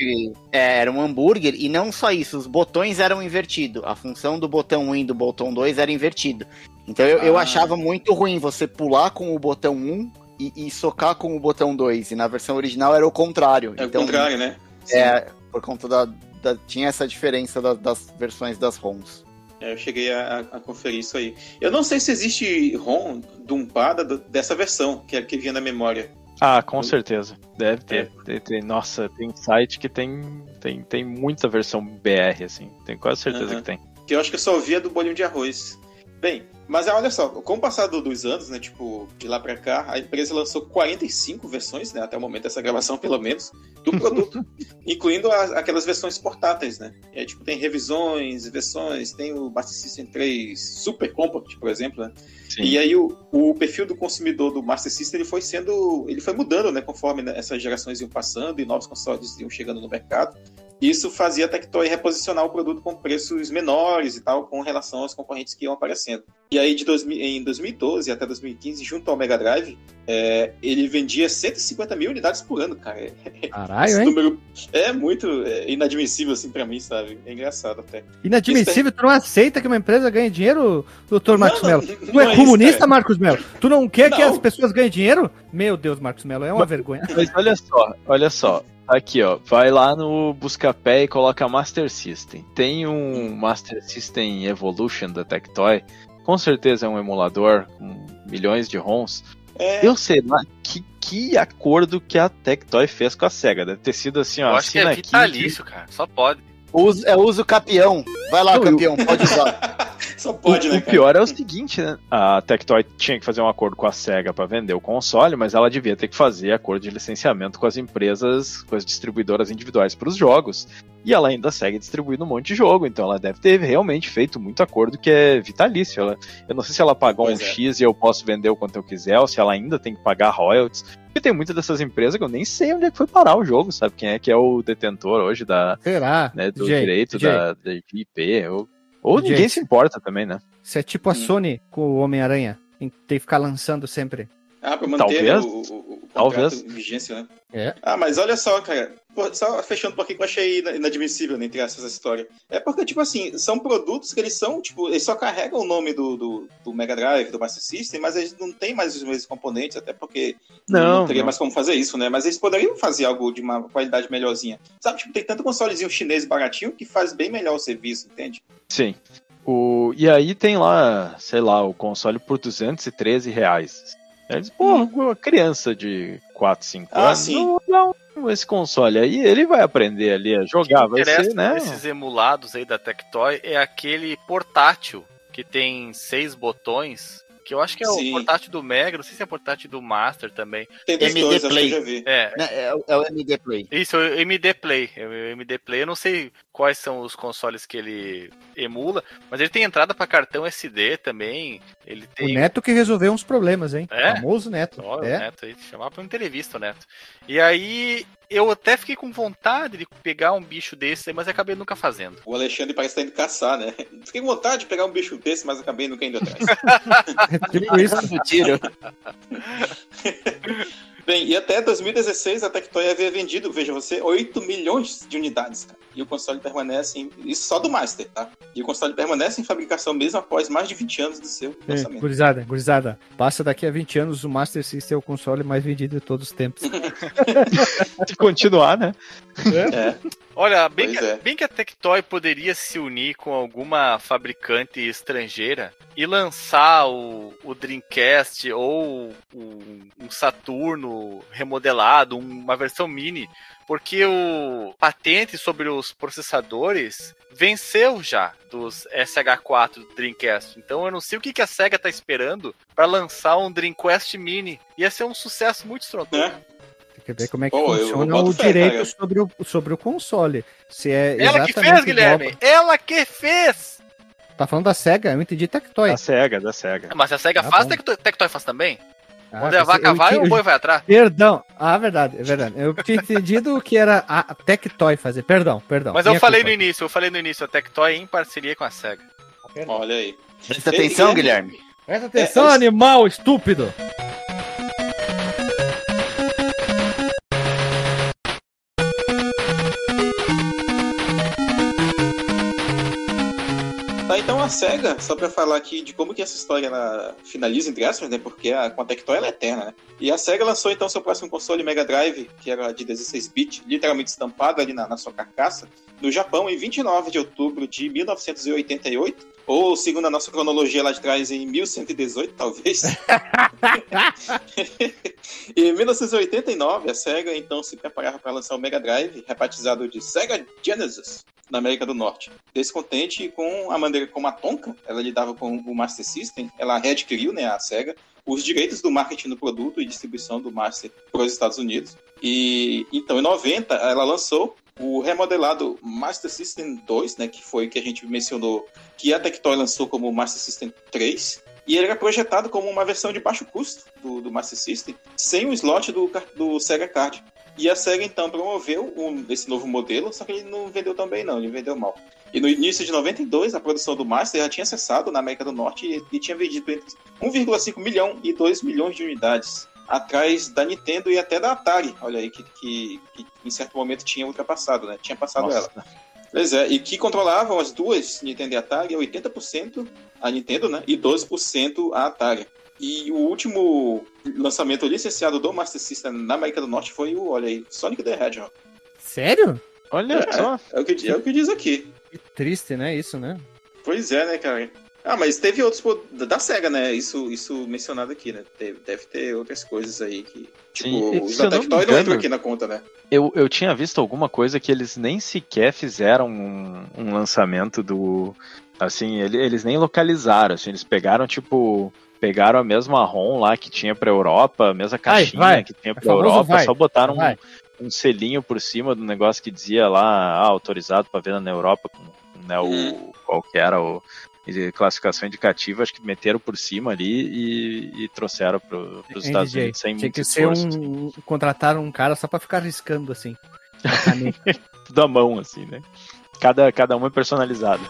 é, era um hambúrguer, e não só isso, os botões eram invertidos. A função do botão 1 e do botão 2 era invertido. Então eu, eu Ah. achava muito ruim você pular com o botão 1 e, e socar com o botão 2. E na versão original era o contrário. É então, o contrário, né? Sim. É, por conta da, da- Tinha essa diferença da- das versões das ROMs. É, eu cheguei a, a conferir isso aí. Eu não sei se existe ROM dumpada dessa versão, que, é- que vinha na memória. Ah, com certeza. Deve ter. Tem- tem- nossa, tem site que tem, tem, tem muita versão BR, assim. Tenho quase certeza Aham. que tem. Que eu acho que eu só via do bolinho de arroz. Bem, mas olha só, com o passar do- dos anos, né, tipo, de lá pra cá, a empresa lançou 45 versões, né, até o momento dessa gravação, pelo menos, do produto, incluindo as- aquelas versões portáteis, né. E aí, tipo, tem revisões, versões, tem o Master System 3 Super Compact, por exemplo, né. Sim. E aí o, o perfil do consumidor do Master System ele foi sendo, ele foi mudando, né, conforme né, essas gerações iam passando e novos consoles iam chegando no mercado. Isso fazia a Tectoy reposicionar o produto com preços menores e tal, com relação aos concorrentes que iam aparecendo. E aí, de 2000 em 2012 até 2015, junto ao Mega Drive, é, ele vendia 150 mil unidades por ano, cara. É- Caralho, Esse hein? número é muito é, inadmissível, assim, pra mim, sabe? É engraçado até. Inadmissível, tu não aceita que uma empresa ganhe dinheiro, doutor Marcos Melo? não, Tu não é é isso, comunista, cara. Marcos Melo? Tu não quer que Não. as pessoas ganhem dinheiro? Meu Deus, Marcos Melo, é uma vergonha. Mas olha só, olha só. Aqui, ó. Vai lá no Buscapé e coloca Master System. Tem um Master System Evolution da Tectoy. Com certeza é um emulador com milhões de ROMs. É, Eu sei lá que, que acordo que a Tectoy fez com a SEGA. Deve ter sido assim, ó. Eu acho que é aqui vitalício, cara. Só pode. Uso, é uso capião. Vai lá, Não, campeão, pode usar. só pode, o, né, o cara? pior é o seguinte, né? A Tectoy tinha que fazer um acordo com a SEGA para vender o console, mas ela devia ter que fazer acordo de licenciamento com as empresas, com as distribuidoras individuais para os jogos. E ela ainda segue distribuindo um monte de jogo, então ela deve ter realmente feito muito acordo que é vitalício. Ela, eu não sei se ela pagou Pois um é. X e eu posso vender o quanto eu quiser, ou se ela ainda tem que pagar royalties. Porque tem muitas dessas empresas que eu nem sei onde é que foi parar o jogo, sabe? Quem é que é o detentor hoje da, Será? né, do DJ, direito DJ, da, da IP, ou, ou ninguém se importa também, né? Isso é tipo a. Sony com o Homem-Aranha. Tem que ter que ficar lançando sempre. Ah, pra manter Talvez. o, o, o contrato Talvez. em vigência, né? É. Ah, mas olha só, cara. Só fechando um pouquinho que eu achei ina- inadmissível, né, entre aspas, essa história. É porque, tipo assim, são produtos que eles são, tipo, eles só carregam o nome do, do, do Mega Drive, do Master System, mas eles não têm mais os mesmos componentes, até porque Não, teria não. mais como fazer isso, né? Mas eles poderiam fazer algo de uma qualidade melhorzinha. Sabe, tipo, tem tanto consolezinho chinês baratinho que faz bem melhor o serviço, entende? Sim. O, e aí tem lá, sei lá, o console por 213 reais. Eles, pô, uma criança de 4, 5 Hum. Ah, anos, sim. não, não, esse console aí, ele vai aprender ali a jogar, vai ser, né? esses emulados aí da Tectoy é aquele portátil que tem seis botões. Que eu acho que é Sim. o portátil do Mega, não sei se é o portátil do Master também. Tem dos MD dois, acho que Play. eu já vi. É, Né, É, é o MD Play. isso, é o MD Play. É o MD Play, eu não sei quais são os consoles que ele emula, mas ele tem entrada para cartão SD também. Ele O tem. Neto que resolveu uns problemas, hein? É? famoso Neto. Ó, o é. Neto aí, chamar pra uma entrevista o Neto. E aí, eu até fiquei com vontade de pegar um bicho desse, aí, mas acabei nunca fazendo. O Alexandre parece estar indo caçar, né? Fiquei com vontade de pegar um bicho desse, mas acabei nunca indo atrás. Tipo isso. Do tiro. Bem, e até 2016 a Tectoy havia vendido, veja você, 8 milhões de unidades, cara. E o console permanece em. Isso só do Master, tá? E o console permanece em fabricação mesmo após mais de 20 anos do seu É, lançamento. gurizada, gurizada. Passa daqui a 20 anos o Master System é o console mais vendido de todos os tempos. Se continuar, né? É. Olha, bem Pois que, é. bem que a Tectoy poderia se unir com alguma fabricante estrangeira e lançar o, o Dreamcast ou o- um Saturno remodelado, um- uma versão mini, porque o patente sobre os processadores venceu já dos SH4 do Dreamcast. Então eu não sei o que, que a SEGA tá esperando para lançar um Dreamcast mini. Ia ser um sucesso muito estrondoso. Né? Tem que ver como é que Pô, funciona o fé, direito cara. sobre o, sobre o console. Se é Ela que fez, Guilherme! Ela que fez! Tá falando da SEGA? Eu entendi Tectoy. Da SEGA, da SEGA. Mas se a SEGA Tá faz. Tectoy, Tectoy faz também? Ah, Onde a vaca eu vai, tinha- o boi vai atrás. Perdão. Ah, verdade, é verdade. Eu tinha entendido que era a Tectoy fazer. Perdão, perdão. Mas eu falei culpa. no início, eu falei no início, a Tectoy em parceria com a SEGA. Olha aí. Presta atenção, Ele- Guilherme. Presta atenção, É, é- animal estúpido. Então a SEGA, só pra falar aqui de como que essa história finaliza, entre aspas, né? Porque a, com a Tectoy ela é eterna, né? E a SEGA lançou então seu próximo console Mega Drive, que era de 16-bit, literalmente estampado ali na, na sua carcaça, no Japão em 29 de outubro de 1988, Ou, segundo a nossa cronologia lá de trás, em 1118, talvez. em 1989, a SEGA então se preparava para lançar o Mega Drive, rebatizado de Sega Genesis, na América do Norte. Descontente com a maneira como a Tonka ela lidava com o Master System, ela readquiriu, né, a SEGA, os direitos do marketing do produto e distribuição do Master para os Estados Unidos. E então, em 90, ela lançou o remodelado Master System 2, né, que foi o que a gente mencionou, que a Tectoy lançou como Master System 3, e ele era projetado como uma versão de baixo custo do, do Master System, sem o slot do, do Sega Card. E a SEGA então promoveu um, esse novo modelo, só que ele não vendeu tão bem não, ele vendeu mal. E no início de 92, a produção do Master já tinha cessado na América do Norte e, e tinha vendido entre 1,5 milhão e 2 milhões de unidades atrás da Nintendo e até da Atari. Olha aí, que, que, que em certo momento tinha ultrapassado, né? Tinha passado Nossa. ela. Pois é, e que controlavam as duas, Nintendo e Atari, 80% a Nintendo, né? E 12% a Atari. E o último lançamento licenciado do Master System na América do Norte foi o, olha aí, Sonic the Hedgehog. Sério? Olha É. só. É o que, é o que diz aqui. Que triste, né? Isso, né? Pois é, né, cara? Ah, mas teve outros pô, da SEGA, né? Isso, isso mencionado aqui, né? Deve, deve ter outras coisas aí que. Tipo, Sim, os da Tectoy não entram aqui na conta, né? Eu, eu tinha visto alguma coisa que eles nem sequer fizeram um, um lançamento do. Assim, ele- eles nem localizaram. Assim, eles pegaram, tipo. Pegaram a mesma ROM lá que tinha pra Europa, a mesma Vai, caixinha vai. que tinha pra famoso Europa, vai. só botaram Vai. um, um selinho por cima do negócio que dizia lá, ah, autorizado pra venda na Europa, com, né, o, Hum. qual que era o classificação indicativa, acho que meteram por cima ali e, e trouxeram pro, pros Hein, Estados? Unidos sem Tinha muito que ser esforço. um. Contrataram um cara só pra ficar riscando assim. tudo à mão, assim, né? Cada, cada um é personalizado.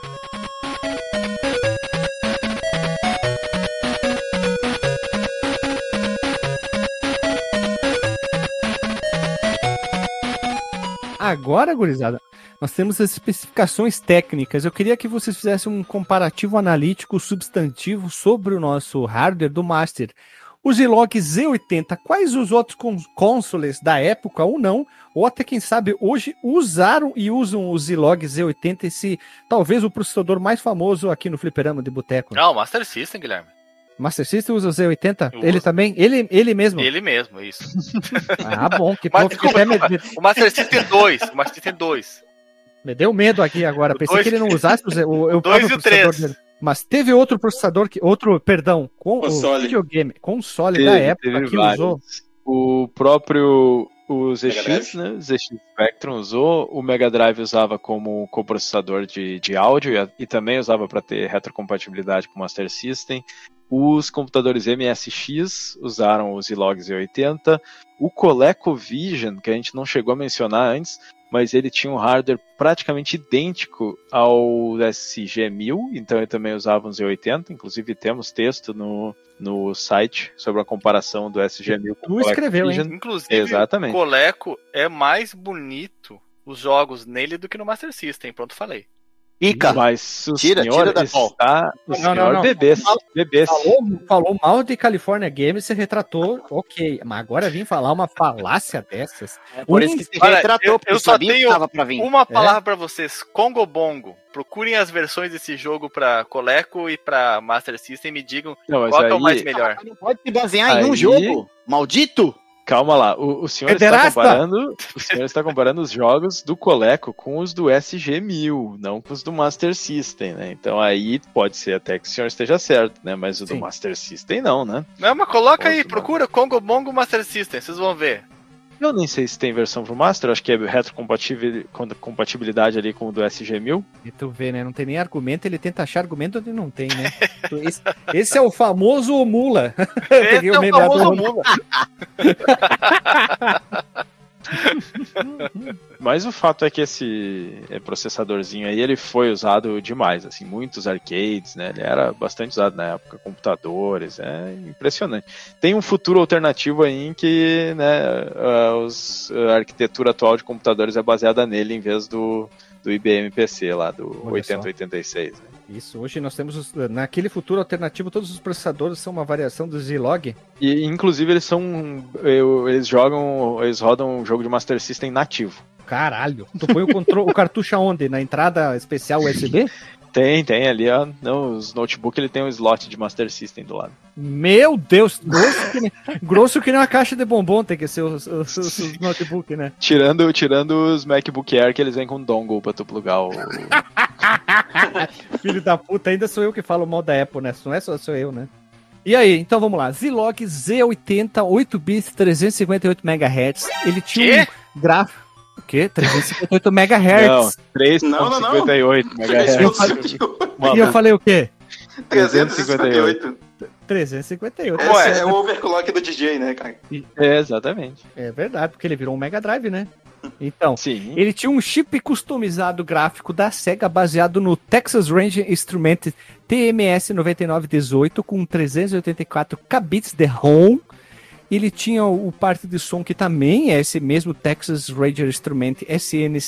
Agora, gurizada, nós temos as especificações técnicas. Eu queria que vocês fizessem um comparativo analítico substantivo sobre o nosso hardware do Master. O Zilog Z80, quais os outros con- consoles da época ou não, ou até quem sabe hoje usaram e usam o Zilog Z80, esse talvez o processador mais famoso aqui no fliperama de boteco. Não, Master System, Guilherme. Master System usa o Z80? Eu Ele uso. também? Ele, ele mesmo? Ele mesmo, isso. Ah, bom, que Mas, até me, O Master System 2. O Master System 2. Me deu medo aqui agora. O Pensei dois- que ele não usasse o, Z- o, o dois próprio e o processador três. dele. Mas teve outro processador que. Outro, perdão, com Console. o videogame, console Teve- da época que vários. usou. O próprio o ZX, né? ZX Spectrum usou, o Mega Drive usava como coprocessador de, de áudio e, e também usava para ter retrocompatibilidade com o Master System. Os computadores MSX usaram os Zilog Z80. O ColecoVision, que a gente não chegou a mencionar antes, mas ele tinha um hardware praticamente idêntico ao SG-1000, então ele também usava um Z80. Inclusive temos texto no, no site sobre a comparação do SG-1000 com Tu o escreveu, hein? ColecoVision. Inclusive, Exatamente. o Coleco é mais bonito os jogos nele do que no Master System. Pronto, falei. Ica, Mas o Tira, senhor tira da está. O Não, senhor não, não. bebê, bebê. Falou, falou mal de California Games, se retratou, ok. Mas agora vim falar uma falácia dessas. é por um- isso que se retratou, eu- porque eu só sabia tenho que tava pra vir. Uma palavra pra vocês: Congo Bongo. Procurem as versões desse jogo pra Coleco e pra Master System e me digam Não, qual que é o aí- mais melhor. Não pode se basear em um Aí- jogo, maldito! Calma lá, o, o senhor está Pederasta! comparando. O senhor está comparando os jogos do Coleco com os do SG-1000, não com os do Master System, né? Então aí pode ser até que o senhor esteja certo, né? Mas o Sim. do Master System não, né? Não, mas coloca aí, procura Congo Bongo Master System, vocês vão ver. Eu nem sei se tem versão pro Master, acho que é retrocompatibilidade ali com o do SG-1000. E tu vê, né? Não tem nem argumento, ele tenta achar argumento onde não tem, né? Esse, esse é o famoso mula. Peguei Esse é o famoso mula. Mas o fato é que esse eh, processadorzinho aí, ele foi usado demais, assim, muitos arcades, né? Ele era bastante usado na época, computadores, é impressionante. Tem um futuro alternativo aí em que, né, ah, os- a arquitetura atual de computadores é baseada nele em vez do, do IBM PC lá, do Olha só. 8086. Né? Isso, hoje nós temos, os- naquele futuro alternativo, todos os processadores são uma variação do Zilog. E inclusive eles são, eu- eles jogam, eles rodam um jogo de Master System nativo. Caralho. Tu põe o, o cartucho aonde? Na entrada especial USB? Tem, tem ali, ó. Não, os notebook ele tem um slot de Master System do lado. Meu Deus, grosso que nem, grosso que nem uma caixa de bombom tem que ser os, os, os- os notebook, né? Tirando, tirando os MacBook Air que eles vêm com dongle pra tu plugar o. Filho da puta, ainda sou eu que falo mal da Apple, né? Não é só sou eu, né? E aí, então vamos lá. Zilog Z80 8 bits 358 MHz. Ele tinha Quê? um gráfico. O quê? 358 Não, MHz. 3.58 Não, não, não. MHz. Eu falei- E eu falei o quê? 358. 358. Esse Ué. é o overclock do DJ, né, cara? É, exatamente. É verdade, porque ele virou um Mega Drive, né? Então, Sim. Ele tinha um chip customizado gráfico da SEGA baseado no Texas Ranger Instrument TMS 9918 com 384 kbits de ROM. Ele tinha o parte de som que também é esse mesmo Texas Ranger Instrument SN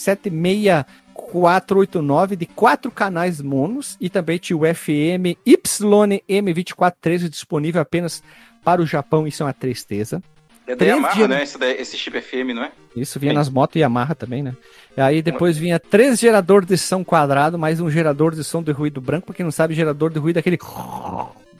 76489 de quatro canais monos e também tinha o FM YM2413 disponível apenas para o Japão, isso é uma tristeza. É da Yamaha, dias- né? Esse, esse chip FM, não é? Isso vinha nas motos Yamaha também, né? E aí depois vinha três geradores de som quadrado, mais um gerador de som de ruído branco. Pra quem não sabe, gerador de ruído é aquele.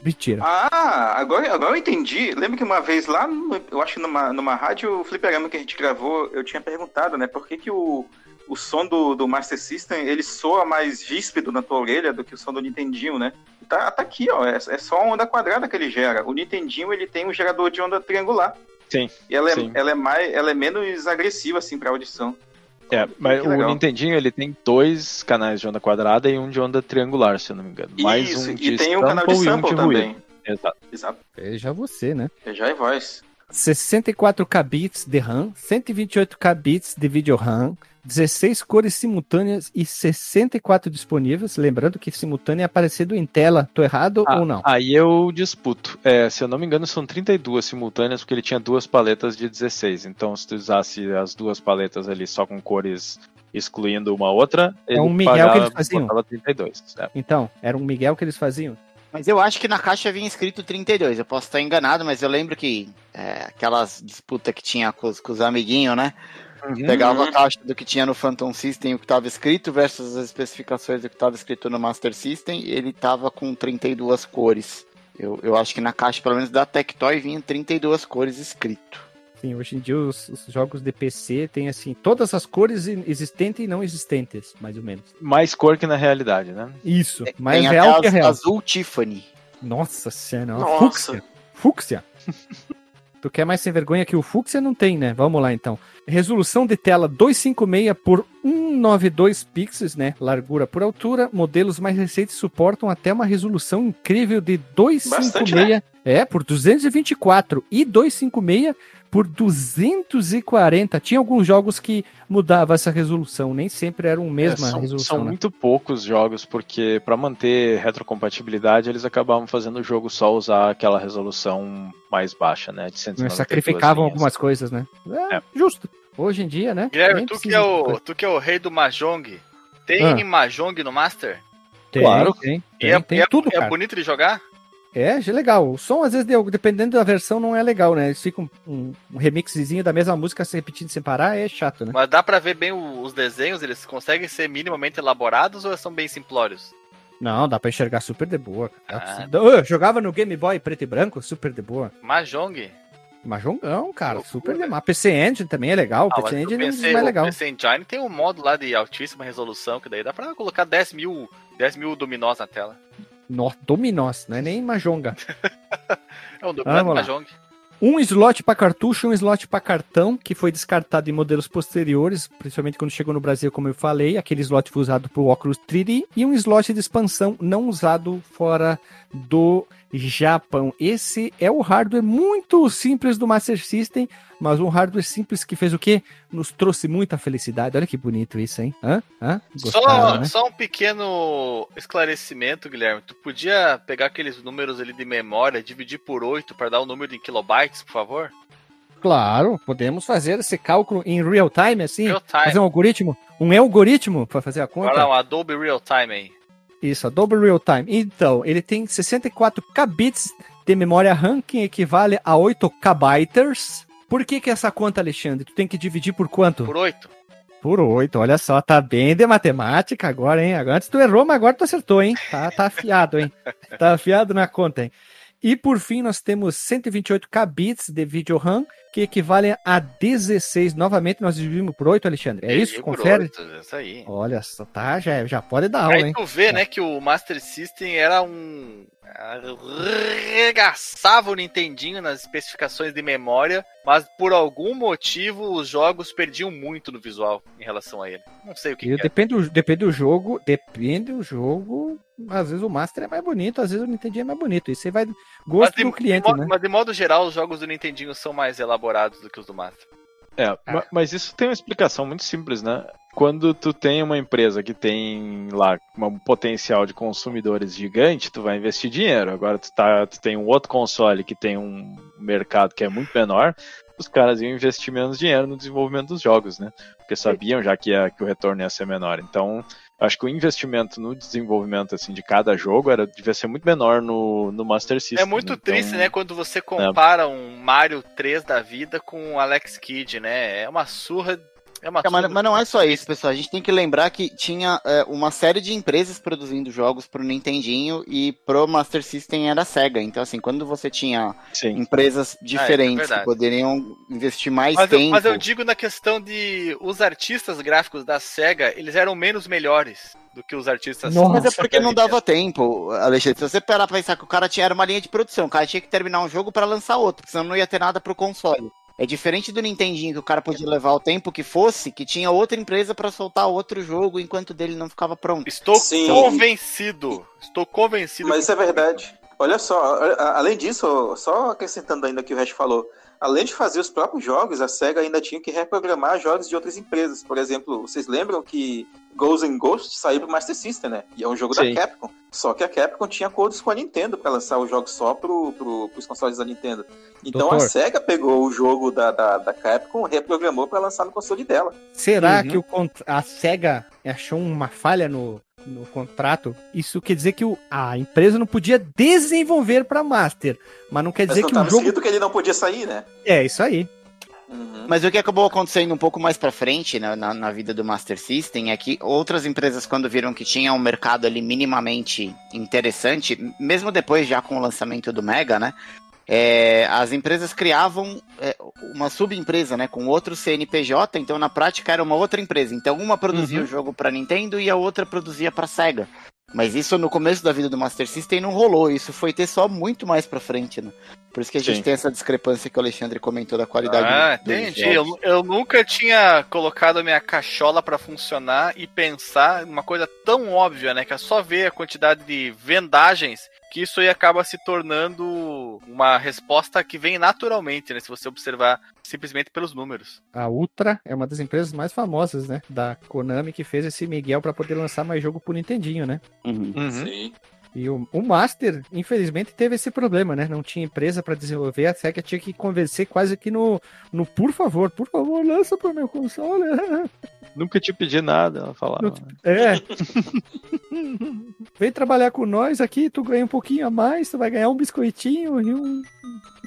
Mentira. Ah, agora, agora eu entendi. Lembra que uma vez lá, no- eu acho que numa, numa rádio fliperama que a gente gravou, eu tinha perguntado, né? Por que, que o, o som do, do Master System, ele soa mais víspido na tua orelha do que o som do Nintendinho, né? Tá, tá aqui, ó. É, é só a onda quadrada que ele gera. O Nintendinho, ele tem um gerador de onda triangular. Sim, E ela é, sim. ela é, mais, ela é menos agressiva, assim, pra audição. É, mas Que o legal. Nintendinho ele tem dois canais de onda quadrada e um de onda triangular, se eu não me engano. Mais Isso, um de e tem um canal de sample e um de também. Exato. Exato. Veja você, né? É já é voz. 64 kbits de RAM, 128 kbits de vídeo RAM, 16 cores simultâneas e 64 disponíveis. Lembrando que simultânea é aparecendo em tela. Tô errado Ah, ou não? Aí eu disputo. É, se eu não me engano, são 32 simultâneas, porque ele tinha duas paletas de 16. Então, se tu usasse as duas paletas ali só com cores excluindo uma outra, ele um Miguel que eles pagava- faziam. botava 32. É. Então, era um Miguel que eles faziam. Mas eu acho que na caixa vinha escrito 32. Eu posso estar enganado, mas eu lembro que é, aquelas disputas que tinha com os, com os amiguinhos, né? Pegava a caixa do que tinha no Phantom System, o que estava escrito, versus as especificações do que estava escrito no Master System, e ele tava com 32 cores. Eu, eu acho que na caixa, pelo menos da Tectoy, vinha 32 cores escrito. Sim, hoje em dia os, os jogos de PC têm assim todas as cores existentes e não existentes, mais ou menos. Mais cor que na realidade, né? Isso, mais Tem real até que as- real. azul Tiffany. Nossa senhora, Nossa. fúcsia. Fúcsia. tu quer mais sem vergonha que o fúcsia? Não tem, né? Vamos lá então. Resolução de tela 256 por 192 pixels, né? Largura por altura. Modelos mais recentes suportam até uma resolução incrível de 256. É, por 224 e 256 por 240. Tinha alguns jogos que mudava essa resolução, nem sempre era a mesma É, são, resolução. são né? muito poucos jogos, porque para manter retrocompatibilidade, eles acabavam fazendo o jogo só usar aquela resolução mais baixa, né? De Mas 192 sacrificavam linhas. algumas coisas, né? É, É. justo. Hoje em dia, né? Guilherme, tu que, é o, tu que é o rei do Mahjong, tem Ah. Mahjong no Master? Tem, Claro. tem, E tem, é, tem é- tudo, é cara. bonito de jogar? É, é legal. O som, às vezes, de- dependendo da versão, não é legal, né? Eles ficam um, um remixzinho da mesma música se repetindo sem parar, é chato, né? Mas dá pra ver bem o- os desenhos, eles conseguem ser minimamente elaborados ou são bem simplórios? Não, dá pra enxergar super de boa. Ah. Eu jogava no Game Boy preto e branco, super de boa. Mahjong? Mas jogão, cara, Loucura. super de boa. PC Engine também é legal, Ah, PC o Engine é PC, mais o legal. PC Engine tem um modo lá de altíssima resolução, que daí dá pra colocar 10 mil, 10 mil dominós na tela. No, dominós, não é nem Majonga. É um de lá. Mahjong. Um slot para cartucho, um slot para cartão, que foi descartado em modelos posteriores, principalmente quando chegou no Brasil, como eu falei. Aquele slot foi usado para o óculos 3D e um slot de expansão não usado fora do Japão. Esse é o hardware muito simples do Master System, mas um hardware simples que fez o quê? Nos trouxe muita felicidade. Olha que bonito isso, hein? Hã? Hã? Só, Gostaram, né? só um pequeno esclarecimento, Guilherme. Tu podia pegar aqueles números ali de memória, dividir por 8 para dar o número em kilobytes, por favor? Claro, podemos fazer esse cálculo em real time, assim? Real time. Fazer um algoritmo? Um algoritmo para fazer a conta? Olha lá, um Adobe Real Time aí. Isso, Adobe Real Time. Então, ele tem 64 kbits de memória RAM, que equivale a 8 kbytes. Por que que essa conta, Alexandre? Tu tem que dividir por quanto? Por 8. Por 8, olha só, tá bem de matemática agora, hein? Agora antes tu errou, mas agora tu acertou, hein? Tá, tá afiado, hein? Tá afiado na conta, hein? E por fim, nós temos 128 kbits de vídeo RAM, que equivalem a 16. Novamente, nós dividimos por 8, Alexandre. É isso? Confere? oito, Isso aí. Olha tá, já, já pode dar aula, Aí hein? tu vê, né, que o Master System era um. Regaçava o Nintendinho nas especificações de memória, mas por algum motivo os jogos perdiam muito no visual em relação a ele. Não sei o que, que é. depende, do, depende do jogo, depende do jogo. Às vezes o Master é mais bonito, às vezes o Nintendo é mais bonito. Isso aí vai gosto de, do cliente, de modo, né? mas de modo geral, os jogos do Nintendinho são mais elaborados do que os do Master. É, ma- mas isso tem uma explicação muito simples, né? Quando tu tem uma empresa que tem lá um potencial de consumidores gigante, tu vai investir dinheiro. Agora tu, tá, tu tem um outro console que tem um mercado que é muito menor, os caras iam investir menos dinheiro no desenvolvimento dos jogos, né? Porque sabiam já que, ia, que o retorno ia ser menor. Então, acho que o investimento no desenvolvimento assim de cada jogo era devia ser muito menor no, no Master System. É muito Então, triste, né, quando você compara um Mario 3 da vida com o Alex Kidd, né? É uma surra. É uma É, mas, mas não é só isso, pessoal. A gente tem que lembrar que tinha é, uma série de empresas produzindo jogos pro Nintendinho e pro Master System era a SEGA. Então, assim, quando você tinha Sim. empresas diferentes verdade. que poderiam investir mais Mas eu, tempo. mas eu digo na questão de os artistas gráficos da SEGA, eles eram menos melhores do que os artistas. Nossa. Mas é porque não dava tempo, Alexandre. Se você parar pra pensar que o cara tinha era uma linha de produção, o cara tinha que terminar um jogo pra lançar outro, porque senão não ia ter nada pro console. É diferente do Nintendinho, que o cara podia levar o tempo que fosse, que tinha outra empresa pra soltar outro jogo enquanto dele não ficava pronto. Estou Sim. convencido. Estou convencido. Mas isso é verdade. Olha só, além disso, só acrescentando ainda o que o Hash falou, além de fazer os próprios jogos, a SEGA ainda tinha que reprogramar jogos de outras empresas. Por exemplo, vocês lembram que Ghosts and Ghosts saiu pro Master System, né? E é um jogo Sim. da Capcom. Só que a Capcom tinha acordos com a Nintendo para lançar os jogos só pro, pro, pros consoles da Nintendo. Então Doutor. a SEGA pegou o jogo da, da, da Capcom, reprogramou para lançar no console dela. Será Uhum. que o a SEGA achou uma falha no, no contrato? Isso quer dizer que o- a empresa não podia desenvolver para Master, mas não quer Mas dizer não que o jogo. escrito que ele não podia sair, né? É isso aí. Uhum. Mas o que acabou acontecendo um pouco mais pra frente né, na, na vida do Master System é que outras empresas, quando viram que tinha um mercado ali minimamente interessante, mesmo depois já com o lançamento do Mega, né? É, as empresas criavam é, uma subempresa, né, com outro CNPJ, então na prática era uma outra empresa. Então uma produzia Uhum. o jogo para Nintendo e a outra produzia para Sega. Mas isso no começo da vida do Master System não rolou, isso foi ter só muito mais pra frente, né? Por isso que a gente Sim. tem essa discrepância que o Alexandre comentou da qualidade Ah, entendi. Eu, eu nunca tinha colocado a minha cachola pra funcionar e pensar uma coisa tão óbvia, né? Que é só ver a quantidade de vendagens que isso aí acaba se tornando uma resposta que vem naturalmente, né? Se você observar simplesmente pelos números. A Ultra é uma das empresas mais famosas, né? Da Konami que fez esse Miguel para poder lançar mais jogo pro Nintendinho, né? Uhum. Uhum. Sim. E o, o Master, infelizmente, teve esse problema, né? Não tinha empresa para desenvolver, a SEGA tinha que convencer quase que no, no por favor, por favor, lança pro meu console. Nunca te pedi nada, ela falava. Não- É. Vem trabalhar com nós aqui, tu ganha um pouquinho a mais, tu vai ganhar um biscoitinho e um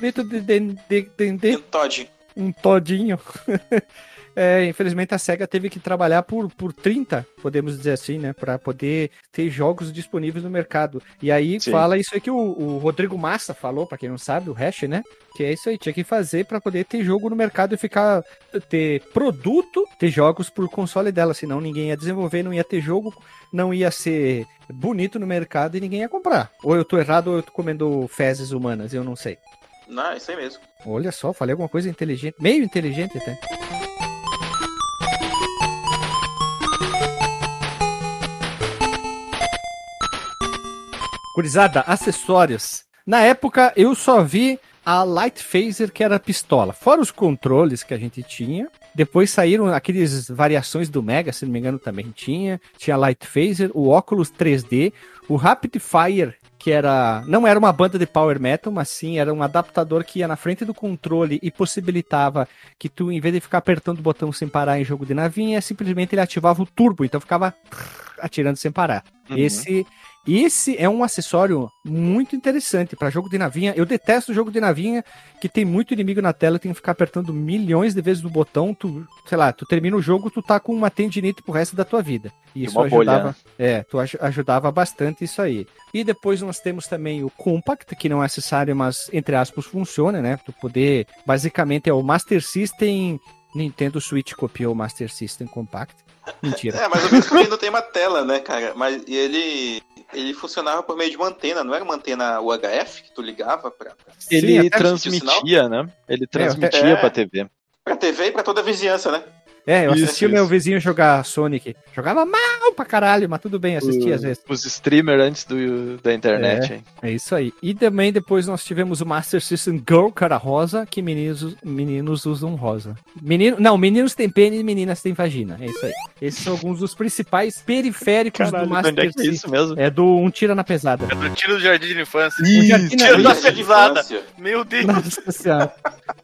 litro de, de, de, de- de- E o Todd. um todinho. É, infelizmente a SEGA teve que trabalhar por, por 30, podemos dizer assim, né? Pra poder ter jogos disponíveis no mercado. E aí Sim. fala isso aí que o, o Rodrigo Massa falou, pra quem não sabe, o Hash, né? Que é isso aí, tinha que fazer pra poder ter jogo no mercado e ficar. ter produto, ter jogos por console dela. Senão ninguém ia desenvolver, não ia ter jogo, não ia ser bonito no mercado e ninguém ia comprar. Ou eu tô errado ou eu tô comendo fezes humanas, eu não sei. Não, isso aí mesmo. Olha só, falei alguma coisa inteligente, meio inteligente até. Curizada, acessórios. Na época eu só vi a Light Phaser que era pistola. Fora os controles que a gente tinha. Depois saíram aqueles variações do Mega, se não me engano, também tinha. Tinha a Light Phaser, o óculos 3D, o Rapid Fire, que era não era uma banda de power metal, mas sim era um adaptador que ia na frente do controle e possibilitava que tu, em vez de ficar apertando o botão sem parar em jogo de navinha, simplesmente ele ativava o turbo, então ficava atirando sem parar. Uhum. Esse esse é um acessório muito interessante para jogo de navinha. Eu detesto jogo de navinha que tem muito inimigo na tela, tem que ficar apertando milhões de vezes no botão, tu, sei lá, tu termina o jogo, tu tá com uma tendinite pro resto da tua vida. E isso uma bolha, ajudava, é, tu aj- ajudava bastante isso aí. E depois nós temos também o Compact, que não é necessário, mas entre aspas funciona, né? Tu poder, basicamente é o Master System, Nintendo Switch copiou o Master System Compact. Mentira. É, mas o mesmo não tem uma tela, né, cara? Mas e ele, ele funcionava por meio de uma antena, não era uma antena UHF que tu ligava pra, pra, Ele até transmitia, né? Ele transmitia é. pra TV. pra TV e pra toda a vizinhança, né? É, eu Isso, assisti o meu vizinho jogar Sonic. Jogava mal pra caralho, mas tudo bem, assisti às vezes. Os streamers antes do, da internet, hein? É isso aí. E também depois nós tivemos o Master System Girl, cara rosa, que meninos, meninos usam rosa. Menino, não, meninos têm pênis e meninas têm vagina. É isso aí. Esses são alguns dos principais periféricos Caralho, do Master onde é que é System. isso mesmo? É do Um Tira na Pesada. É do tiro do jardim de infância. Um jardim na- Tiro da Isso é de pesada. Meu Deus. Nossa senhora.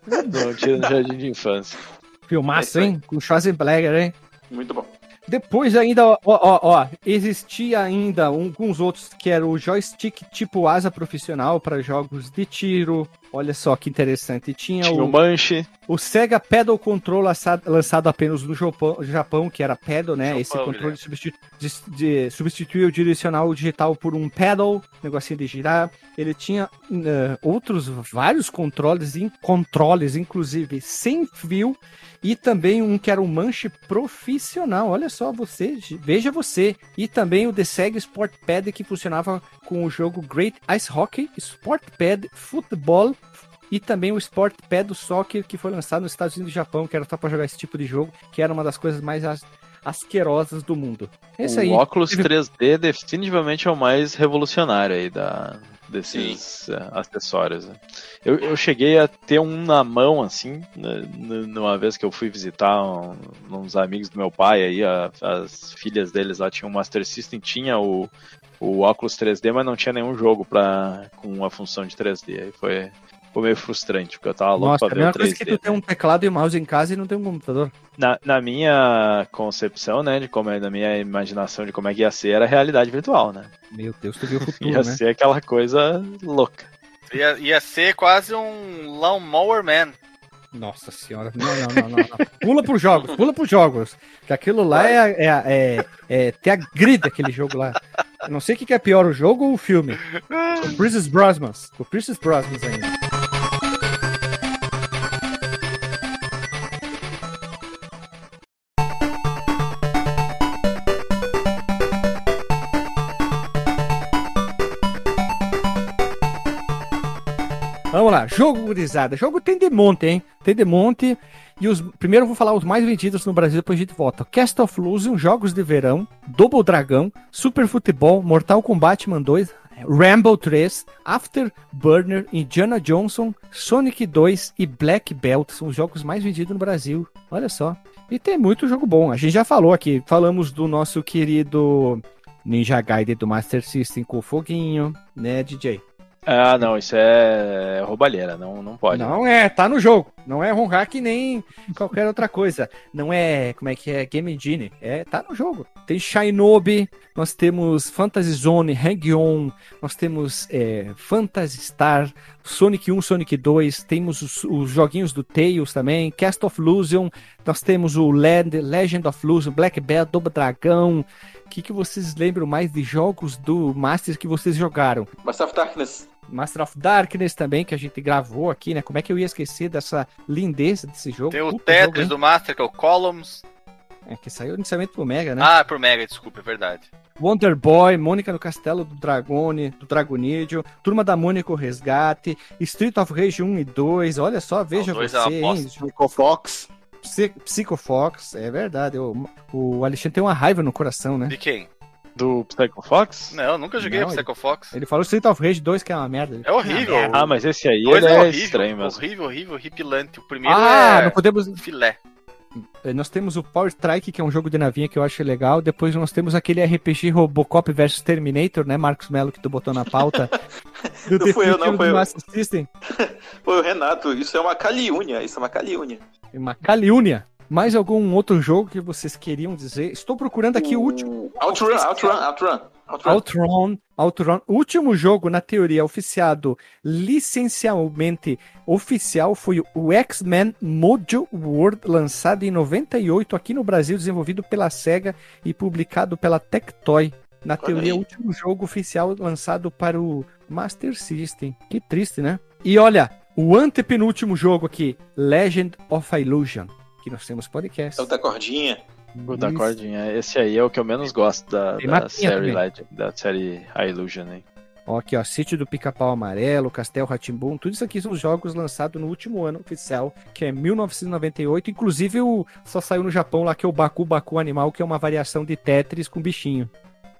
Não, tira no jardim de infância. Filmaço, hein? Com Schwarzenegger, hein? Muito bom. Depois ainda, ó, ó, ó, existia ainda alguns outros que era o joystick tipo asa profissional para jogos de tiro. Olha só que interessante. Tinha, Tinha o o, Manche. o Sega Pedal Control lançado, lançado apenas no Japão, Japão, que era pedal, né? Japão, Esse controle substitu de, de- substituía o direcional digital por um pedal, negocinho de girar. Ele tinha eh, outros vários controles, in- controles, inclusive sem fio, e também um que era um manche profissional. Olha só você, veja você. E também o The Sega Sport Pad que funcionava com o jogo Great Ice Hockey, Sport Pad Football e também o Sport Pad do Soccer que foi lançado nos Estados Unidos e Japão, que era só para jogar esse tipo de jogo, que era uma das coisas mais as- asquerosas do mundo. É isso aí. O óculos 3D definitivamente é o mais revolucionário aí da, desses eh, acessórios. né? Eu, eu cheguei a ter um na mão, assim, né, n- numa vez que eu fui visitar um- uns amigos do meu pai aí, a- as filhas deles lá tinham um Master System, tinha o, o óculos 3D, mas não tinha nenhum jogo pra, com a função de 3D. Aí foi, foi meio frustrante, porque eu tava louco Nossa, é a pra ver o mesma 3D. coisa que tu tem um teclado e mouse em casa e não tem um computador. Na, na minha concepção, né, de como é, na minha imaginação de como é que ia ser, era realidade virtual, né? Meu Deus, tu viu o futuro, Ia né? ser aquela coisa louca. Ia, ia ser quase um Lawnmower Man. Nossa senhora. Não, não, não, não, não. Pula pros jogos, pula pros jogos. Que aquilo lá é, é, é, é ter a grida aquele jogo lá. Eu não sei o que é pior, o jogo ou o filme. O Princess Brosnan. O Princess Brosnan ainda. Lá, jogo gurizada. Jogo tem de monte, hein? Tem de monte. E os primeiro eu vou falar os mais vendidos no Brasil, depois a gente volta. Cast of Illusion, Jogos de Verão, Double Dragão, Super Futebol, Mortal Kombat Man 2, Rambo 3, Afterburner, Indiana Johnson, Sonic 2 e Black Belt. São os jogos mais vendidos no Brasil. Olha só. E tem muito jogo bom. A gente já falou aqui. Falamos do nosso querido Ninja Gaiden do Master System com o foguinho, né, DJ? Ah, não, isso é roubalheira, não, não pode. Não é, tá no jogo. Não é ROM hack nem qualquer outra coisa. Não é, como é que é, Game Engine. É, tá no jogo. Tem Shinobi, nós temos Fantasy Zone, Hang-On, nós temos é, Phantasy Star, Sonic 1, Sonic 2, temos os, os joguinhos do Tails também, Cast of Illusion, nós temos o Land, Legend of Illusion, Black Belt, Double Dragão. O que, que vocês lembram mais de jogos do Master que vocês jogaram? Master of Darkness. Master of Darkness também, que a gente gravou aqui, né? Como é que eu ia esquecer dessa lindeza desse jogo? Tem o Puta Tetris jogo, do Master, que é o Columns. É, que saiu inicialmente pro Mega, né? Ah, pro Mega, desculpa, é verdade. Wonder Boy, Mônica no Castelo do Dragone, do Dragonídeo, Turma da Mônica o Resgate, Street of Rage 1 e 2, olha só, veja dois você, é hein? Psycho Fox, é verdade, o, o Alexandre tem uma raiva no coração, né? De quem? Do Psycho Fox? Não, eu nunca joguei Não, Psycho Fox. Ele falou Street of Rage 2 que é uma merda. É horrível. Ah, mas esse aí ele é é, horrível, estranho mesmo. horrível, horrível, horripilante. O primeiro Ah, não é podemos, filé. Eh, Nós temos o Power Strike, que é um jogo de navinha que eu acho legal. Depois nós temos aquele RPG Robocop vs Terminator, né, Marcos Melo, que tu botou na pauta. Do Não fui eu, não, foi eu. Master System. Pô, Renato, isso é uma caliúnia. Isso é uma caliúnia. Uma Caliúnia. Mais algum outro jogo que vocês queriam dizer? Estou procurando aqui o último. Outrun. Outrun, Outrun. Outrun. Outrun, último jogo, na teoria, oficiado, licencialmente oficial, foi o X-Men Mojo World, lançado em 98 aqui no Brasil, desenvolvido pela SEGA e publicado pela Tectoy. Na Olha teoria, aí. o último jogo oficial lançado para o Master System. Que triste, né? E olha, o antepenúltimo jogo aqui, Legend of Illusion, que nós temos podcast. É o da cordinha. O da Isso. cordinha. Esse aí é o que eu menos gosto da, da série da série A Illusion aí. Ó, aqui, ó, Sítio do Pica-Pau Amarelo, Castel Ratimbum, tudo isso aqui são jogos lançados no último ano oficial, que é 1998. Inclusive, o, só saiu no Japão lá, que é o Baku Baku Animal, que é uma variação de Tetris com bichinho.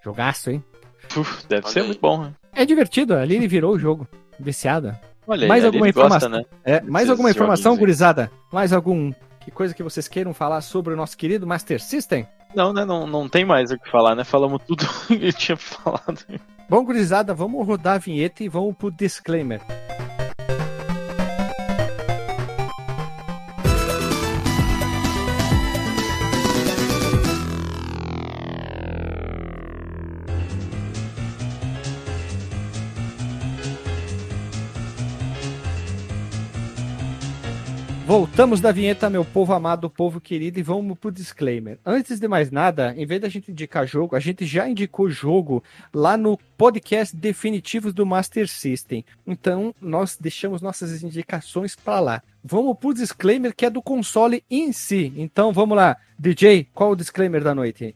Jogaço, hein? Uf, deve Olha ser aí. muito bom, né? É divertido, ali ele virou o jogo. Viciada. Olha, Mais aí, alguma ele gosta, informação? né? É, mais alguma informação, gurizada? Mais algum que coisa que vocês queiram falar sobre o nosso querido Master System? Não, né? Não, não tem mais o que falar, né? Falamos tudo que tinha falado. Bom, gurizada, vamos rodar a vinheta e vamos pro disclaimer. Voltamos da vinheta, meu povo amado, povo querido, e vamos pro disclaimer. Antes de mais nada, em vez da gente indicar jogo, a gente já indicou jogo lá no podcast definitivos do Master System. Então, nós deixamos nossas indicações para lá. Vamos pro disclaimer que é do console em si. Então, vamos lá. DJ, qual o disclaimer da noite?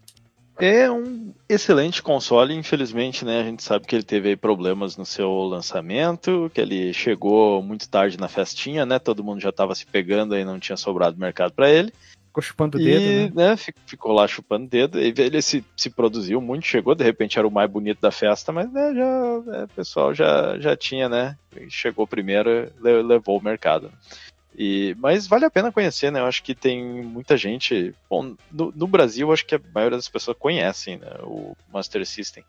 É um excelente console, infelizmente, né? A gente sabe que ele teve problemas no seu lançamento, que ele chegou muito tarde na festinha, né? Todo mundo já tava se pegando aí, não tinha sobrado mercado para ele. Ficou chupando o e, dedo, né? né? fi- ficou lá chupando dedo. E ele se, se produziu muito, chegou, de repente era o mais bonito da festa, mas né, já, é, o pessoal já, já tinha, né? Chegou primeiro, le- levou o mercado. E, mas vale a pena conhecer, né? Eu acho que tem muita gente. Bom, no, no Brasil, acho que a maioria das pessoas conhecem né, o Master System.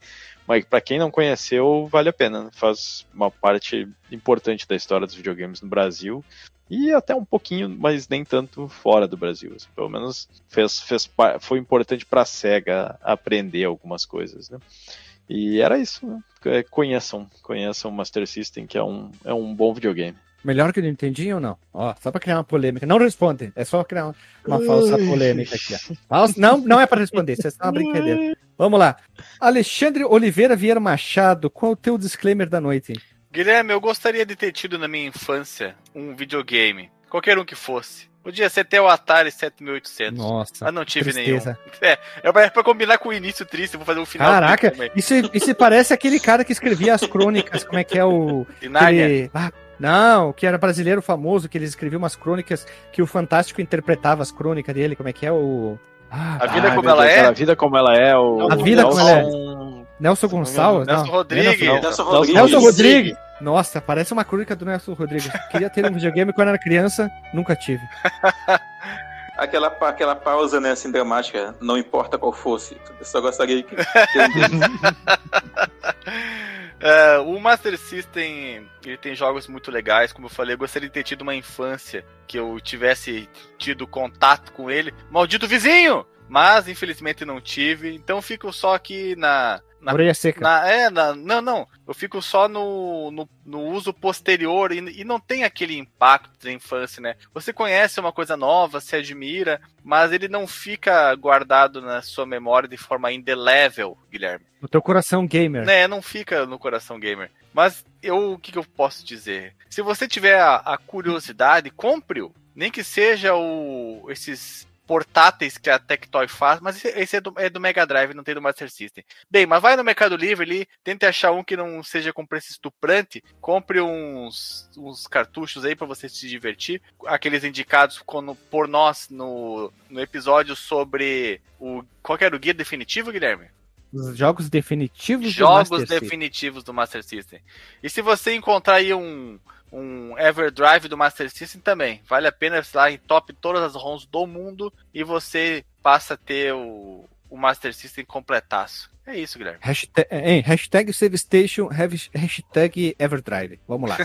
Mas para quem não conheceu, vale a pena. né? Faz uma parte importante da história dos videogames no Brasil. E até um pouquinho, mas nem tanto fora do Brasil. assim. pelo menos fez, fez, foi importante para a SEGA aprender algumas coisas. Né? E era isso. Né? É, Conheçam, conheçam o Master System, que é um, é um bom videogame. Melhor que o Nintendinho ou não? Ó, só pra criar uma polêmica. Não responde. É só criar uma, uma falsa polêmica aqui, ó. Falsa- Não, não é pra responder. Isso é só uma brincadeira. Vamos lá. Alexandre Oliveira Vieira Machado, qual é o teu disclaimer da noite? Guilherme, eu gostaria de ter tido na minha infância um videogame. Qualquer um que fosse. Podia ser até o Atari 7800. Nossa. Mas não tive tristeza. nenhum. É, é pra- é pra combinar com o início triste, eu vou fazer um final Caraca, isso, isso parece aquele cara que escrevia as crônicas. Como é que é o. De aquele- ah, não, que era brasileiro famoso, que ele escrevia umas crônicas que o Fantástico interpretava as crônicas dele. Como é que é o. Ah, A vida Ai, como ela Deus, é? A vida como ela é. O A vida como ela é. Nelson- Nelson Gonçalves? Nelson Não, Rodrigues. Nelson- Nelson Nelson Rodrigues. Nelson Rodrigues. Nossa, parece uma crônica do Nelson Rodrigues. Queria ter um videogame quando era criança, nunca tive. Aquela, aquela pausa, né, assim, dramática, não importa qual fosse. Eu só gostaria que. É, o Master System ele tem jogos muito legais, como eu falei, eu gostaria de ter tido uma infância que eu tivesse tido contato com ele. Maldito vizinho! Mas infelizmente não tive, então fico só aqui na. Na Orelha seca. na- é, na- não, não. Eu fico só no, no, no uso posterior e, e não tem aquele impacto da infância, né? Você conhece uma coisa nova, se admira, mas ele não fica guardado na sua memória de forma indelével, Guilherme. No teu coração gamer. Né, não fica no coração gamer. Mas eu, o que, que eu posso dizer? Se você tiver a, a curiosidade, compre-o. Nem que seja o, esses portáteis que a Tectoy faz, mas esse, é, do, é do Mega Drive, não tem do Master System. Bem, mas vai no Mercado Livre ali, tente achar um que não seja com preço estuprante, compre uns, uns cartuchos aí para você se divertir, aqueles indicados por nós no, no episódio sobre o qual era o guia definitivo, Guilherme? Os jogos definitivos do jogos Master System. definitivos do Master System. E se você encontrar aí um, um Everdrive do Master System também, vale a pena ir lá em top todas as ROMs do mundo e você passa a ter o, o Master System completaço. É isso, Guilherme. Hashtag, hein, hashtag SaveStation, hash- hashtag Everdrive. Vamos lá.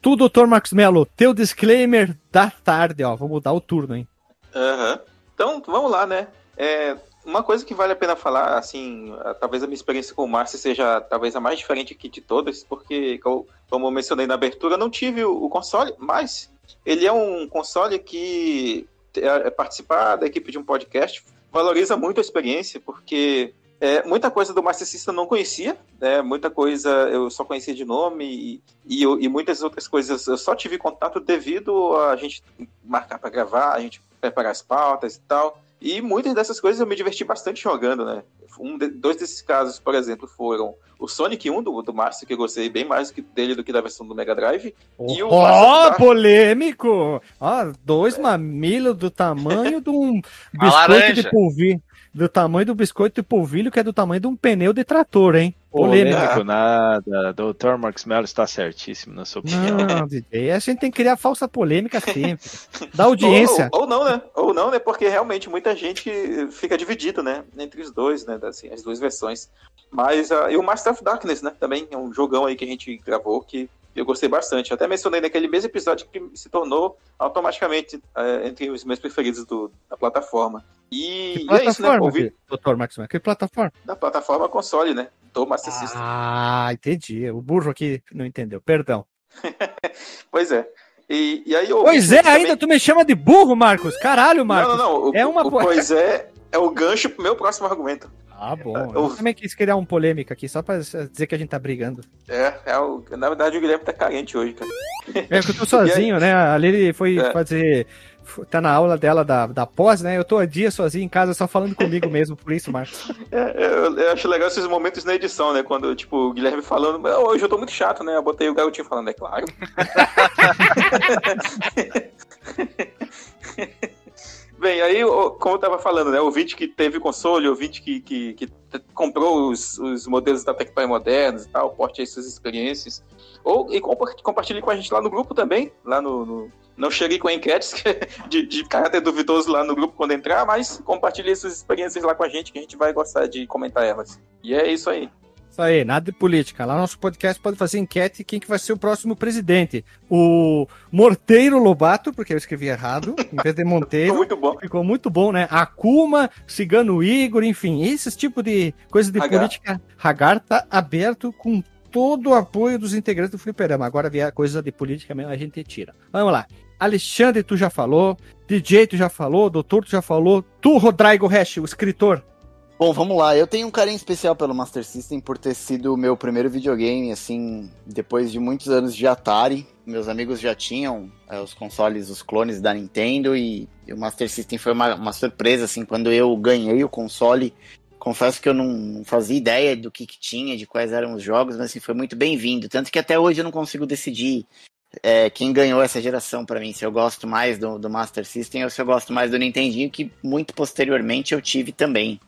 tu, Dr. Marcos Mello, teu disclaimer da tarde, ó. Vou mudar o turno, hein? Aham. Então, vamos lá, né? É, uma coisa que vale a pena falar, assim, ah, talvez a minha experiência com o Márcio seja talvez a mais diferente aqui de todas, porque, como eu mencionei na abertura, não tive o, console, mas ele é um console que é, participar da equipe de um podcast valoriza muito a experiência, porque é, muita coisa do Master System eu não conhecia, né? muita coisa eu só conhecia de nome e, e, e, muitas outras coisas eu só tive contato devido a gente marcar para gravar, a gente preparar as pautas e tal. E muitas dessas coisas eu me diverti bastante jogando, né? Um de, dois desses casos, por exemplo, foram o Sonic 1 do, do Márcio, que eu gostei bem mais dele do que da versão do Mega Drive. Oh, e o oh, polêmico! Ó, oh, dois mamilos do tamanho de um biscoito de polvilho do tamanho do biscoito de polvilho, que é do tamanho de um pneu de trator, hein? Polêmico nada. Doutor Marcos Mello está certíssimo na sua opinião. Não, DJ, a gente tem que criar falsa polêmica sempre. Da audiência. Ou, ou, ou, não, né? Ou não, né? Porque realmente muita gente fica dividida, né? Entre os dois, né? Assim, as duas versões. Mas uh, e o Master of Darkness, né? Também é um jogão aí que a gente gravou que eu gostei bastante. até mencionei naquele mesmo episódio que se tornou automaticamente é, entre os meus preferidos do, da plataforma. E, e é isso, né? Ouvi... Doutor Max, que plataforma? Da plataforma console, né? Do Master ah, System. Ah, entendi. O burro aqui não entendeu. Perdão. pois é. E, e aí eu Pois é, também... ainda tu me chama de burro, Marcos. Caralho, Marcos. Não, não, não. O, é uma... o pois é, é o gancho pro meu próximo argumento. Ah, bom. Eu também quis criar um polêmica aqui, só pra dizer que a gente tá brigando. É, é o... na verdade o Guilherme tá carente hoje, cara. É, porque eu tô sozinho, né? Ali ele foi é. fazer. Tá na aula dela da, da pós, né? Eu tô a dia sozinho em casa, só falando comigo mesmo, por isso, Marcos. É, eu, eu, acho legal esses momentos na edição, né? Quando, tipo, o Guilherme falando, hoje eu tô muito chato, né? Eu botei o garotinho falando, é claro. Bem, aí, como eu estava falando, né? Ouvinte que teve console, ouvinte que, que, que comprou os, os modelos da Tectoy modernos e tal, porte aí suas experiências. Ou, e compartilhe com a gente lá no grupo também, lá no, no não cheguei com enquetes de, de caráter duvidoso lá no grupo quando entrar, mas compartilhe suas experiências lá com a gente, que a gente vai gostar de comentar elas. E é isso aí. Isso aí, nada de política. Lá no nosso podcast pode fazer enquete quem que vai ser o próximo presidente. O Morteiro Lobato, porque eu escrevi errado, em vez de Monteiro. ficou muito bom. Ficou muito bom, né? Akuma, Cigano Igor, enfim, esses tipo de coisa de Hagar. política. Hagar tá aberto com todo o apoio dos integrantes do Fliperama. Agora vier coisa de política mesmo, a gente tira. Vamos lá. Alexandre, tu já falou. DJ, tu já falou. Doutor, tu já falou. Tu, Rodrigo Hash, o escritor. Bom, vamos lá. Eu tenho um carinho especial pelo Master System por ter sido o meu primeiro videogame, assim, depois de muitos anos de Atari. Meus amigos já tinham é, os consoles, os clones da Nintendo e, o Master System foi uma, uma, surpresa, assim, quando eu ganhei o console. Confesso que eu não, não fazia ideia do que, que, tinha, de quais eram os jogos, mas assim, foi muito bem-vindo. Tanto que até hoje eu não consigo decidir é, quem ganhou essa geração para mim, se eu gosto mais do, do Master System ou se eu gosto mais do Nintendinho, que muito posteriormente eu tive também.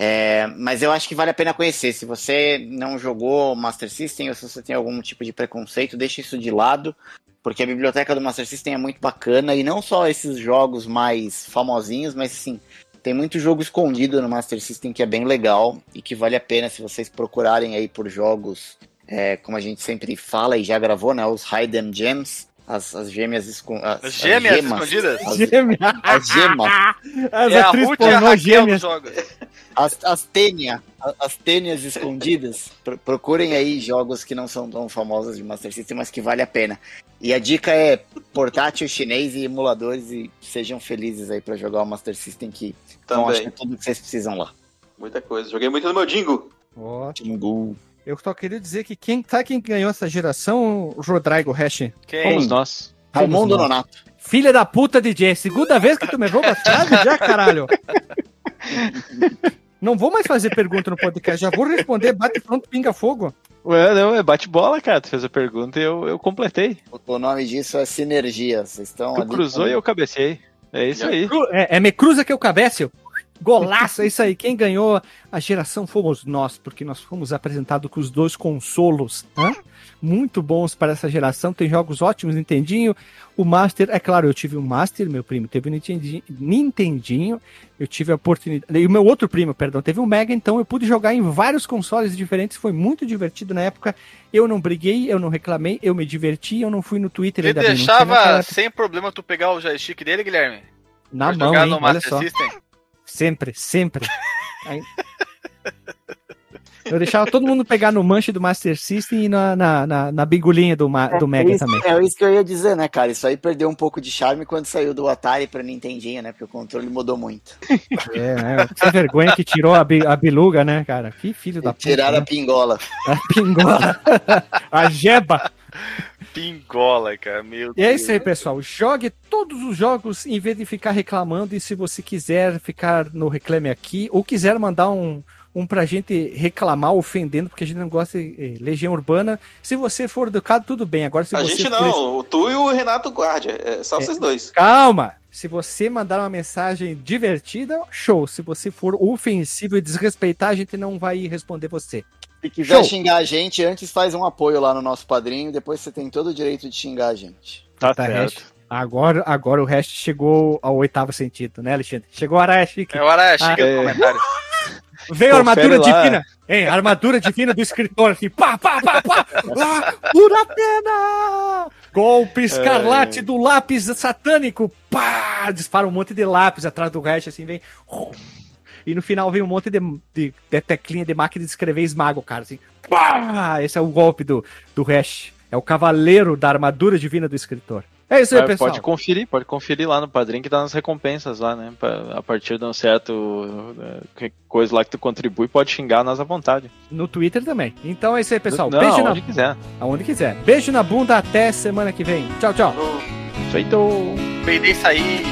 É, mas eu acho que vale a pena conhecer. Se você não jogou Master System ou se você tem algum tipo de preconceito, deixe isso de lado, porque a biblioteca do Master System é muito bacana e não só esses jogos mais famosinhos, mas assim, tem muito jogo escondido no Master System que é bem legal e que vale a pena se vocês procurarem aí por jogos, é, como a gente sempre fala e já gravou, né? Os Hidden Gems as, as gêmeas escondidas. As, gêmeas as gemas, escondidas? As, gêmeas. As gemas. As é atrizes pornô gêmeas. As, as tênia, as tênias escondidas. Procurem aí jogos que não são tão famosos de Master System, mas que vale a pena. E a dica é portátil chinês e emuladores e sejam felizes aí para jogar o Master System que Também. vão achar tudo que vocês precisam lá. Muita coisa. Joguei muito no meu Dingo. Dingo. Eu só queria dizer que quem tá quem ganhou essa geração, o Rodrigo Hash. Quem? Fomos nós. Raimundo Nonato. Filha da puta DJ, segunda vez que tu me rouba as frases já, caralho. Não vou mais fazer pergunta no podcast, já vou responder, bate pronto, pinga fogo. Ué, não, é bate-bola, cara. Tu fez a pergunta e eu, eu completei. O nome disso é sinergia. Vocês estão. Tu cruzou e eu cabecei. É isso aí. É, é me cruza que eu cabece. Golaço, é isso aí. Quem ganhou a geração fomos nós, porque nós fomos apresentados com os dois consolos. Né? Muito bons para essa geração. Tem jogos ótimos, Nintendinho. O Master, é claro, eu tive o um Master, meu primo teve o Nintendinho, Nintendinho. Eu tive a oportunidade. E o meu outro primo, perdão, teve o um Mega, então eu pude jogar em vários consoles diferentes. Foi muito divertido na época. Eu não briguei, eu não reclamei, eu me diverti, eu não fui no Twitter. Ele deixava sem problema tu pegar o joystick dele, Guilherme? Na mão, hein? Olha só. System. Sempre, sempre. Aí- Eu deixava todo mundo pegar no manche do Master System e na, na, na, na do, Ma- do Mega é isso, também. É isso que eu ia dizer, né, cara? Isso aí perdeu um pouco de charme quando saiu do Atari pra Nintendinho, né? Porque o controle mudou muito. É, né? Sem vergonha que tirou a, bi- a biluga, né, cara? Que filho da puta. Tiraram né? a pingola. A pingola. a jeba. Pingola, cara. Meu E é isso aí, pessoal. Jogue todos os jogos em vez de ficar reclamando. E se você quiser ficar no Reclame Aqui, ou quiser mandar um, um pra gente reclamar, ofendendo, porque a gente não gosta de eh, Legião Urbana. Se você for educado, tudo bem. Agora, se A você gente for não, tu e o Renato Guardia. É só vocês dois. Calma! Se você mandar uma mensagem divertida, show. Se você for ofensivo e desrespeitar, a gente não vai responder você. Se quiser Show. xingar a gente, antes faz um apoio lá no nosso padrinho, depois você tem todo o direito de xingar a gente. Tá Tá, certo. Hash? Agora, agora o resto chegou ao oitavo sentido, né, Alexandre? Chegou a hora chique. É hora, chega Ah, no é. comentário. Veio a armadura lá. divina. Hein, a armadura divina do escritor aqui. Pá, pá, pá, pá. Ah, Uratena! Golpe escarlate do lápis satânico. Pá! Dispara um monte de lápis atrás do resto, assim, vem. E no final vem um monte de, de, de teclinha de máquina de escrever e esmaga o cara, assim. Pá! Esse é o golpe do, do Hash. É o cavaleiro da armadura divina do escritor. É isso aí, Vai, pessoal. Pode conferir, pode conferir lá no padrinho que dá nas recompensas lá, né? Pra- A partir de um certo eh, que coisa lá que tu contribui, pode xingar nós à vontade. No Twitter também. Então é isso aí, pessoal. Não, Beijo na, onde quiser. aonde quiser. Beijo na bunda até semana que vem. Tchau, tchau. Feito! Peidei sair.